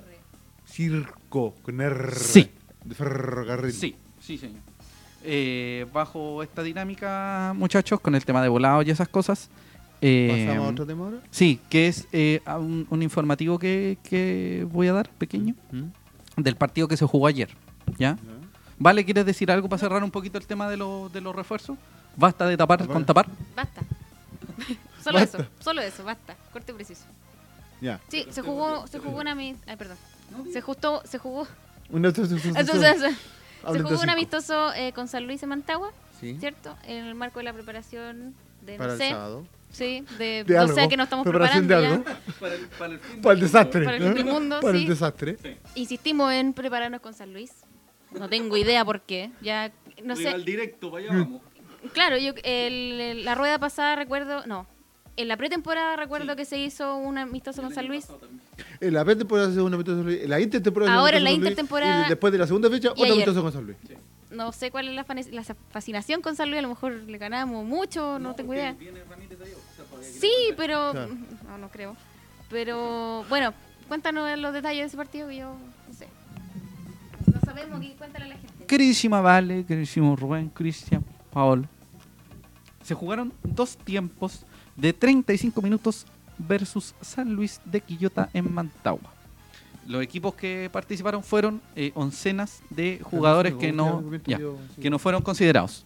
Circo, con R. Sí. De ferrocarril. Sí, sí, señor. Eh, bajo esta dinámica, muchachos, con el tema de volados y esas cosas. eh, ¿Pasamos a otro tema ahora? Sí, que es eh, un, un informativo que, que voy a dar, pequeño, ¿Mm? del partido que se jugó ayer. ¿Ya? Vale, ¿quieres decir algo para cerrar un poquito el tema de, los de los refuerzos? Basta de tapar con tapar. Basta. <laughs> Solo Basta. eso, solo eso, basta. Corte preciso. Ya. Sí, se jugó, se jugó una ami- ay, perdón. Se justo, se jugó. Una Entonces, se Hablen de jugó un cinco. amistoso eh, con San Luis de Mantagua, Sí. ¿cierto? En el marco de la preparación de Para no el sé, sábado. sí, de, De no algo. sé a qué nos estamos Preparación preparando de algo. ya. Para el, para el fin Para el desastre. Para el fin del mundo, Para sí. el desastre. Insistimos en prepararnos con San Luis. No tengo idea por qué. Ya no sé. directo, vaya vamos. Claro, yo el- el- la rueda pasada recuerdo, no. En la pretemporada recuerdo que se hizo un amistoso con San Luis. En la pretemporada se hace un amistoso con San Luis. En la intertemporada Ahora un en la amistoso con San Luis. intertemporada- Y después de la segunda fecha, otro ayer. amistoso con San Luis. No sé cuál es la, fascinación con San Luis. A lo mejor le ganamos mucho, no, tengo idea. Sí, pero. Claro. No, no creo. Pero bueno, cuéntanos los detalles de ese partido que yo no sé. No sabemos, y cuéntale a la gente. Queridísima Vale, queridísimo Rubén, Cristian, Paolo. Se jugaron dos tiempos de 35 minutos versus San Luis de Quillota en Mantagua. Los equipos que participaron fueron eh, oncenas de jugadores que no, ya, que no fueron considerados.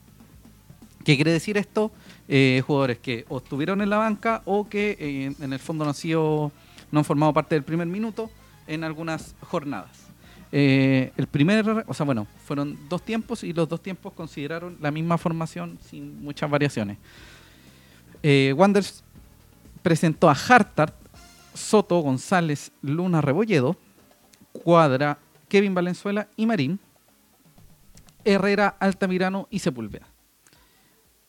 ¿Qué quiere decir esto? Eh, jugadores que o estuvieron en la banca o que eh, en el fondo no han sido, no han formado parte del primer minuto en algunas jornadas. Eh, el primer, o sea, bueno, fueron dos tiempos y los dos tiempos consideraron la misma formación sin muchas variaciones. Eh, Wanderers presentó a Hartart, Soto, González, Luna, Rebolledo, Cuadra, Kevin Valenzuela y Marín, Herrera, Altamirano y Sepúlveda.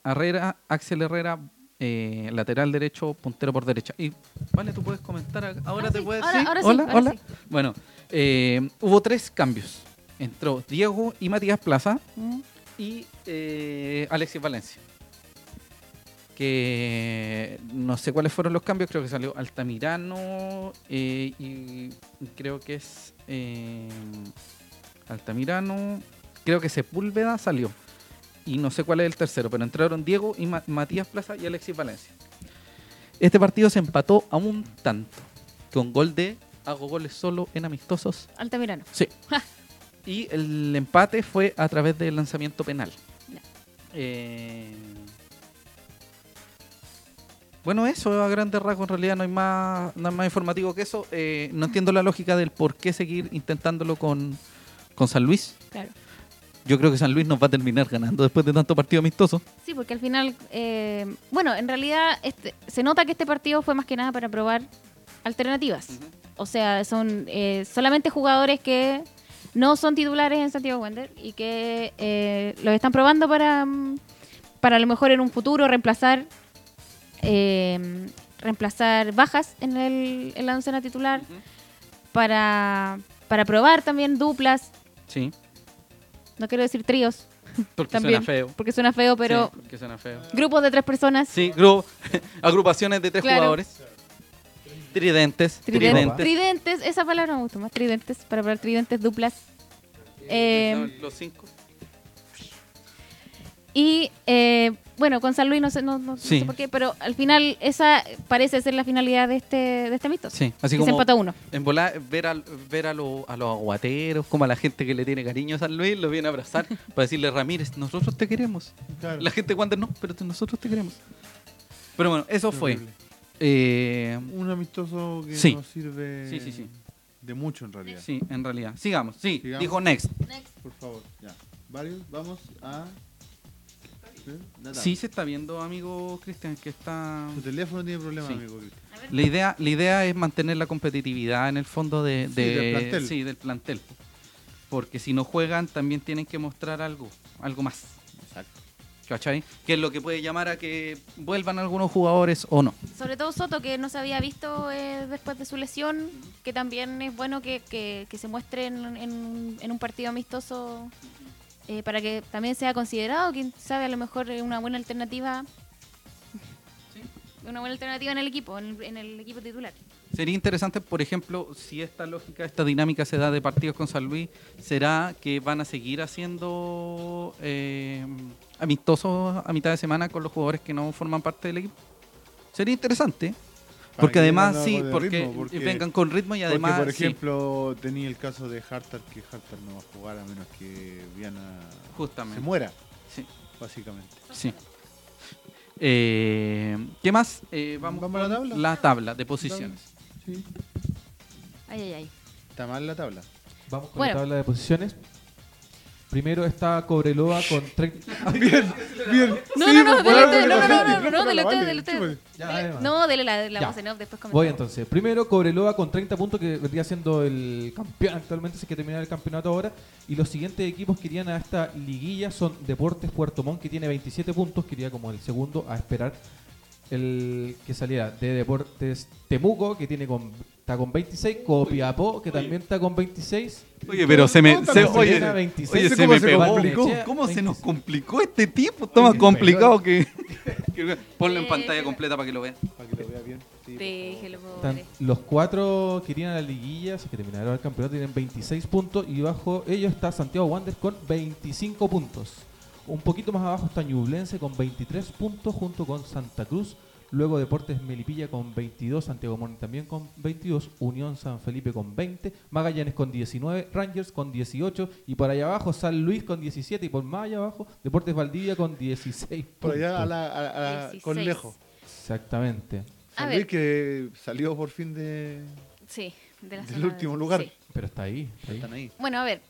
Herrera, Axel Herrera, eh, lateral derecho, puntero por derecha. Y vale, tú puedes comentar. Ahora Ah, te sí, puedes. ahora- ¿sí? ahora sí, hola, ahora hola. Bueno, eh, hubo tres cambios. Entró Diego y Matías Plaza Mm. y eh, Alexis Valencia. Que no sé cuáles fueron los cambios, creo que salió Altamirano eh, y creo que es eh, Altamirano, creo que Sepúlveda salió. Y no sé cuál es el tercero, pero entraron Diego y Ma- Matías Plaza y Alexis Valencia. Este partido se empató a un tanto, con gol de hago goles solo en amistosos Altamirano. Sí. <laughs> y el empate fue a través del lanzamiento penal. Eh, Bueno, eso a grandes rasgos, en realidad no hay más, no hay más informativo que eso. Eh, no entiendo la lógica del por qué seguir intentándolo con, con San Luis. Claro. Yo creo que San Luis nos va a terminar ganando después de tanto partido amistoso. Sí, porque al final, eh, bueno, en realidad este, se nota que este partido fue más que nada para probar alternativas. O sea, son eh, solamente jugadores que no son titulares en Santiago Wander y que eh, los están probando para, para a lo mejor en un futuro reemplazar eh, reemplazar bajas en, el, en la oncena titular, para, para probar también duplas, Sí, no quiero decir tríos, porque también, suena feo. porque suena feo, pero Sí, porque suena feo. grupos de tres personas. Sí, gru- <laughs> agrupaciones de tres Claro. jugadores. Tridentes. Triden- Tridentes. Tridentes, esa palabra me gusta más, tridentes, para hablar tridentes, duplas. Eh, Los cinco. Y eh, bueno, con San Luis no sé, no, no- sé por qué, pero al final esa parece ser la finalidad de este, de este amistoso. Sí, así que se como empata uno. en volar, ver, a, ver a, lo- a los aguateros, como a la gente que le tiene cariño a San Luis, lo viene a abrazar <laughs> para decirle, Ramírez, nosotros te queremos. Claro. La gente de Wander no, pero nosotros te queremos. Pero bueno, eso fue. Eh, Un amistoso que Sí. no sirve Sí, sí, sí. de mucho en realidad. sí, en realidad. Sigamos, sí, Sigamos. dijo Next. Por favor, ya. Varios, vamos a. Sí se está viendo, amigo Cristian, que está... Tu teléfono tiene problemas, Sí. amigo. Cristian. La idea, la idea es mantener la competitividad en el fondo de, Sí, del plantel. sí, del plantel. Porque si no juegan, también tienen que mostrar algo, algo más. Exacto. ¿Cachai? Que es lo que puede llamar a que vuelvan algunos jugadores o no. Sobre todo Soto, que no se había visto eh, después de su lesión, que también es bueno que, que- que se muestre en, en- en un partido amistoso eh, para que también sea considerado, quién sabe, a lo mejor una buena alternativa. Una buena alternativa en el equipo, en el, en el equipo titular. Sería interesante, por ejemplo, si esta lógica, esta dinámica se da de partidos con San Luis, ¿será que van a seguir haciendo eh, amistosos a mitad de semana con los jugadores que no forman parte del equipo? Sería interesante. Porque que además, sí, porque, ritmo, porque- vengan con ritmo y además... Porque, por sí, ejemplo, tenía el caso de Hartar, que Hartar no va a jugar a menos que Viana justamente. se muera, Sí, básicamente. sí. Eh, ¿Qué más? Eh, vamos ¿Vamos a la tabla? La tabla de posiciones. Sí. Ay, ay, ay. Está mal la tabla. Vamos con Bueno. la tabla de posiciones. Primero está Cobreloa con 30. <laughs> bien, bien. No, Sí, no, no, dele bueno, usted, no, no, dele no, no, no, dele usted, vale, dele usted. chúpale. Ya, Dele- además. No, dele la, la voz en off, después Voy comentamos. entonces. Primero Cobreloa con 30 puntos que vendría siendo el campeón actualmente, si que terminar el campeonato ahora. Y los siguientes equipos que irían a esta liguilla son Deportes Puerto Montt que tiene 27 puntos, que iría como el segundo a esperar el que saliera de Deportes Temuco que tiene con está con 26. Copiapó, que también está con 26. Oye, pero se me. Se- oye, Serena, 26. oye, ¿Cómo se me se pegó. complicó? ¿Cómo se nos 26. complicó este tipo? Está más complicado <laughs> que. Ponlo en pantalla completa para que lo vean. Para que lo vea bien. Sí, por favor. Déjelo, pobre. los cuatro que irían a la liguilla, que terminaron el campeonato, tienen 26 puntos y bajo ellos está Santiago Wanderers con 25 puntos. Un poquito más abajo está Ñublense con 23 puntos junto con Santa Cruz. Luego Deportes Melipilla con 22, Santiago Morning también con 22, Unión San Felipe con 20, Magallanes con 19, Rangers con 18 y por allá abajo San Luis con 17 y por más allá abajo Deportes Valdivia con 16 Por allá a la, a- a la- 16. con lejos. Exactamente. A San ver. Luis que salió por fin de. Sí, de la Del zona de- último lugar. sí. Pero está ahí. está ahí. Están ahí. Bueno, a ver,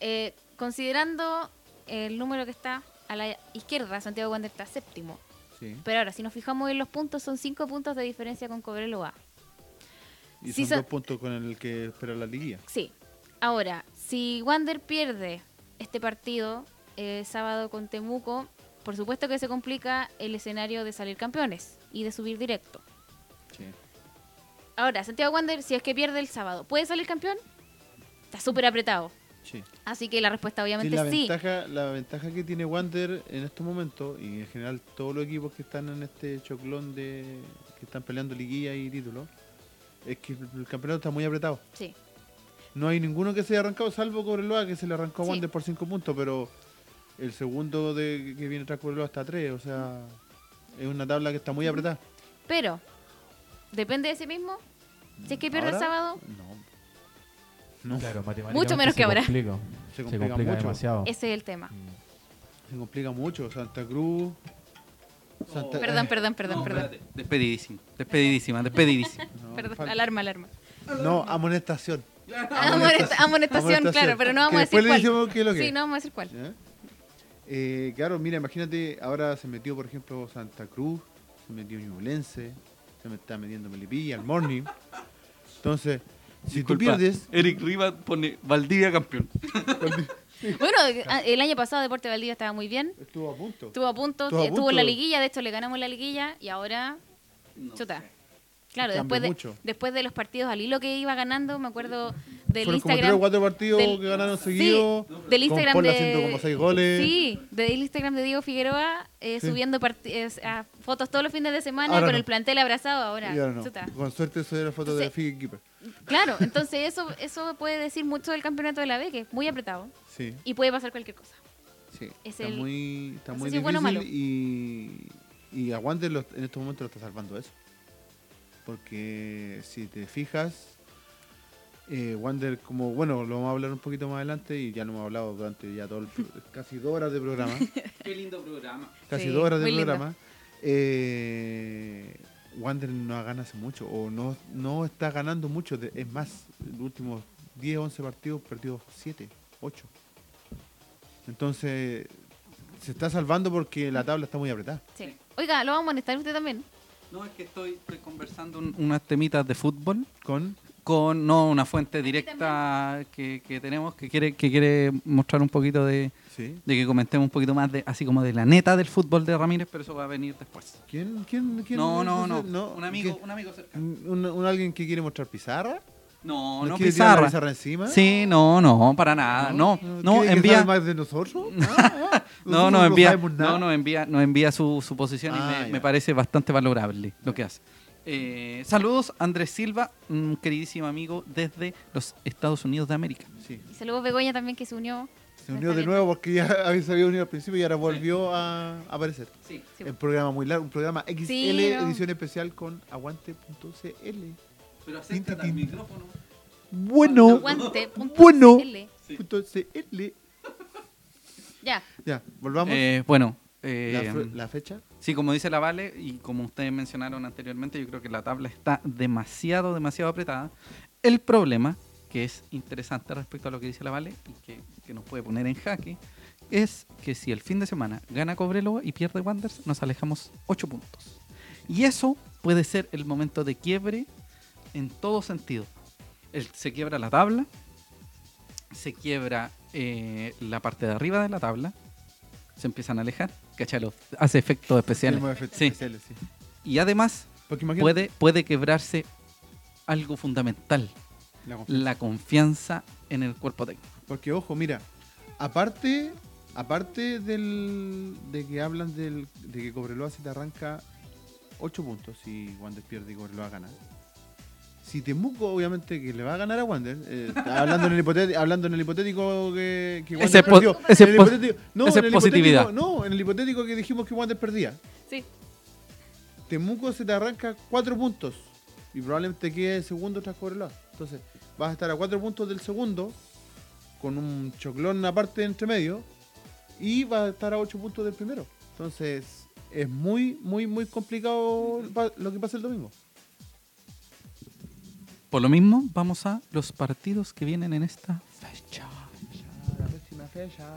eh, considerando el número que está a la izquierda, Santiago Wander está séptimo. Sí. Pero ahora, si nos fijamos en los puntos, son cinco puntos de diferencia con Cobreloa. Y Sí, son- dos puntos con el que espera la liguilla. Sí. Ahora, si Wander pierde este partido eh, sábado con Temuco, por supuesto que se complica el escenario de salir campeones y de subir directo. Sí. Ahora, Santiago Wander, si es que pierde el sábado, ¿puede salir campeón? Está súper apretado. Sí. Así que la respuesta Sí, obviamente la, sí. ventaja, la ventaja que tiene Wander en estos momentos, y en general todos los equipos que están en este choclón de que están peleando liguilla y título, es que el campeonato está muy apretado. Sí. No hay ninguno que se haya arrancado, salvo Cobreloa, que se le arrancó a Sí. Wander por 5 puntos, pero el segundo de, que viene tras Cobreloa está a 3, o sea, es una tabla que está muy apretada. Pero, depende de sí mismo. Si es que pierde el sábado, No. No, Claro, matemáticamente Mucho menos se que ahora. Se Se complica mucho. demasiado. ese es el tema. Mm. se complica mucho. Santa Cruz. Santa- Perdón, eh, perdón, perdón, No, perdón. espérate. Despedidísima, despedidísima, despedidísima. <laughs> no, Perdón, falta- alarma, alarma. No, amonestación. Amonesta- amonestación, claro, pero no vamos Que a decir cuál. es lo que Sí, es. no vamos a decir cuál. Eh, claro, mira, imagínate, ahora se metió, por ejemplo, Santa Cruz, se metió Ñublense, se me está metiendo Melipilla, el Morning. Entonces, si Disculpa, tú pierdes, Eric Rivas pone Valdivia campeón. <laughs> Bueno, el año pasado Deporte Valdivia estaba muy bien. estuvo a punto. Estuvo a punto, Estuvo a estuvo en la liguilla, de hecho le ganamos la liguilla y ahora chuta. Claro, después de, mucho. después de los partidos al hilo que iba ganando, me acuerdo del Fueron como tres o Instagram. cuatro partidos del- que ganaron sí, seguidos. del con Instagram Paula de haciendo como seis goles. Sí, del Instagram de Diego Figueroa eh, Sí. subiendo parti- eh, a fotos todos los fines de semana Ahora con no. el plantel abrazado ahora. Y ahora no. chuta. Con suerte eso era foto de Entonces- Figgy Keeper. Claro, entonces eso eso puede decir mucho del campeonato de la B, que es muy apretado Sí, y puede pasar cualquier cosa. sí. Es está el- muy, está no muy si es bueno o difícil malo. y, y Aguante lo- en estos momentos lo está salvando eso. Porque si te fijas, eh, Wander, como bueno, lo vamos a hablar un poquito más adelante y ya lo hemos hablado durante ya todo el <laughs> casi dos horas de programa. Qué lindo programa. casi Sí, dos horas de programa. Eh, Wander no gana hace mucho o no, no está ganando mucho. de- es más, los últimos 10, 11 partidos perdió 7, 8. Entonces, se está salvando porque la tabla está muy apretada. Sí. Oiga, ¿lo vamos a molestar usted también? No, es que estoy, estoy conversando un- unas temitas de fútbol Con con no una fuente directa que, que tenemos que quiere que quiere mostrar un poquito de, sí. de que comentemos un poquito más de así como de la neta del fútbol de Ramírez, pero eso va a venir después. ¿Quién, quién, quién No, no, no, sé, Un amigo, un amigo cercano. ¿Un, un alguien que quiere mostrar pizarra? No, ¿Nos no quiere tirar la pizarra. pizarra encima? Sí, no, no, para nada. No, no, ¿Quiere que envía más de nosotros? <laughs> Ah, ah, No, no envía, no, no envía, no envía su, su posición Ah, y me, ya. me parece bastante valorable lo que hace. Eh, saludos, Andrés Silva, un queridísimo amigo desde los Estados Unidos de América. Sí. Y saludos Begoña también que se unió. Se unió de nuevo porque ya <laughs> había- se había unido al principio y ahora volvió a aparecer. Sí. Sí. El programa muy largo, un programa XL, Sí, no. edición especial con aguante.cl. Pero acércate al micrófono. Bueno, Aguante.cl. bueno. Sí. punto CL. <laughs> Ya. Ya, volvamos. Eh, bueno, eh, la fecha. sí, como dice la Vale y como ustedes mencionaron anteriormente, yo creo que la tabla está demasiado, demasiado apretada. El problema, que es interesante respecto a lo que dice la Vale y que, que nos puede poner en jaque, es que si el fin de semana gana Cobreloa y pierde Wanderers, nos alejamos 8 puntos. Y eso puede ser el momento de quiebre en todo sentido. El- se quiebra la tabla, se quiebra eh, la parte de arriba de la tabla, se empiezan a alejar, ¿cachalo? Hace efectos especiales. Tenemos efectos Sí. especiales, sí. Y además puede, puede quebrarse algo fundamental, La confianza. la confianza en el cuerpo técnico. Porque, ojo, mira, aparte aparte del, de que hablan del, de que Cobreloa se te arranca 8 puntos si Wander pierde y Cobreloa gana. Si Temuco, obviamente, que le va a ganar a Wander, eh, <laughs> hablando, en el hipotético, hablando en el hipotético que, que Wander Ese perdió. ese en el hipotético- no, ese en el positividad. hipotético- No, en el hipotético que dijimos que Wander perdía. Sí. Temuco se te arranca 4 puntos y probablemente quede segundo tras Cobreloa. Entonces, vas a estar a 4 puntos del segundo con un choclón aparte entre medio y vas a estar a 8 puntos del primero. Entonces, es muy, muy, muy complicado lo que pasa el domingo. Por lo mismo, vamos a los partidos que vienen en esta fecha. La próxima fecha.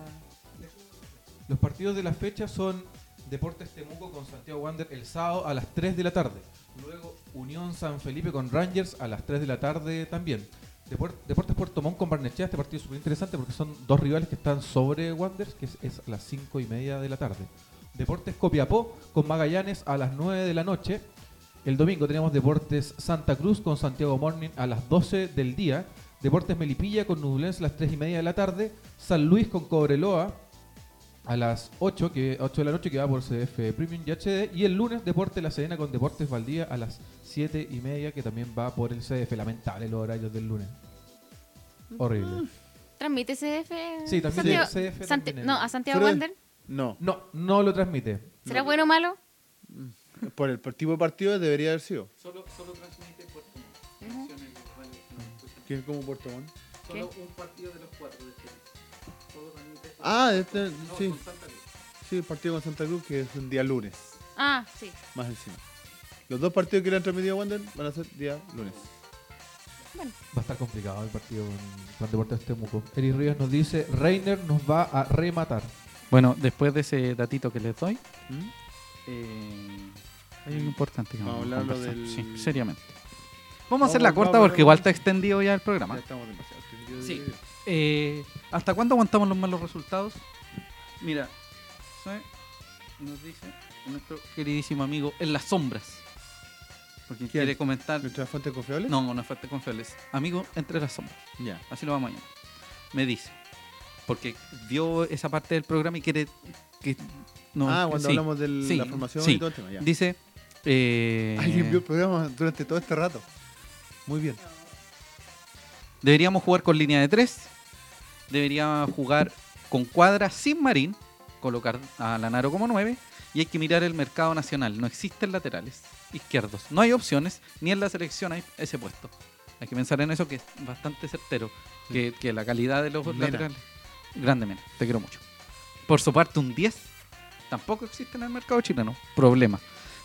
Los partidos de la fecha son Deportes Temuco con Santiago Wander el sábado a las 3 de la tarde. Luego Unión San Felipe con Rangers a las 3 de la tarde también. Depor- Deportes Puerto Montt con Barnechea, este partido es súper interesante porque son dos rivales que están sobre Wanderers, que es, es a las 5 y media de la tarde. Deportes Copiapó con Magallanes a las 9 de la noche. El domingo tenemos Deportes Santa Cruz con Santiago Morning a las 12 del día. Deportes Melipilla con Nublense a las 3 y media de la tarde. San Luis con Cobreloa a las 8, que, 8 de la noche que va por CF Premium y HD. Y el lunes Deportes La Serena con Deportes Valdía a las 7 y media que también va por el CF. Lamentable los horarios del lunes. Horrible. ¿Transmite CF? Sí, también Santiago- CF Santi- también No, a Santiago Wander. No, No, no lo transmite. ¿Será bueno o malo? por el tipo de partido debería haber sido. Solo, solo transmite Puerto Ujú. Que es como Puerto Montt. Solo un partido de los cuatro de Chile. Solo transmite Ah, este, sí, sí, el partido con Santa Cruz que es un día lunes, Ah, sí. más encima. Los dos partidos que le han transmitido a Wander van a ser día lunes. Bueno, Va a estar complicado el partido con, Deportes Temuco. Eric Rivas nos dice, Reiner nos va a rematar. Bueno, después de ese datito que les doy, ¿Mm? eh, hay algo importante que Vamos a vamos a hablar lo conversar. del- Sí, seriamente. Vamos a hacerla Vamos, corta vamos, porque igual vamos. está extendido ya el Ya programa. estamos demasiado extendidos Sí. Eh, ¿Hasta cuándo aguantamos los malos resultados? Mira, nos dice nuestro queridísimo amigo en las sombras. Porque ¿Quién? quiere comentar. ¿Nuestra fuente confiable? No, no es fuerte confiables. Amigo entre las sombras. Ya. Así lo vamos a llamar. Me dice. Porque vio esa parte del programa y quiere que. No, ah, cuando sí. hablamos de Sí, la formación sí. y todo el tema. Ya. Dice. eh, Alguien vio el programa durante todo este rato. Muy bien. Deberíamos jugar con línea de tres. Debería jugar con cuadra sin marín. Colocar a Lanaro como 9. Y hay que mirar el mercado nacional. No existen laterales izquierdos. No hay opciones. Ni en la selección hay ese puesto. Hay que pensar en eso que es bastante certero. Que, que la calidad de los Mena. laterales. Grande, Mena. Te quiero mucho. Por su parte, un 10. Tampoco existe en el mercado chileno. Problema.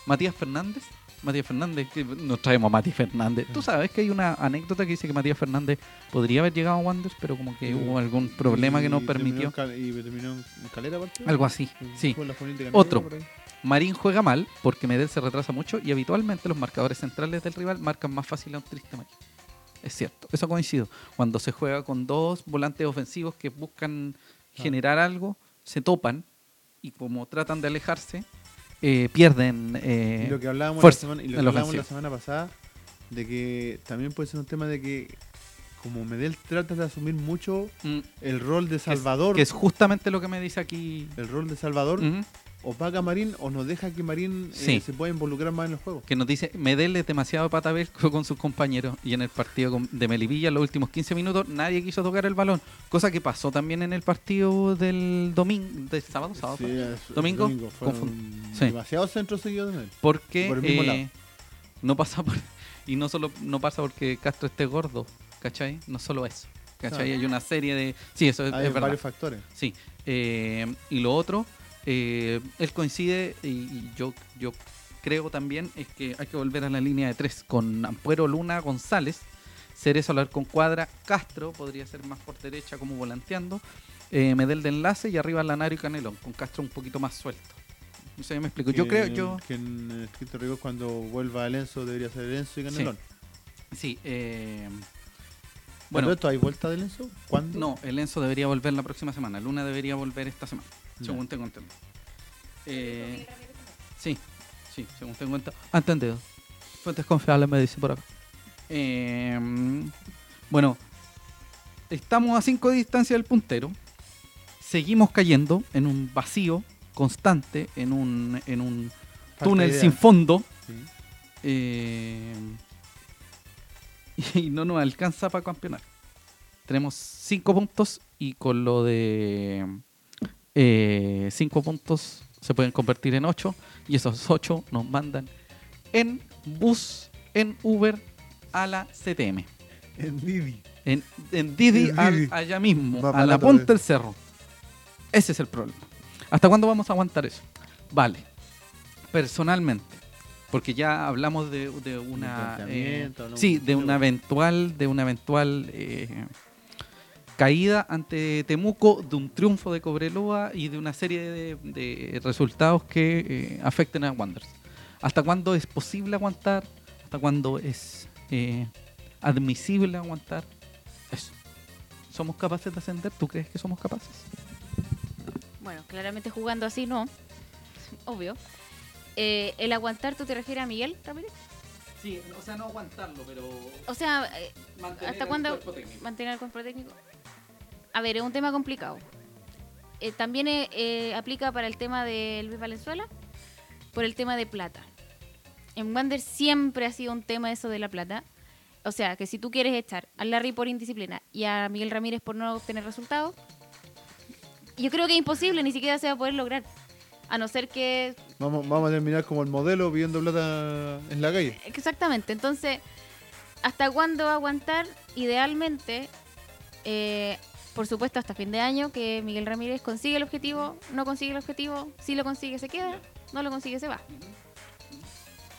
Matías Fernández. Matías Fernández, que nos traemos a Mati Fernández. Tú sabes que hay una anécdota que dice que Matías Fernández podría haber llegado a Wanderers, pero como que hubo algún problema que no terminó permitió. Cal- ¿Y terminó en Calera aparte? Algo así, sí. Otro. Marín juega mal porque Medel se retrasa mucho y habitualmente los marcadores centrales del rival marcan más fácil a un triste Marín. Es cierto, eso coincido. Cuando se juega con dos volantes ofensivos que buscan Ah. generar algo, se topan y como tratan de alejarse, eh, pierden eh, Y lo que hablábamos, la semana, y lo en que la hablábamos la ofensiva. semana pasada, de que también puede ser un tema de que como Medel trata de asumir mucho Mm, el rol de es- Salvador, Que es, justamente lo que me dice aquí. el rol de Salvador. O paga a Marín o nos deja que Marín eh, se pueda involucrar más en el juego. que nos dice Medel es demasiado patabel con sus compañeros y en el partido de Melipilla los últimos 15 minutos nadie quiso tocar el balón, cosa que pasó también en el partido del domingo, del sábado, sábado Sí, es- Domingo, confund- sí. demasiados centros seguidos de Medel. porque por el mismo eh, lado. no pasa por <laughs> y no solo no pasa porque Castro esté gordo, ¿cachai? No solo eso, ¿cachai? Hay una serie de sí, eso es, Hay es verdad. varios factores. Sí. eh, y lo otro, eh, él coincide, y, y yo, yo creo también, es que hay que volver a la línea de tres, con Ampuero, Luna, González, Cerezo hablar con Cuadra, Castro, podría ser más por derecha como volanteando, eh, Medel de enlace y arriba Lanario y Canelón, con Castro un poquito más suelto. No sé, me explico. Yo creo, yo... Que en escrito rigor cuando vuelva el Enzo debería ser el Enzo y Canelón. Sí, eh, Bueno, esto hay vuelta del Enzo? ¿Cuándo? no, el Enzo debería volver la próxima semana, Luna debería volver esta semana. Según tengo entendido. Eh, Sí, sí, según tengo entendido. Entendido. Fuentes confiables me dice por acá. Eh, bueno, estamos a 5 de distancia del puntero. Seguimos cayendo en un vacío constante, en un, en un túnel sin fondo. Sí. Eh, <laughs> y no nos alcanza para campeonar. Tenemos 5 puntos y con lo de 5 puntos se pueden convertir en 8 y esos 8 nos mandan en bus, en Uber a la CTM. En Didi. En, en Didi, En al- Didi. allá mismo, Más a la punta de- del cerro. Ese es el problema. ¿Hasta cuándo vamos a aguantar eso? Vale. Personalmente. Porque ya hablamos de, de una. eh, sí, de una Pero- eventual. De una eventual. eh, caída ante Temuco, de un triunfo de Cobreloa y de una serie de, de resultados que eh, afecten a Wanderers. ¿Hasta cuándo es posible aguantar? ¿Hasta cuándo es eh, admisible aguantar? Eso. ¿Somos capaces de ascender? ¿Tú crees que somos capaces? Bueno, claramente jugando así no. Obvio. Eh, el aguantar, ¿tú te refieres a Miguel Ramírez? Sí, o sea, no aguantarlo, pero O sea, eh, ¿hasta cuándo mantener el cuerpo técnico? A ver, es un tema complicado. Eh, también eh, eh, aplica para el tema de Luis Valenzuela, por el tema de plata. En Wander siempre ha sido un tema eso de la plata. O sea, que si tú quieres echar a Larry por indisciplina y a Miguel Ramírez por no obtener resultados, yo creo que es imposible, ni siquiera se va a poder lograr. A no ser que Vamos, vamos a terminar como el modelo pidiendo plata en la calle. Exactamente, entonces, ¿hasta cuándo va a aguantar? Idealmente, eh, por supuesto, hasta fin de año, que Miguel Ramírez consigue el objetivo, no consigue el objetivo, si lo consigue se queda, no lo consigue se va.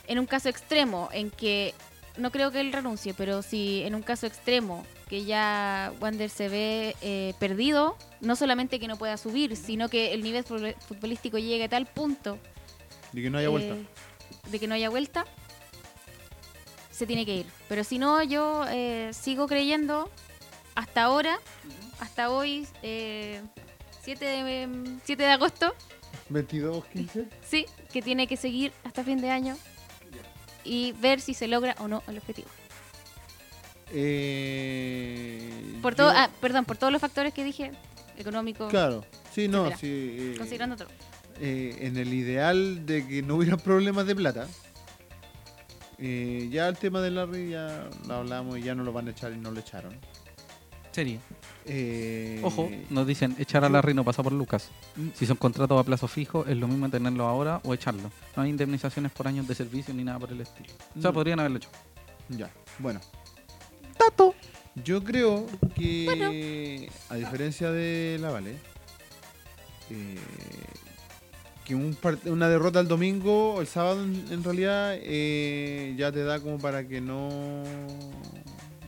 En un caso extremo, en que no creo que él renuncie, pero si en un caso extremo que ya Wander se ve eh, perdido, no solamente que no pueda subir, sino que el nivel futbol- futbolístico llegue a tal punto Y que no haya vuelta. eh, de que no haya vuelta, se tiene que ir. Pero si no, yo eh, sigo creyendo hasta ahora, hasta hoy, eh, 7, de, 7 de agosto, 22, 15. sí, que tiene que seguir hasta fin de año y ver si se logra o no el objetivo. Eh, Por yo- todo, ah, perdón, por todos los factores que dije, económico, Claro, sí, no, etcétera. sí. eh, considerando todo. eh, en el ideal de que no hubiera problemas de plata, eh, ya el tema de Larry ya lo hablamos y ya no lo van a echar y no lo echaron. Sería. Eh, Ojo, nos dicen echar a Larry no pasa por Lucas. Mm. Si son contratos a plazo fijo, es lo mismo tenerlo ahora o echarlo. No hay indemnizaciones por años de servicio ni nada por el estilo. O sea, No. podrían haberlo hecho. Ya, bueno. Tato. Yo creo que, a diferencia de la Vale, eh, que un una derrota el domingo, el sábado en, en realidad, eh, ya te da como para que no,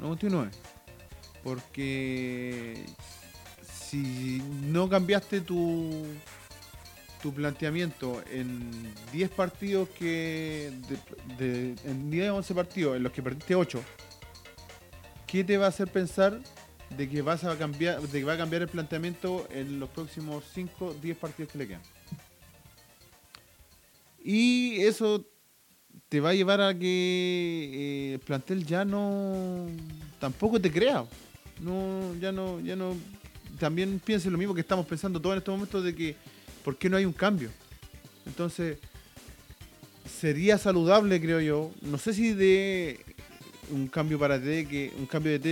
no continúe. Porque si no cambiaste tu, tu planteamiento en 10 partidos que. De, de- en 10 11 partidos en los que perdiste 8, ¿qué te va a hacer pensar de que vas a cambiar, de que va a cambiar el planteamiento en los próximos 5, 10 partidos que le quedan? Y eso te va a llevar a que eh, el plantel ya no tampoco te crea. No, ya no, ya no. También piense lo mismo que estamos pensando todos en estos momentos de que ¿por qué no hay un cambio? Entonces, sería saludable, creo yo. No sé si de un cambio para T que un cambio de T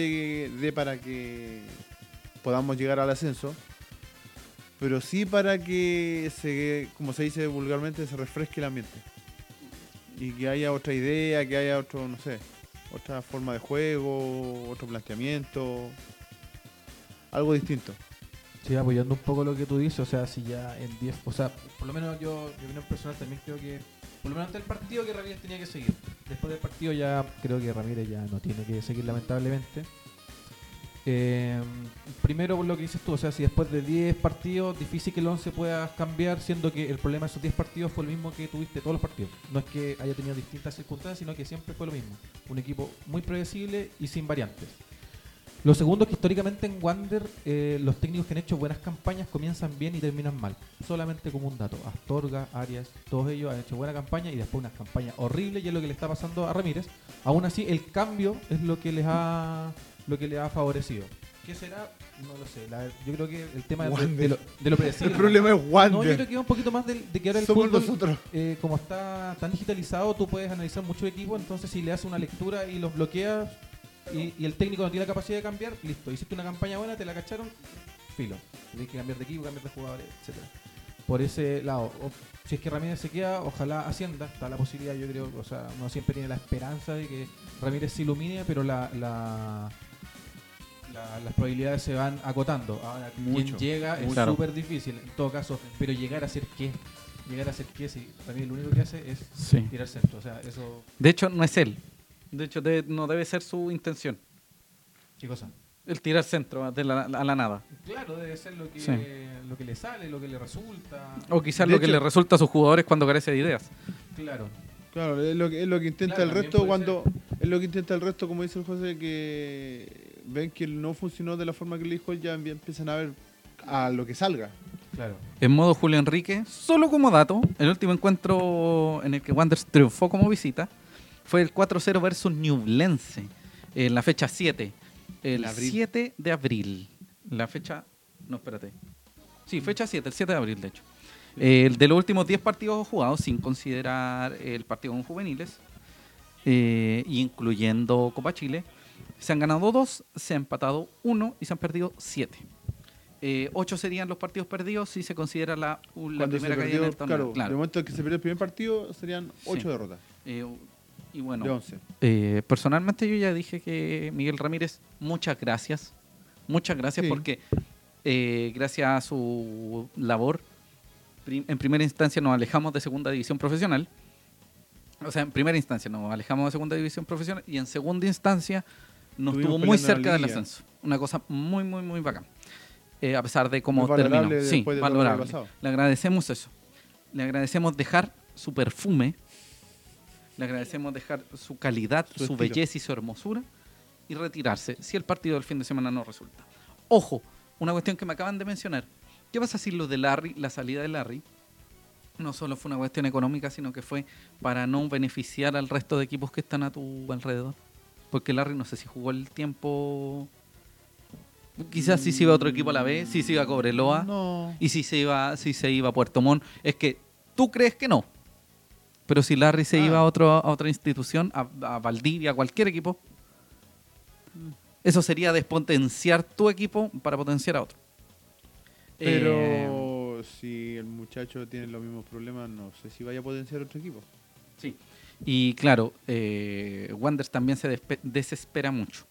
de para que podamos llegar al ascenso pero sí para que se como se dice vulgarmente se refresque el ambiente y que haya otra idea que haya otro no sé otra forma de juego otro planteamiento algo distinto Sí, apoyando un poco lo que tú dices, o sea, si ya en 10, o sea, por lo menos yo, mi opinión personal también creo que, por lo menos ante el partido que Ramírez tenía que seguir. Después del partido ya creo que Ramírez ya no tiene que seguir lamentablemente. Eh, primero por lo que dices tú, o sea, si después de 10 partidos, difícil que el 11 pueda cambiar, siendo que el problema de esos 10 partidos fue el mismo que tuviste todos los partidos. No es que haya tenido distintas circunstancias, sino que siempre fue lo mismo. Un equipo muy predecible y sin variantes. Lo segundo es que históricamente en Wander eh, los técnicos que han hecho buenas campañas comienzan bien y terminan mal. Solamente como un dato. Astorga, Arias, todos ellos han hecho buena campaña y después unas campañas horribles y es lo que le está pasando a Ramírez. Aún así, el cambio es lo que les ha, lo que le ha favorecido. ¿Qué será? No lo sé. La- yo creo que el tema de, Wander. de lo, de lo <laughs> El predecible. problema es No, yo Wander. creo que va un poquito más de, que ahora el Somos fútbol, nosotros. eh, como está tan digitalizado, tú puedes analizar mucho equipo, entonces si le haces una lectura y los bloqueas y, y el técnico no tiene la capacidad de cambiar, listo, hiciste una campaña buena, te la cacharon, filo. Tienes que cambiar de equipo, cambiar de jugadores, etcétera. Por ese lado, o- si es que Ramírez se queda, ojalá Hacienda, está la posibilidad, yo creo, o sea, uno siempre tiene la esperanza de que Ramírez se ilumine, pero la, la- la- las probabilidades se van acotando. Ahora, Mucho, quien llega es Claro. súper difícil, en todo caso, pero llegar a ser qué, llegar a ser qué, si Ramírez lo único que hace es Sí. tirar centro, o sea, eso, De hecho, no es él. De hecho, de- no debe ser su intención. ¿qué cosa? El tirar centro de la- a la nada. Claro, debe ser lo que, Sí. lo que le sale, lo que le resulta. O quizás De lo que hecho- le resulta a sus jugadores cuando carece de ideas. Claro. Claro, es lo que, es lo que intenta Claro, el también resto puede cuando es lo que intenta el resto, como dice el José, que ven que no funcionó de la forma que le dijo, ya empiezan a ver a lo que salga. Claro. En modo Julio Enrique, solo como dato, el último encuentro en el que Wanderers triunfó como visita fue el 4-0 versus Ñublense, en la fecha 7, el En abril. 7 de abril. La fecha, no, espérate. Sí, fecha 7, el 7 de abril, de hecho. El de los últimos 10 partidos jugados, sin considerar el partido con juveniles, eh, incluyendo Copa Chile, se han ganado 2, se ha empatado 1 y se han perdido 7. Eh, 8 serían los partidos perdidos si se considera la, la primera caída en perdió, el torneo. claro, Claro. de momento que se perdió el primer partido serían ocho Sí. derrotas Eh, y bueno, de 11. eh, personalmente yo ya dije que Miguel Ramírez, muchas gracias. Muchas gracias Sí. porque gracias a su labor, prim- en primera instancia nos alejamos de segunda división profesional. O sea, en primera instancia nos alejamos de segunda división profesional y en segunda instancia nos Estuvimos tuvo muy cerca del ascenso. Una cosa muy, muy, muy bacán. Eh, a pesar de cómo Muy terminó. Sí, de valorable. Le agradecemos eso. Le agradecemos dejar su perfume. Le agradecemos dejar su calidad, Su belleza y su hermosura y retirarse si el partido del fin de semana no resulta. Ojo, una cuestión que me acaban de mencionar. ¿Qué pasa si lo de Larry, la salida de Larry, no solo fue una cuestión económica, sino que fue para no beneficiar al resto de equipos que están a tu alrededor? Porque Larry no sé si jugó el tiempo... Quizás si se iba a otro equipo a la vez, si se iba a Cobreloa. No. Y si se iba, si se iba a Puerto Montt, es que tú crees que no. Pero si Larry se Ah. iba a, otro, a otra institución, a, a Valdivia, a cualquier equipo, eso sería despotenciar tu equipo para potenciar a otro. Pero Eh, si el muchacho tiene los mismos problemas, no sé si vaya a potenciar otro equipo. sí. Y claro, eh, Wanderers también se desespera mucho.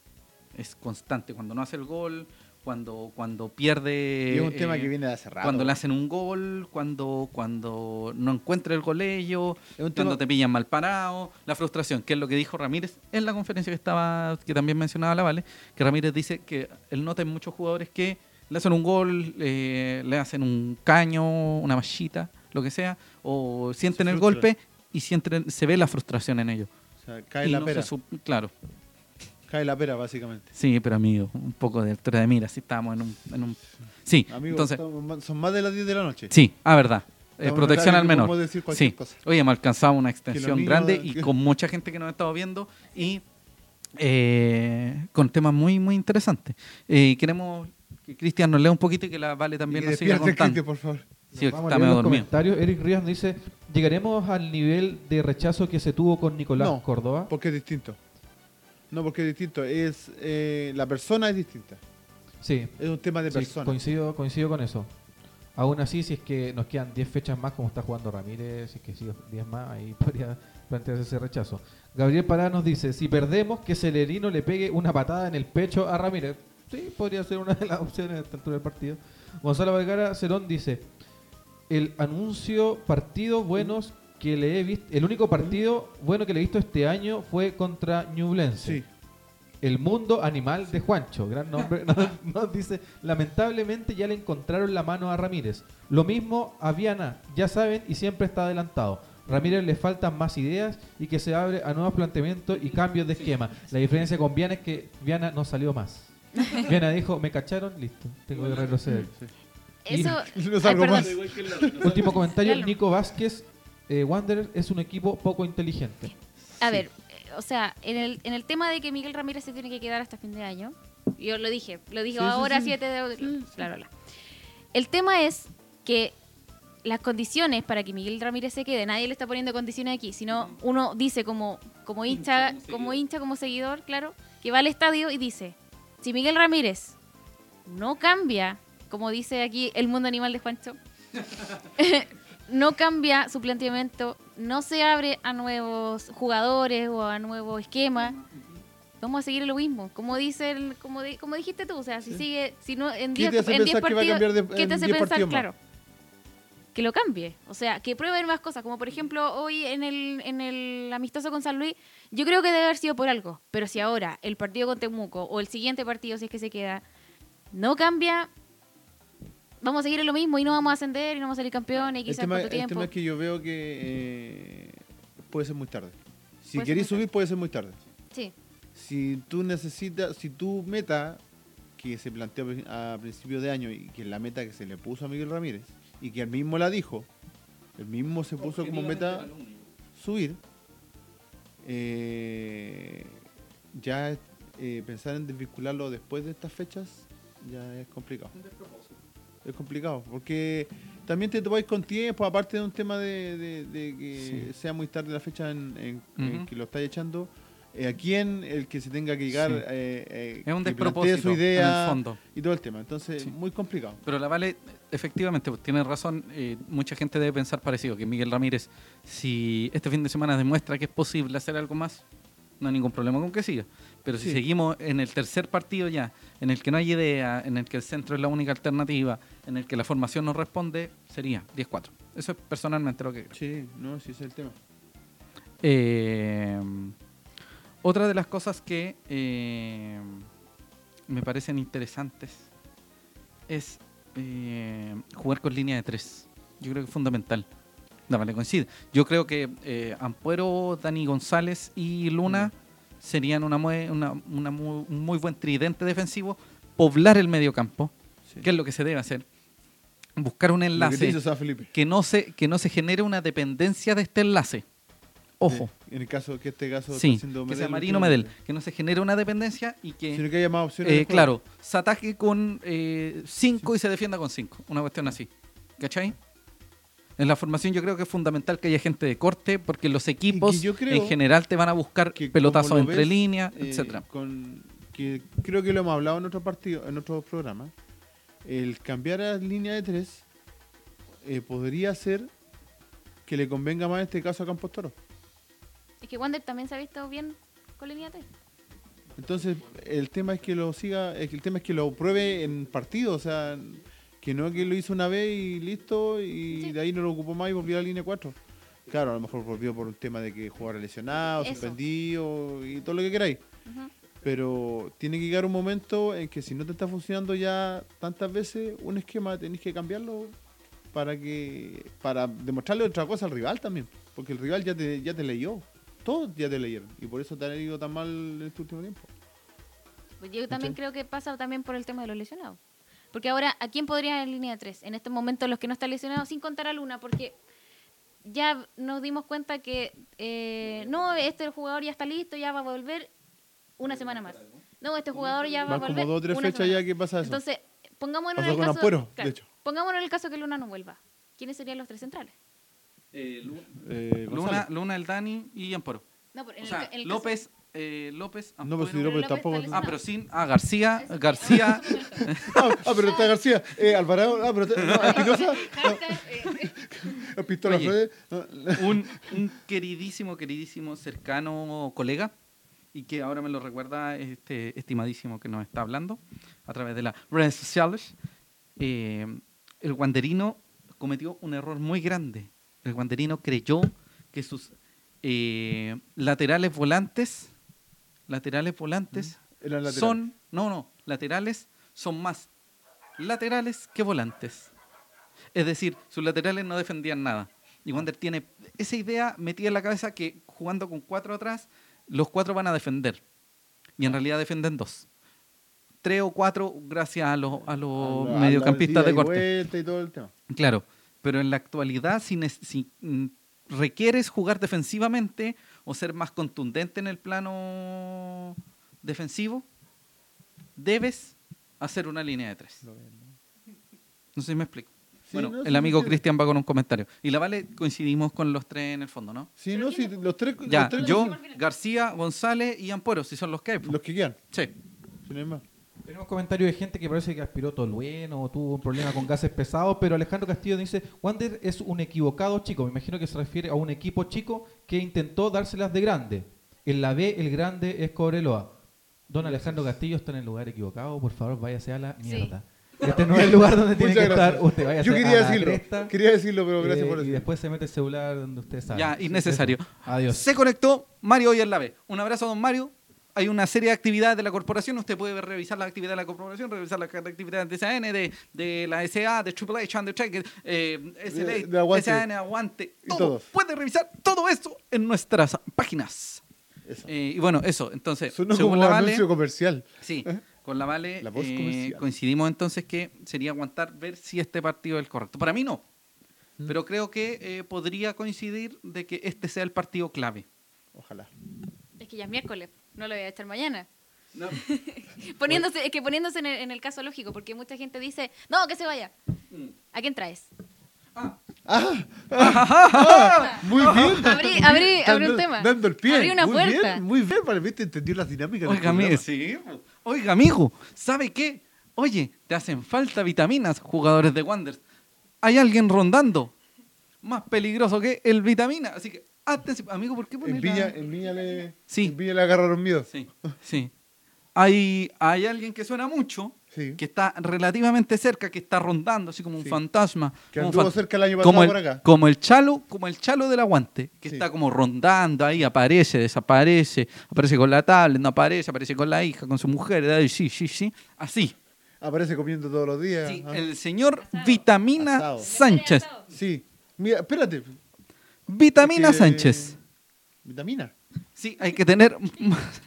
Es constante cuando no hace el gol, cuando, cuando pierde. y es un tema eh, que viene de hace rato. Cuando le hacen un gol, cuando, cuando no encuentra el golello, cuando tema- te pillan mal parado, la frustración, que es lo que dijo Ramírez en la conferencia que estaba, que también mencionaba la Vale, que Ramírez dice que él nota en muchos jugadores que le hacen un gol, eh, le hacen un caño, una mallita, lo que sea, o sienten el golpe y sienten, se ve la frustración en ellos. O sea, cae Y la no pera. se claro, Cae la pera, básicamente. sí, pero amigo, un poco de altura de mira, si estábamos en un, en un... Sí, Amigos, entonces... estamos son más de las 10 de la noche. Sí, ah, verdad. Eh, protección al menor. decir Sí. cosa. Oye, me alcanzaba una extensión grande <laughs> y con mucha gente que nos ha estado viendo y eh, con temas muy, muy interesantes. Eh, queremos que Cristian nos lea un poquito y que la Vale también Y nos siga contando. Cristian, por favor. Sí, vamos está a leer medio los dormido. comentarios. Eric Ríos dice, ¿llegaremos al nivel de rechazo que se tuvo con Nicolás No. Córdoba? Porque es distinto. No, porque es distinto. Es, eh, la persona es distinta. Sí, Es un tema de sí, persona. coincido, coincido con eso. Aún así, si es que nos quedan 10 fechas más como está jugando Ramírez, si es que sigue 10 más, ahí <laughs> podría plantearse ese rechazo. Gabriel Pará nos dice, si perdemos, que Celerino le pegue una patada en el pecho a Ramírez. Sí, podría ser una de las opciones a esta altura del partido. Gonzalo Vergara Cerón dice, el anuncio partido buenos que le he visto, el único partido bueno que le he visto este año fue contra Ñublense. Sí. El mundo animal de Juancho, gran nombre, <laughs> nos, nos dice, lamentablemente ya le encontraron la mano a Ramírez. Lo mismo a Viana, ya saben, y siempre está adelantado. Ramírez le faltan más ideas y que se abre a nuevos planteamientos y cambios de esquema. La diferencia con Viana es que Viana no salió más. <laughs> Viena dijo, me cacharon, listo, tengo que retroceder. Eso. <laughs> No Ay, salgo perdón. más. <laughs> Último <laughs> comentario, Lalo. Nico Vázquez, eh, Wanderer es un equipo poco inteligente. A ver, eh, o sea, en el, en el tema de que Miguel Ramírez se tiene que quedar hasta fin de año, yo lo dije, lo dije Sí, sí, ahora, sí. 7 de bla, bla, bla. El tema es que las condiciones para que Miguel Ramírez se quede, nadie le está poniendo condiciones aquí, sino uno dice como, como hincha, como hincha, como seguidor, claro, que va al estadio y dice, si Miguel Ramírez no cambia, como dice aquí el mundo animal de Juancho, <laughs> no cambia su planteamiento, no se abre a nuevos jugadores o a nuevo esquema, vamos a seguir lo mismo. Como dice el- como, di- como dijiste tú, o sea, si Sí. sigue, si no en ¿Qué 10 te hace en 10 pensar que va a partidos, de- ¿qué te hace 10 pensar? Claro. Que lo cambie, o sea, que prueben más cosas, como por ejemplo hoy en el, en el amistoso con San Luis, yo creo que debe haber sido por algo, pero si ahora el partido con Temuco o el siguiente partido, si es que se queda, no cambia, vamos a seguir en lo mismo y no vamos a ascender y no vamos a salir campeones y El quizás tema, el tema es que yo veo que eh, puede ser muy tarde. Si queréis subir, puede ser muy tarde. Sí, Si tú necesitas, si tu meta que se planteó a principio de año y que es la meta que se le puso a Miguel Ramírez y que él mismo la dijo, él mismo se puso como meta subir, eh, ya eh, pensar en desvincularlo después de estas fechas ya es complicado. Es complicado, porque también te topáis con tiempo, aparte de un tema de, de- de que Sí. sea muy tarde la fecha en, en- en Ujú. que lo estáis echando. eh, ¿A quién el que se tenga que llegar? Sí. eh, eh, Es un despropósito su idea en el fondo. y todo el tema. Entonces, Sí. muy complicado. Pero la Vale, efectivamente, pues, tiene razón. eh, mucha gente debe pensar parecido, que Miguel Ramírez, si este fin de semana demuestra que es posible hacer algo más, no hay ningún problema con que siga. Pero si seguimos en el tercer partido ya, en el que no hay idea, en el que el centro es la única alternativa, en el que la formación no responde, sería 10-4. Eso es personalmente lo que creo. Sí, no, sí, ese es el tema. Eh, otra de las cosas que eh, me parecen interesantes es eh, jugar con línea de tres. Yo creo que es fundamental. No, vale, coincide. Yo creo que eh, Ampuero, Dani González y Luna serían una, mue- una- una muy, un muy buen tridente defensivo. Poblar el medio campo, Sí. que es lo que se debe hacer. Buscar un que enlace que no se que no se genere una dependencia de este enlace. Ojo, Sí, En el caso que este caso sí, está que sea Marino. Medel, que no se genere una dependencia y que, Sino que haya más opciones. eh, claro, se ataque con 5 y se defienda con 5. Una cuestión así. ¿Cachai? En la formación yo creo que es fundamental que haya gente de corte porque los equipos yo creo en general te van a buscar pelotazos entre líneas, eh, etcétera. con- que creo que lo hemos hablado en otro partido, en otros programas. El cambiar a línea de tres eh, podría ser que le convenga más en este caso a Campos Toro. es que Wander también se ha visto bien con línea T. Entonces, el tema es que lo siga, es que el tema es que lo pruebe en partido, o sea, que no que lo hizo una vez y listo, y Sí. de ahí no lo ocupó más y volvió a la línea 4. Claro, a lo mejor volvió por un tema de que jugara lesionado, Eso. suspendido y todo lo que queráis. Pero tiene que llegar un momento en que si no te está funcionando ya tantas veces un esquema, tenés que cambiarlo para que para demostrarle otra cosa al rival también. Porque el rival ya te, ya te leyó. Todos ya te leyeron. Y por eso te ha ido tan mal en este último tiempo. Pues yo también creo que pasa también por el tema de los lesionados. Porque ahora, ¿a quién podría en línea de tres? En este momento, los que no están lesionados, sin contar a Luna, porque ya nos dimos cuenta que eh, no, este jugador ya está listo, ya va a volver una semana más. No, este jugador ya va a volver. como dos o tres fechas ya que pasa eso. Entonces, pongámonos en el con caso. Ampuero, de claro, hecho. Pongámonos en el caso que Luna no vuelva. ¿Quiénes serían los tres centrales? Eh, Luna, González. Luna, el Dani y Amparo. No, pero en O el sea, en el caso- López, eh, López, No, pues si Ampuero- López López tampoco. está Ah, pero sin. Ah, García. García. <laughs> ah, ah, pero está García. Eh, Alvarado. Ah, pero está. No, Espinosa. Hashtag, <laughs> No, <laughs> Pistola Oye. Fede. No, un, un queridísimo, queridísimo, cercano colega y que ahora me lo recuerda este estimadísimo que nos está hablando a través de las redes sociales. Eh, el guanderino cometió un error muy grande. El guanderino creyó que sus eh, laterales volantes, laterales volantes, son, no, no, laterales son más laterales que volantes. Es decir, sus laterales no defendían nada. Y Wander tiene esa idea metida en la cabeza que jugando con cuatro atrás, los cuatro van a defender. Y en realidad defienden dos. tres o cuatro gracias a los, a los A la- mediocampistas a de y corte. y todo el tema. Claro, pero en la actualidad, si, si, mm, requieres jugar defensivamente o ser más contundente en el plano defensivo, debes hacer una línea de tres. No sé si me explico. Sí, bueno, no, el sí, amigo sí. Cristian va con un comentario. Y la Vale coincidimos con los tres en el fondo, ¿no? Sí, no, sí, los tres. Ya, los tres yo. García, González y Ampuero, si son los que hay. pues. Los que quedan. Sí. si no hay más. Tenemos comentarios de gente que parece que aspiró todo el bueno o tuvo un problema con gases pesados, pero Alejandro Castillo dice, Wander es un equivocado chico. Me imagino que se refiere a un equipo chico que intentó dárselas de grande. En la B, el grande es Cobreloa. Don Alejandro Castillo está en el lugar equivocado. Por favor, váyase a la Sí. mierda. Este no es el lugar donde tiene que estar. Usted váyase Yo a quería la decirlo. cresta, Quería decirlo, pero gracias eh, por Y eso. después se mete el celular donde usted sabe. Ya, innecesario. Adiós. Se conectó Mario hoy en la B. Un abrazo a don Mario. Hay una serie de actividades de la corporación. Usted puede revisar las actividades de la corporación, revisar las actividades de SAN, de, de la SA, de Triple H, Undertaker, eh, SLA, De- de Aguante. SAN, Aguante. Todo. todos. Puede revisar todo eso en nuestras páginas. Eh, y bueno, eso. Entonces, Sonó según como la Vale, anuncio comercial. Sí, con la Vale La voz eh, coincidimos entonces que sería aguantar ver si este partido es el correcto. Para mí no, Mm. pero creo que eh, podría coincidir de que este sea el partido clave. Ojalá. Es que ya es miércoles, no lo voy a echar mañana. No. <laughs> Poniéndose, es que poniéndose en el, en el caso lógico, porque mucha gente dice, no, que se vaya. ¿A quién traes? Muy bien. Abrí, abrí, abrí un tema. Dando el pie. Abrí una muy puerta. Bien, muy bien, para viste, entendió las dinámicas. Oiga, amigo, sí. Oiga, amigo, ¿sabe qué? Oye, te hacen falta vitaminas, jugadores de Wanderers. Hay alguien rondando más peligroso que el vitamina. Así que, atención, amigo, ¿por qué pones En Viña, la- en Viña le, Sí. en Viña le agarraron miedo. Sí, sí. Hay, hay alguien que suena mucho, Sí. que está relativamente cerca, que está rondando, así como un Sí. fantasma. Que como anduvo fan- cerca el año como pasado el, por acá. Como el chalo, como el chalo del aguante, que Sí. está como rondando ahí, aparece, desaparece, aparece con la tablet, no aparece, aparece con la hija, con su mujer, sí, sí, sí, así. Aparece comiendo todos los días. Sí, Ah. el señor Asado. Vitamina Asado. Sánchez. Sí. Mira, espérate. Vitamina Es que- Sánchez. Vitamina. Sí, hay que tener...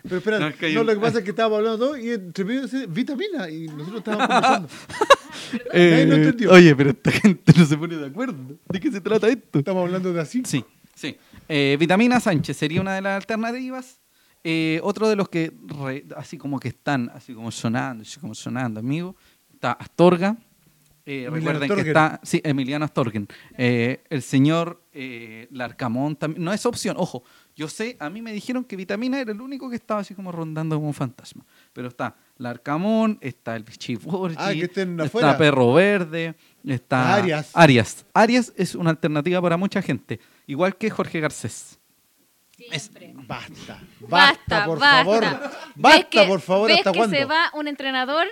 Pero espera, No, no, es que hay un- lo que pasa es que estábamos hablando todo y entre medio dice vitamina y nosotros estábamos conversando. <laughs> Eh, Nadie lo entendió. oye, pero esta gente no se pone de acuerdo. ¿De qué se trata esto? Estamos hablando de así. Sí, sí. Eh, Vitamina Sánchez sería una de las alternativas. Eh, otro de los que re- así como que están, así como sonando, así como sonando, amigo, está Astorga. Eh, recuerden que está, sí, Emiliano Astorgen. Eh, el señor eh, Larcamón también, no es opción, ojo, yo sé, a mí me dijeron que Vitamina era el único que estaba así como rondando como un fantasma, pero está Larcamón, está el Bichiborgi, Ah, que estén está. Perro Verde, está Arias. Arias. Arias es una alternativa para mucha gente, igual que Jorge Garcés. Siempre. Basta. Basta, Basta, por basta. favor. ¿Ves Basta, que- por favor, ¿ves ¿hasta que cuándo? se va un entrenador?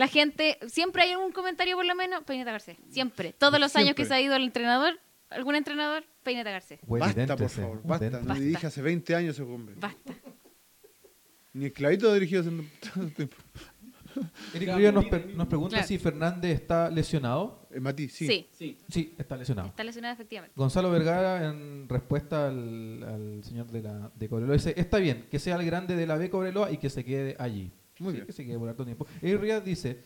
La gente, siempre hay un comentario por lo menos, Peineta Garcés. Siempre. Todos los años Siempre. que se ha ido el entrenador, algún entrenador, Peineta Garcés. Buen Basta, por favor. Basta. No Basta. dirige hace 20 años ese hombre. Basta. Ni esclavito ha dirigido hace tanto tiempo. Eric Rivas nos, per- nos pregunta Claro. si Fernández está lesionado. Eh, Mati, sí. Sí. Sí, está lesionado. Está lesionado efectivamente. Gonzalo Vergara, en respuesta al, al señor de, la, de Cobreloa, dice, está bien, que sea el grande de la B Cobreloa y que se quede allí. Muy Sí, bien. Que se quede por harto tiempo. Dice,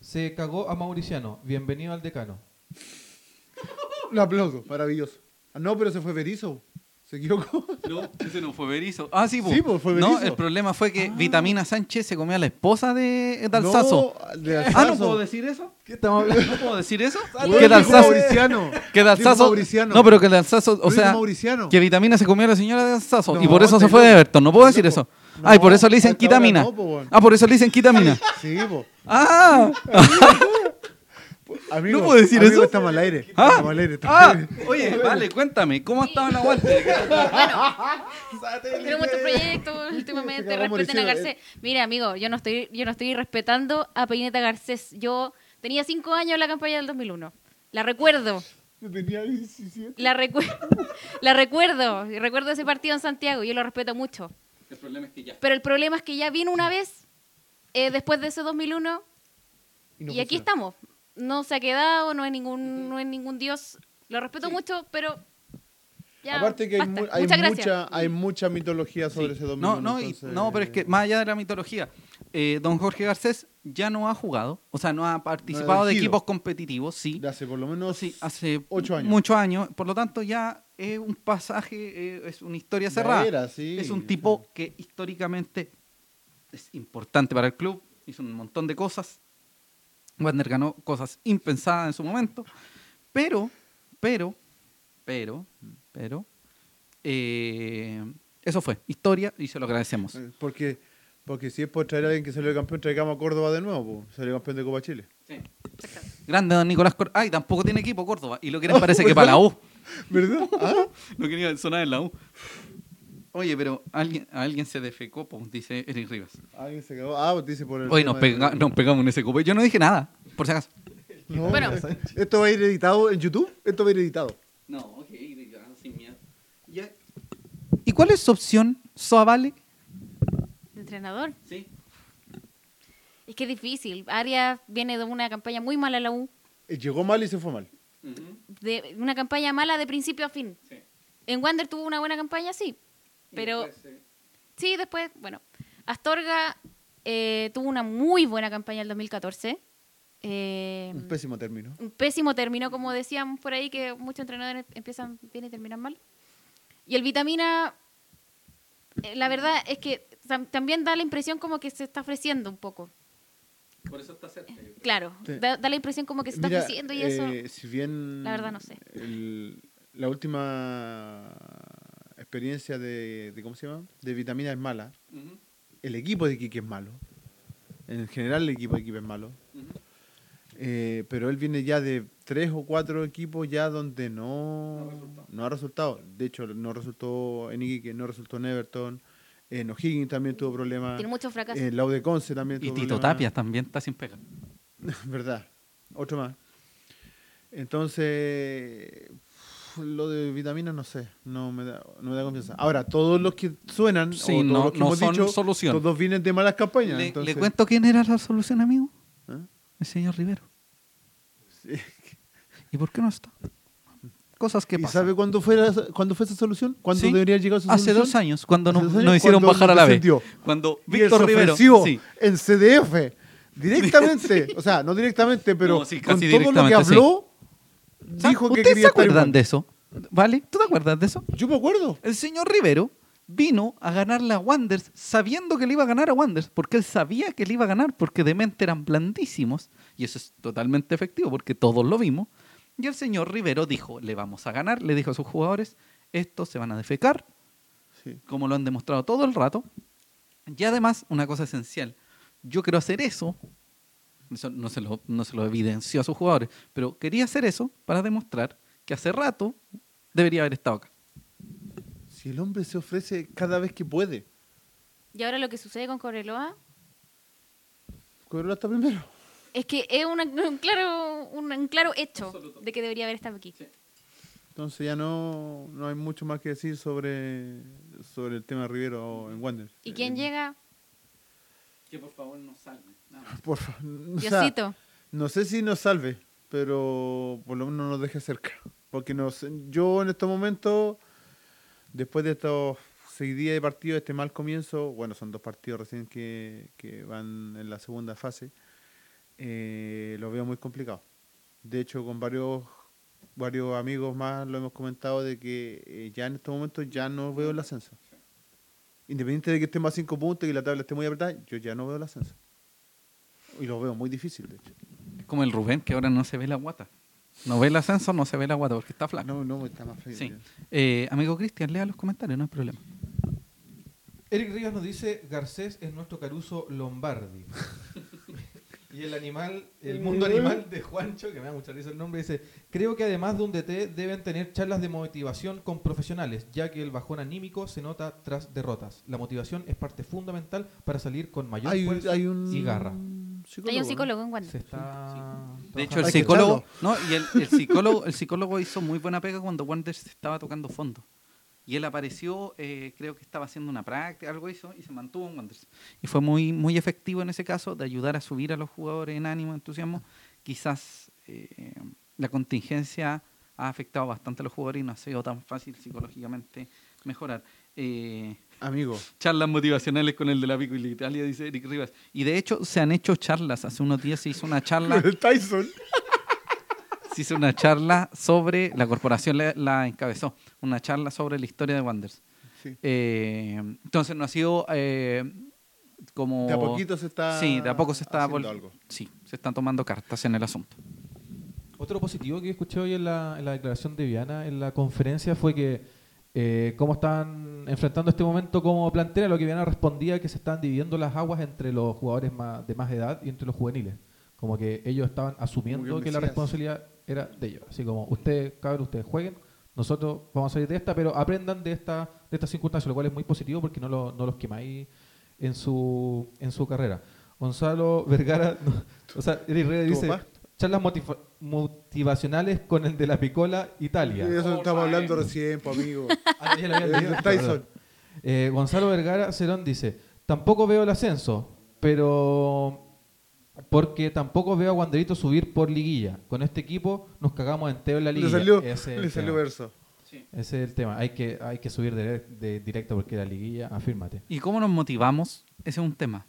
se cagó a Mauriciano, bienvenido al decano. <laughs> Un aplauso, maravilloso. Ah, no, pero se fue Berizzo. Se equivocó. No, ese no fue Berizo. Ah, sí, po. Sí, po, fue No, Berizzo. el problema fue que Vitamina Sánchez se comió a la esposa de Dalsazo. No, de ah. ¿no puedo decir eso? ¿Qué estamos hablando? ¿No puedo decir eso? <laughs> Que Dalsazo... Mauriciano. Que Dalsazo... Mauriciano. No, pero que Dalsazo... O sea, Mauriciano. que Vitamina se comió a la señora de Dalsazo. y No, por eso se fue de. Everton. No puedo decir eso. Ay, por eso le dicen quitamina. no, po, weón. Ah, por eso le dicen quitamina. Sí, po. Ah, <laughs> Amigo, ¿No puedo decir amigo, eso? Estamos al aire. ah, Estamos al aire. estamos ah. al aire. Oye, vale, cuéntame, ¿cómo estaba el aguante? <laughs> Tiene muchos proyectos últimamente, Se acabó respeten a Garcés. Mira, amigo, yo no estoy, yo no estoy respetando a Peineta Garcés. Yo tenía cinco años en la campaña del 2001. La recuerdo. Yo tenía 17. La, recu- <laughs> la recuerdo. Recuerdo ese partido en Santiago. Yo lo respeto mucho. El problema es que ya. Pero el problema es que ya vino una vez, eh, después de ese 2001, Y, no y aquí estamos. No se ha quedado, no es ningún, no es ningún dios. Lo respeto mucho, pero ya, Aparte que hay, basta. mu- hay gracias. mucha, hay mucha mitología sobre Sí. ese 2001. No, no, entonces- no, pero es que más allá de la mitología, eh, don Jorge Garcés ya no ha jugado, o sea, no ha participado de equipos competitivos, sí. De hace por lo menos Sí, hace ocho años. muchos años. Por lo tanto, ya es un pasaje, eh, es una historia cerrada. era, sí. es un tipo que históricamente es importante para el club, hizo un montón de cosas. Wander ganó cosas impensadas en su momento, pero, pero, pero, pero, eh, eso fue historia y se lo agradecemos. Eh, Porque, porque si es por traer a alguien que salió campeón, traigamos a Córdoba de nuevo, salió campeón de Copa Chile. Grande don Nicolás Córdoba. Ay, tampoco tiene equipo Córdoba. Y lo quieren <laughs> parece que para la U. ¿Verdad? ¿Ah? No quería sonar en la U. Oye, pero alguien, a alguien se defecó, po, dice Eric Rivas. Alguien se cagó. Ah, pues dice por el. Tema nos, de- pega- nos pegamos en ese copo. Yo no dije nada, por si acaso. No, Bueno. ¿Esto va a ir editado en YouTube? Esto va a ir editado. No, ok, sin miedo. ¿Y cuál es su opción, Soavale? de entrenador. Sí. Es que es difícil. Arias viene de una campaña muy mala en la U, Eh, Llegó mal y se fue mal. De una campaña mala de principio a fin. Sí. En Wander tuvo una buena campaña, sí. Pero sí, después, bueno. Astorga eh, tuvo una muy buena campaña el 2014. Eh, Un pésimo término. un pésimo término, como decíamos por ahí, que muchos entrenadores empiezan bien y terminan mal. Y el Vitamina, eh, la verdad es que tam- también da la impresión como que se está ofreciendo un poco. Por eso está cerca. Claro, Sí. da, da la impresión como que se está Mira, y eso. eh, si bien. la verdad no sé. el- la última experiencia de, de- ¿Cómo se llama? De vitamina es mala. El equipo de Iquique es malo. En general, el equipo de Iquique es malo. Eh, pero él viene ya de tres o cuatro equipos ya donde no, no ha resultado. De hecho, no resultó en Iquique, no resultó en Everton. En O'Higgins también tuvo problemas. Tiene muchos fracasos. En la U de Conce también Y tuvo Tito problemas. Tapia también está sin pega. <laughs> Verdad. Otro más. Entonces, lo de vitaminas no sé, no me da, no me da confianza. Ahora, todos los que suenan, Sí, o todos no- los que no hemos son dicho, solución. todos vienen de malas campañas. ¿Le, entonces- le cuento quién era la solución, amigo? ¿Ah? El señor Rivero. Sí. ¿Y por qué no está? Cosas que ¿Y pasan. sabe cuándo fue, la- cuándo fue esa solución? ¿Cuándo Sí, debería llegar su Hace solución? dos años, cuando nos, dos años, nos hicieron cuando bajar a la vez. Cuando Víctor Rivero. sí. en CDF directamente, <laughs> o sea, no directamente, pero No, con todo lo que habló, ¿Sa- dijo que ¿Ustedes quería se acuerdan de eso? ¿Vale? ¿Tú te acuerdas de eso? Yo me acuerdo. El señor Rivero vino a ganarle a Wanders sabiendo que le iba a ganar a Wanders, porque él sabía que le iba a ganar, porque de mente eran blandísimos, y eso es totalmente efectivo, porque todos lo vimos. Y el señor Rivero dijo, le vamos a ganar, le dijo a sus jugadores, estos se van a defecar, Sí. como lo han demostrado todo el rato. Y además, una cosa esencial, yo quiero hacer eso, eso no, se lo, no se lo evidenció a sus jugadores, pero quería hacer eso para demostrar que hace rato debería haber estado acá. Si el hombre se ofrece cada vez que puede. Y ahora lo que sucede con Correloa Cobreloa está primero. Es que es una- un, claro, un, un claro hecho de que debería haber estado aquí. Entonces ya no, no hay mucho más que decir sobre, sobre el tema Rivero en Wander. ¿Y quién Eh, llega? Que por favor no salve. <laughs> Por o sea, Diosito. no sé si nos salve, pero por lo menos nos deje cerca. Porque nos, yo en estos momentos, después de estos seis días de partido, este mal comienzo, bueno, son dos partidos recién que, que van en la segunda fase, eh, lo veo muy complicado. De hecho, con varios varios amigos más lo hemos comentado de que eh, ya en estos momentos ya no veo el ascenso. Independiente de que estemos a cinco puntos y que la tabla esté muy apretada, yo ya no veo el ascenso. Y lo veo muy difícil, de hecho. Es como el Rubén, que ahora no se ve la guata. No ve el ascenso, no se ve la guata porque está flaco. No, no, está más feo. Sí. Eh, amigo Cristian, lea los comentarios, no hay problema. Eric Rivas nos dice, Garcés es nuestro Caruso Lombardi. <laughs> y el animal, el mundo animal de Juancho, que me da mucha risa el nombre, dice, creo que además de un DT deben tener charlas de motivación con profesionales, ya que el bajón anímico se nota tras derrotas. La motivación es parte fundamental para salir con mayor Hay, fuerza hay un y garra. Hay un ¿no? psicólogo en Wander. Se está De hecho, el psicólogo, no, y el, el psicólogo, el psicólogo hizo muy buena pega cuando Wanderers estaba tocando fondo. Y él apareció, eh, creo que estaba haciendo una práctica, algo hizo, y se mantuvo en Wanderers. Y fue muy, muy efectivo en ese caso de ayudar a subir a los jugadores en ánimo, entusiasmo. Quizás eh, la contingencia ha afectado bastante a los jugadores y no ha sido tan fácil psicológicamente mejorar. Eh, Amigo. Charlas motivacionales con el de la Pico y la Italia, dice Eric Rivas. Y de hecho se han hecho charlas. Hace unos días se hizo una charla, <laughs> Tyson. Se hizo una charla sobre, la corporación la, la encabezó, una charla sobre la historia de Wanders. Sí. Eh, entonces no ha sido eh, como... De a poquito se está Sí, de a poco se está... algo. Sí, se están tomando cartas en el asunto. Otro positivo que escuché hoy en la, en la declaración de Viana en la conferencia fue que eh, cómo están enfrentando este momento como plantera, lo que Viana respondía que se están dividiendo las aguas entre los jugadores más, de más edad y entre los juveniles. Como que ellos estaban asumiendo que que la responsabilidad era de ellos. Así como ustedes, cabros, ustedes jueguen, nosotros vamos a salir de esta, pero aprendan de esta de estas circunstancias, lo cual es muy positivo porque no, lo- no los quemáis en su, en su carrera. Gonzalo Vergara, <laughs> no, o sea, Eric Reyes ¿Tu dice, charlas motiva- motivacionales con el de la Picola Italia. De eso estamos hablando recién, pues, amigo. <laughs> Ah, ya lo había leído, El Tyson. Eh, Gonzalo Vergara Cerón dice, tampoco veo el ascenso, pero porque tampoco veo a Wanderito subir por liguilla. Con este equipo nos cagamos entero en la Le liguilla. salió, Ese es el le salió verso. Ese es el tema. Hay que, hay que subir de, de directo porque la liguilla, afírmate. ¿Y cómo nos motivamos? Ese es un tema.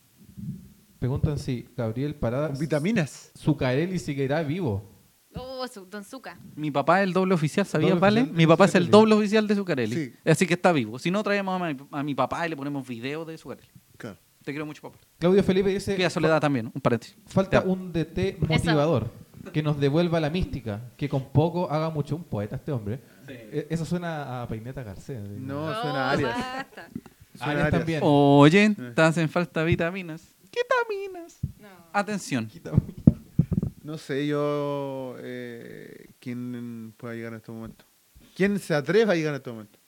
Preguntan si Gabriel Parada, Con vitaminas. Zucarelli seguirá vivo. Oh, su, Don Zuka. Mi papá es el doble oficial, ¿sabías, Doble vale? Mi papá es el doble oficial de Zuccarelli. Sí. Así que está vivo. Si no, traemos a mi, a mi papá y le ponemos video de Zuccarelli. Claro. Te quiero mucho, papá. Claudio Felipe dice, Pida Soledad también, un paréntesis. falta Ya. un DT motivador que nos devuelva la mística, que con poco haga mucho un poeta este hombre. Eh, Eso suena a Peineta García. No, suena a Arias. basta. Suena Arias Arias. también. Oye, te hacen falta vitaminas. ¿Vitaminas? No. Atención. No sé yo eh, quién pueda llegar en este momento. ¿Quién se atreve a llegar en este momento?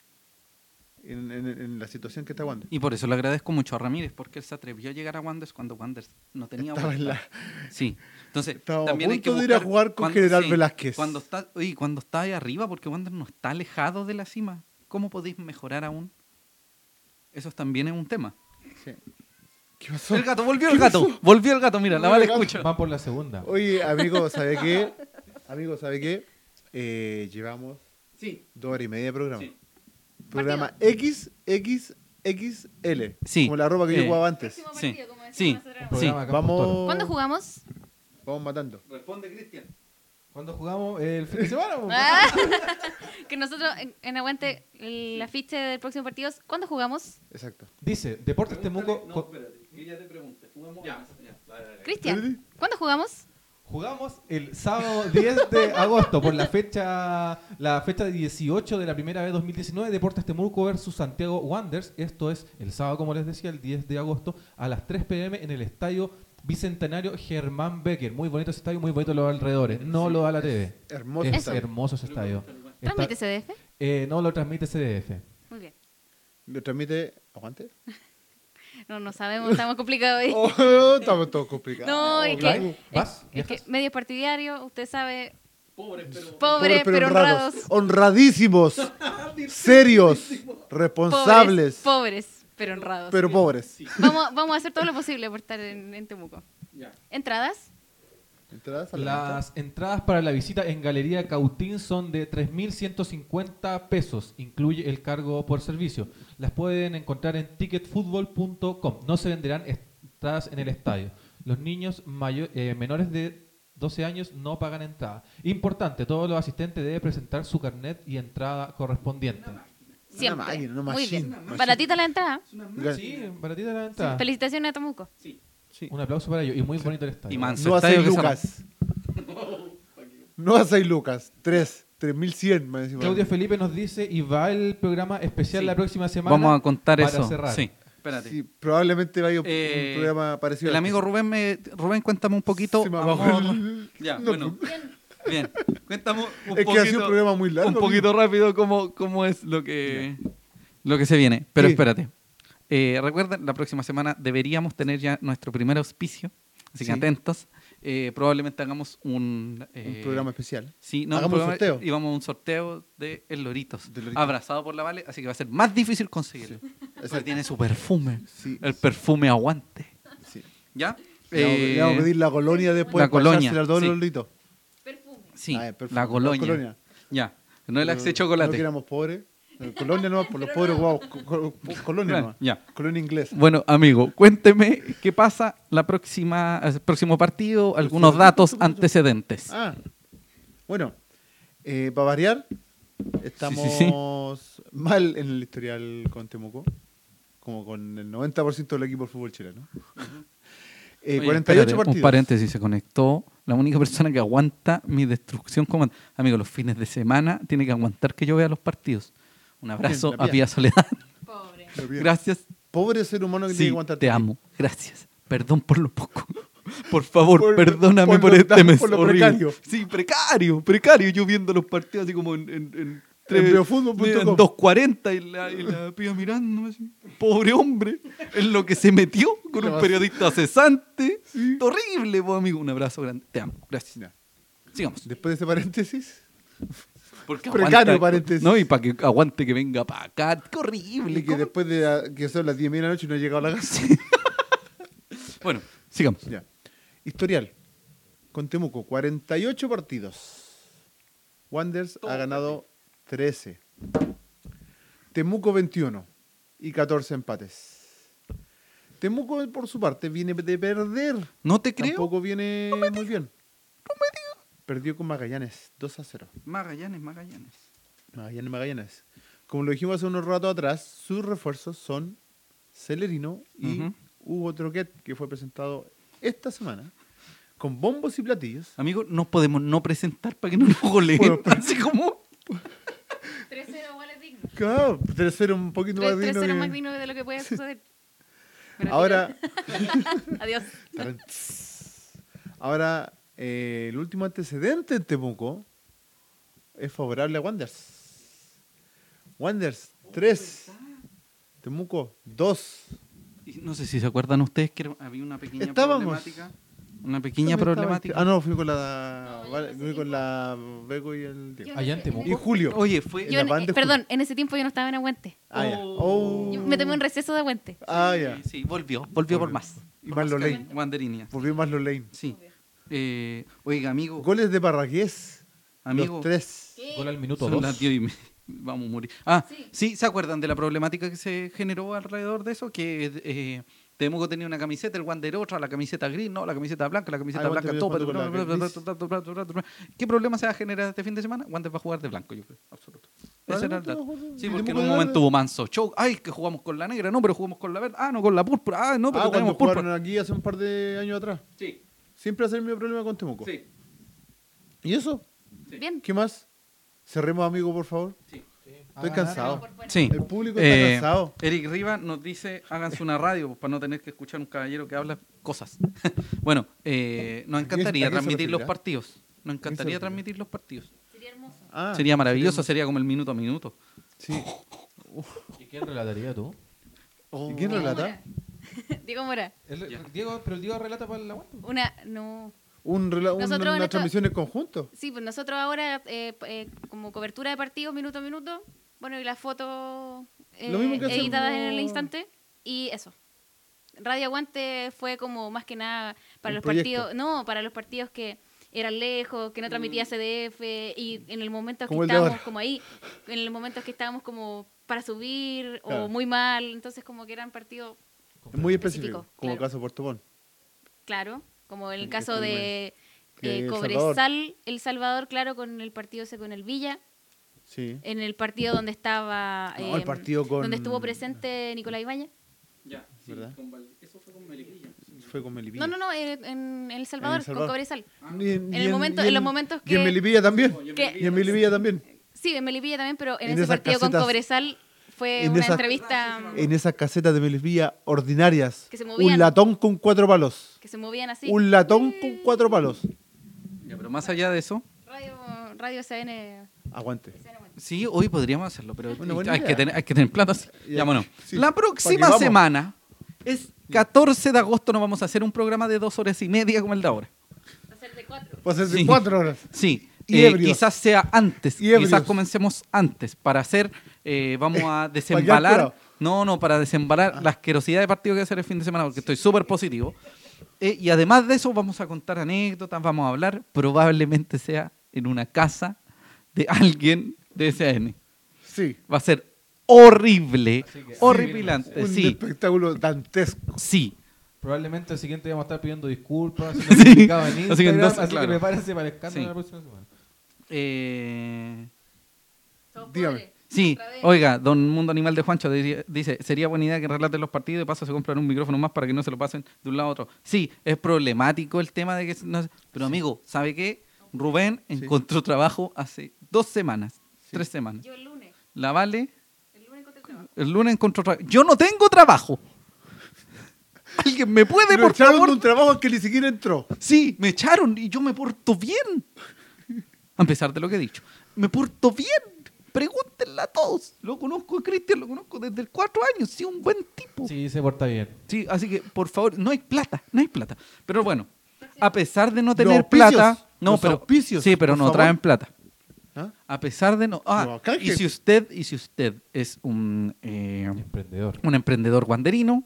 En, en- en la situación que está Wander. Y por eso le agradezco mucho a Ramírez, porque él se atrevió a llegar a Wanders cuando Wanders no tenía Estaba en vuelta. Sí. Entonces, <laughs> Estábamos a también hay que de ir a buscar jugar con General Velázquez. Cuando está, oye, cuando está ahí arriba, porque Wander no está alejado de la cima, ¿cómo podéis mejorar aún? Eso también es un tema. Sí. ¿Qué pasó? El gato, volvió el gato, volvió el gato, mira, la gato. escucha. Van por la segunda. Oye, amigo, ¿sabe qué? <laughs> Amigo, ¿sabe qué? Eh, llevamos Sí. dos horas y media de programa. Sí. Programa XXXL. Sí. Como la ropa que yo Eh, jugaba antes. Sí, como sí. Campos Vamos. ¿Cuándo jugamos? Vamos matando. Responde Cristian. ¿Cuándo jugamos? El fin de semana. Ah, <laughs> que nosotros en, en Aguante, el afiche del próximo partido, es, ¿cuándo jugamos? Exacto. Dice, Deportes Temuco. No, co- espérate, que ella te pregunte. Jugamos ya, ya, dale, dale. Cristian, ¿cuándo jugamos? Jugamos el sábado <laughs> 10 de agosto por la fecha la fecha 18 de la primera vez 2019 Deportes Temuco versus Santiago Wanderers. Esto es el sábado, como les decía, el 10 de agosto a las 3 pm en el estadio Bicentenario Germán Becker. Muy bonito ese estadio, muy bonito los alrededores. No lo da la TV. Hermoso. Es estadio. hermoso ese estadio. ¿Transmite CDF? eh, no lo transmite CDF. Muy bien. ¿Lo transmite? ¿Aguante? <laughs> <laughs> No, no sabemos, estamos complicados hoy. <laughs> Oh, estamos todos complicados. No, es que, ¿Vas? es que ¿Viajas? medios partidarios, usted sabe, pero. pobres pero, honrados. <laughs> Honradísimos. serios. Responsables. Pobres, pobres, pero honrados. pero pobres. Vamos, vamos a hacer todo lo posible por estar en, en Temuco. Ya. ¿Entradas? ¿Entradas a la Las entradas para la visita en Galería Cautín son de 3.150 pesos, incluye el cargo por servicio. Las pueden encontrar en ticketfutbol.com. No se venderán entradas en el estadio. Los niños mayo- eh, menores de 12 años no pagan entrada. Importante, todos los asistentes deben presentar su carnet y entrada correspondiente. Siempre. máquina, una Muy bien. Baratita la entrada. Sí, baratita la entrada. Felicitaciones a Temuco. Sí. Sí. Un aplauso para ellos y muy bonito el estadio. Y manso No a estadio 6 que se lucas. No a 6 lucas. 3. 3100 más encima. Claudio Felipe nos dice y va el programa especial Sí. la próxima semana. Vamos a contar para eso. cerrar. Sí, espérate. Sí, probablemente vaya un, Eh, un programa parecido. El a amigo Rubén, me, Rubén, cuéntame un poquito. Se me el- <laughs> Ya, No, bueno. Bien, cuéntame un Es que poquito, ha sido un programa muy largo. un poquito rápido cómo, cómo es lo que, lo que se viene. Pero Sí. espérate. Eh, recuerden, la próxima semana deberíamos tener ya nuestro primer auspicio. Así que Sí. atentos. Eh, probablemente hagamos un... eh, Un programa especial. Sí, no, Hagamos un programa- sorteo. Y vamos a un sorteo de El Loritos. De Loritos. Abrazado por la Vale, así que va a ser más difícil conseguirlo. Porque Exacto. tiene su perfume. Sí, El perfume aguante. sí. ¿Ya? Le vamos, Eh, le vamos a pedir la colonia después. la para colonia, a todos sí. los lolitos. Perfume. Sí, Ah, perfecto. la La colonia. colonia. Ya. No el No- Axe No chocolate. que éramos pobres. Eh, Colonia no, por los pobres guau. co- co- Colonia Claro, no. ya. Colonia inglesa. Bueno, amigo, cuénteme qué pasa la próxima, el próximo partido, algunos datos antecedentes. Ah, bueno, eh, para variar, estamos sí. mal en el historial con Temuco, como con el 90% del equipo del fútbol chileno. Eh, Oye, 48 espérate, partidos. Un paréntesis, se conectó la única persona que aguanta mi destrucción como... Amigo, los fines de semana tiene que aguantar que yo vea los partidos. Un abrazo a Pía. Soledad. Pobre. Gracias. Pobre ser humano que tiene Sí, que aguantar. te amo. Gracias. Perdón por lo poco. Por favor, Por- perdóname por este mes por lo horrible. precario. Sí, precario, precario. Yo viendo los partidos así como en... en, en en 2.40 y la, y la pía mirándome así. Pobre hombre, en lo que se metió con un periodista cesante. Horrible, vos, amigo. Un abrazo grande. Te amo. Gracias. Ya. Sigamos. Después de ese paréntesis, Porque Precario paréntesis. No, y para que aguante que venga para acá. Qué horrible. y que ¿cómo? después de la- que son las 10 de la noche y no he llegado a la casa. <laughs> Bueno, sigamos. Ya. Historial. Con Temuco, 48 partidos. Wanders ha ganado 13. Temuco 21 y 14 empates. Temuco, por su parte, viene de perder. No te creo. Tampoco viene muy bien. Perdió con Magallanes, 2 a 0. Magallanes, Magallanes. Magallanes, Magallanes. Como lo dijimos hace unos ratos atrás, sus refuerzos son Celerino y Ujú. Hugo Troquet, que fue presentado esta semana con bombos y platillos. Amigo, no podemos no presentar para que no nos goleen. Bueno, pero- Así como. 3-0 igual es digno. Claro, tercero un poquito más 3-0 digno que- más digno de lo que puede suceder. Ahora. <laughs> Adiós. ahora eh, el último antecedente en Temuco es favorable a Wanders. Wanders 3, Temuco 2. Y No sé si se acuerdan ustedes que había una pequeña Estábamos. problemática. Una pequeña ¿Dónde estaba problemática. Ah, no, fui con la, No, vale, fui con la Bego y el Allá en Temuco. Y Julio. Oye, fue. Yo en- perdón, en ese tiempo yo no estaba en Aguante. Ah, ya. Oh. Oh. Yo me tomé un receso de Aguante. Ah, ya. Sí, volvió. Volvió por más. Y más Lane. Wanderinias. Volvió más Lane. Sí. Eh, oiga, amigo. Goles de Parragués. Amigo. Los tres. Gol al minuto Son 2. las 10 y media. <laughs> Vamos a morir. Ah, Sí. sí. ¿se acuerdan de la problemática que se generó alrededor de eso? Que eh, Temuco tenía una camiseta, el Wander otra, la camiseta gris, no, la camiseta blanca, la camiseta blanca, todo. ¿Qué problema se va a generar este fin de semana? Wander va a jugar de blanco, yo creo. Absoluto. Ese era el dato. Sí, porque en un momento hubo manso show. Ay, que jugamos con la negra, no, pero jugamos con la verde. Ah, no, con la púrpura. Ah, no, pero Ah, tenemos púrpura. aquí hace un par de años atrás. Sí, Siempre hacer el mismo problema con Temuco. sí, ¿Y eso? Bien. ¿Qué más? Cerremos, amigo, por favor. sí. Estoy cansado. Sí. El público está Eh, cansado. Eric Riva nos dice, háganse una radio pues, para no tener que escuchar un caballero que habla cosas. <laughs> bueno, eh, nos ¿A encantaría a transmitir los partidos. Nos encantaría transmitir los partidos. Sería hermoso. Ah, sería maravilloso, sería como el minuto a minuto. Sí. <laughs> ¿Y quién relataría tú? ¿Y quién relata? <laughs> Diego Mora. El-. Diego, pero el Diego relata para el aguante. Una, no. Un, rela- un- Nosotros una esto- transmisión en conjunto. Sí, pues nosotros ahora, eh, eh, como cobertura de partidos minuto a minuto, bueno, y las fotos eh, editadas en el instante, y eso. Radio Aguante fue como más que nada para Un los proyecto. partidos, no, para los partidos que eran lejos, que no transmitía CDF, y en el momento que estábamos como ahí, en el momento que estábamos como para subir Claro. o muy mal, entonces como que eran partidos, Es muy específico, Específico, como el caso de Puerto Montt. claro, como el Que caso de Que eh, El Cobresal, El Salvador, claro, con el partido ese con el Villa, Sí. en el partido donde estaba No, el em, partido con- donde estuvo presente Nicolás Ibañez Ya, sí, ¿Verdad? eso fue con Meligrilla. Fue con Melipilla. no no no eh, en, El Salvador, Salvador. con Cobresal en, En el momento- en los momentos Y en que- Melipilla también. que- Y en Melipilla también. sí en Melipilla también pero en, En ese partido con Cobresal fue en una esas- entrevista En esas casetas de Melipilla ordinarias. Que se movían. Un latón con cuatro palos. que se movían así Un latón con cuatro palos. Ya, pero más allá de eso, radio radio SN Aguante. sí, hoy podríamos hacerlo, pero Bueno, hay, que tener, hay que tener plata. sí. Ya. Ya, bueno. Sí. La ¿Pa' qué próxima semana es 14 de agosto, nos vamos a hacer un programa de dos horas y media como el de ahora. va a ser de cuatro Va a ser de Sí. cuatro horas. Sí, Y eh, quizás sea antes, Y quizás comencemos antes para hacer, eh, vamos a <laughs> desembalar, no, no, para desembalar Ah. la asquerosidad de partido que va a ser el fin de semana, porque estoy súper positivo. Eh, y además de eso, vamos a contar anécdotas, vamos a hablar, probablemente sea en una casa de <laughs> alguien de SAN. Sí. Va a ser horrible, horripilante. Un Sí, espectáculo dantesco. sí. Probablemente el siguiente vamos a estar pidiendo disculpas. <laughs> si no Sí. publicaba en Así que Instagram, entonces, así claro. que prepárense para el escándalo Sí. la próxima semana. Eh, Dígame. Sí, oiga, don Mundo Animal de Juancho dice, sería buena idea que relaten los partidos y de paso se compran un micrófono más para que no se lo pasen de un lado a otro. Sí, es problemático el tema de que... no pero amigo, ¿sabe qué? Rubén encontró trabajo hace dos semanas, tres semanas. Yo el lunes. La Vale, El lunes encontré trabajo. el lunes encontró trabajo. Yo no tengo trabajo. <laughs> ¿Alguien me puede, Lo por echaron favor? un trabajo que ni siquiera entró. Sí, me echaron y yo me porto bien. A pesar de lo que he dicho. Me porto bien. Pregúntenle a todos. Lo conozco a Cristian, lo conozco desde cuatro años. Sí, un buen tipo. Sí. Sí, se porta bien. así que, por favor, no hay plata, no hay plata. Pero bueno, a pesar de no tener plata... No, los pero, auspicios, sí, pero no favor. traen plata. ¿Ah? A pesar de no... Ah, y si usted, y si usted es un... eh, Emprendedor. un emprendedor guanderino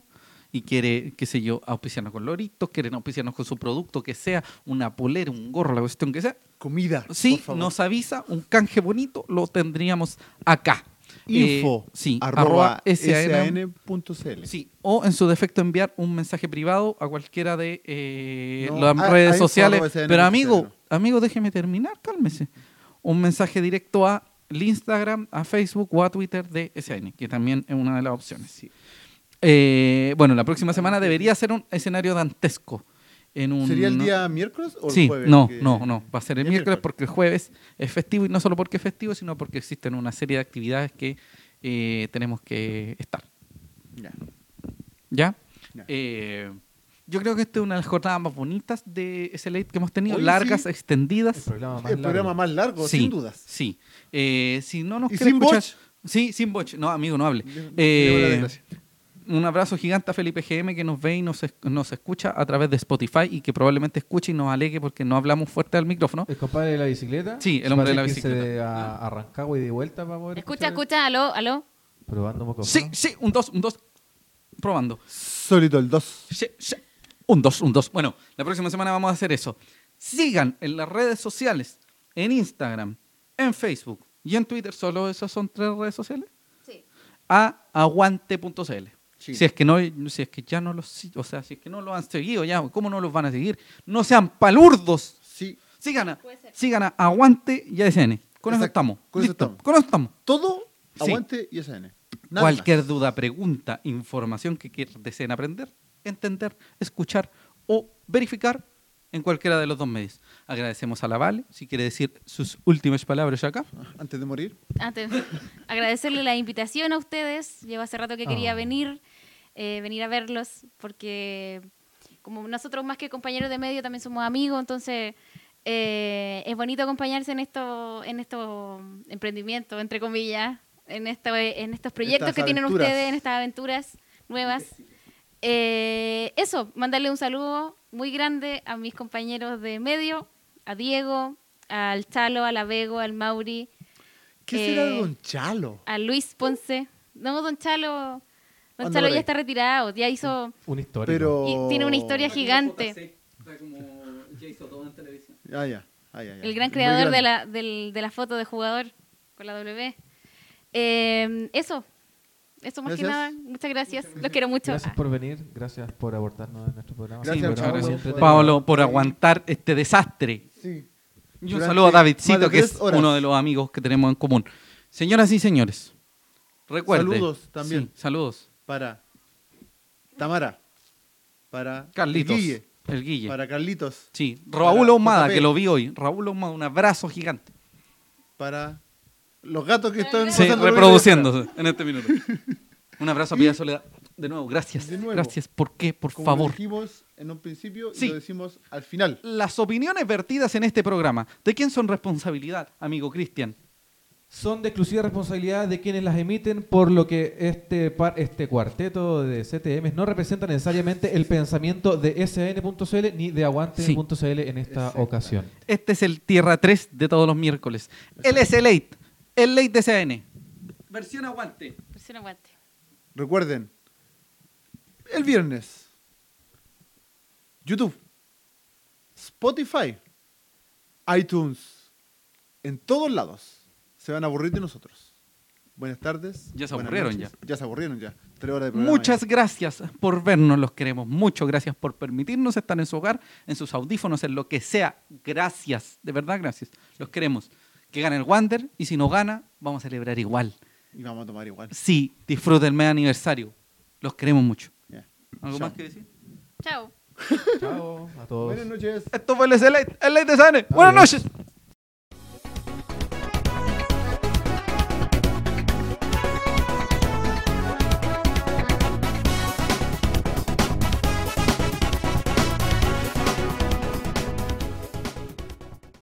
y quiere, qué sé yo, auspiciarnos con loritos, quieren auspiciarnos con su producto, que sea una polera, un gorro, la cuestión que sea. Comida. Sí, por favor. nos avisa, un canje bonito, lo tendríamos acá. Info. Eh, sí, arroba SAN. san.cl. Sí, o en su defecto enviar un mensaje privado a cualquiera de eh, No, las a- redes sociales. Pero amigo, amigo, déjeme terminar, cálmese. Un mensaje directo a el Instagram, a Facebook o a Twitter de SAN, que también es una de las opciones. Eh, bueno, la próxima semana debería ser un escenario dantesco. En un, ¿Sería el día miércoles o el Sí, jueves? no, que- no, no. Va a ser el El miércoles miércoles. porque el jueves es festivo y no solo porque es festivo, sino porque existen una serie de actividades que eh, tenemos que estar. Ya. ¿Ya? Ya. Eh, yo creo que esta es una de las jornadas más bonitas de SLA que hemos tenido, largas, sí. El extendidas. programa más El programa más largo, Sí, sin dudas. Sí. Eh, si no nos ¿Y sin escuchar- botch? Sí, sin boch. No, amigo, no hable. Eh, las gracias. Un abrazo gigante a Felipe GM que nos ve y nos, nos escucha a través de Spotify y que probablemente escuche y nos alegue porque no hablamos fuerte al micrófono. El compadre de la bicicleta. Sí, el se hombre de la bicicleta. de a, a Rancagua y de vuelta para poder. Escucha, escuchar- escucha, aló, aló. Probando micrófono. Sí, sí, un 2, un 2. Probando. Solito el 2. Sí, sí. Un 2, un 2. Bueno, la próxima semana vamos a hacer eso. Sigan en las redes sociales, en Instagram, en Facebook y en Twitter. ¿Solo esas son tres redes sociales? Sí. a aguante.cl. Sí. Si es que no, si es que ya no los, o sea, si es que no lo han seguido ya, ¿cómo no los van a seguir? No sean palurdos. Sí. Sigan a, sigan a aguante y ASN. Con eso Exacto. estamos. Con eso Listo. estamos. Con eso estamos. Todo Sí. aguante y SN. Nada Cualquier más. duda, pregunta, información que quieran, deseen aprender, entender, escuchar o verificar en cualquiera de los dos medios. Agradecemos a la Vale, si quiere decir sus últimas palabras acá. Antes de morir. Antes, agradecerle la invitación a ustedes. Llevo hace rato que quería Ah. venir, eh, venir a verlos, porque como nosotros más que compañeros de medio también somos amigos, entonces eh, es bonito acompañarse en estos en estos emprendimientos, entre comillas, en, esto, en estos proyectos Estas que tienen aventuras. ustedes, en estas aventuras nuevas. Eh, eso, mandarle un saludo muy grande a mis compañeros de medio, a Diego, al Chalo, a la Vego, al Mauri, ¿Qué será de Eh, Don Chalo? a Luis Ponce. No, Don Chalo, Por ya está retirado, ya hizo, Una historia. Pero. y tiene una historia gigante. Ah, ya. Ah, ya, ya. El gran creador de la, del- de la foto de jugador con la W. Eh, eso, eso más que Gracias. nada. Muchas gracias, los quiero mucho. Gracias por venir, gracias por abordarnos en nuestro programa. Gracias, Sí, Pablo, por-. Pablo, por aguantar este desastre. Sí. Y un saludo a Davidcito, que es horas. uno de los amigos que tenemos en común. Señoras y señores, recuerden. Saludos también. Sí, saludos. Para Tamara. Para Carlitos. el Guille. El Guille. Para Carlitos. Sí, Raúl Ahumada, que lo vi hoy. Raúl Ahumada, un abrazo gigante. Para los gatos que están Sí, reproduciéndose en este minuto. Un abrazo a Pia Soledad. De nuevo, gracias. De nuevo. Gracias. ¿Por qué? Por Como lo favor. dijimos en un principio Sí. y lo decimos al final. Las opiniones vertidas en este programa, ¿de quién son responsabilidad, amigo Cristian? Son de exclusiva responsabilidad de quienes las emiten, por lo que este, par- este cuarteto de CTM no representa necesariamente el pensamiento de SN.cl ni de Aguante.cl en esta ocasión. Este es el Tierra 3 de todos los miércoles. Él es el late, el late de CN. Versión aguante. Presión aguante. Recuerden, el viernes, YouTube, Spotify, iTunes, en todos lados se van a aburrir de nosotros. buenas tardes. Ya se aburrieron noches. Ya se aburrieron ya. Tres horas de programa. Muchas ya. gracias por vernos, los queremos mucho. Gracias por permitirnos estar en su hogar, en sus audífonos, en lo que sea. Gracias, de verdad, gracias. Los queremos. Que gane el Wander y si no gana, vamos a celebrar igual. Y vamos a tomar igual. Sí, disfruten el mes aniversario. Los queremos mucho. Ya. ¿Algo Chao. más que decir? Chao. Chao a todos. Buenas noches. Esto fue el Elite, el Elite de Sane. Buenas noches.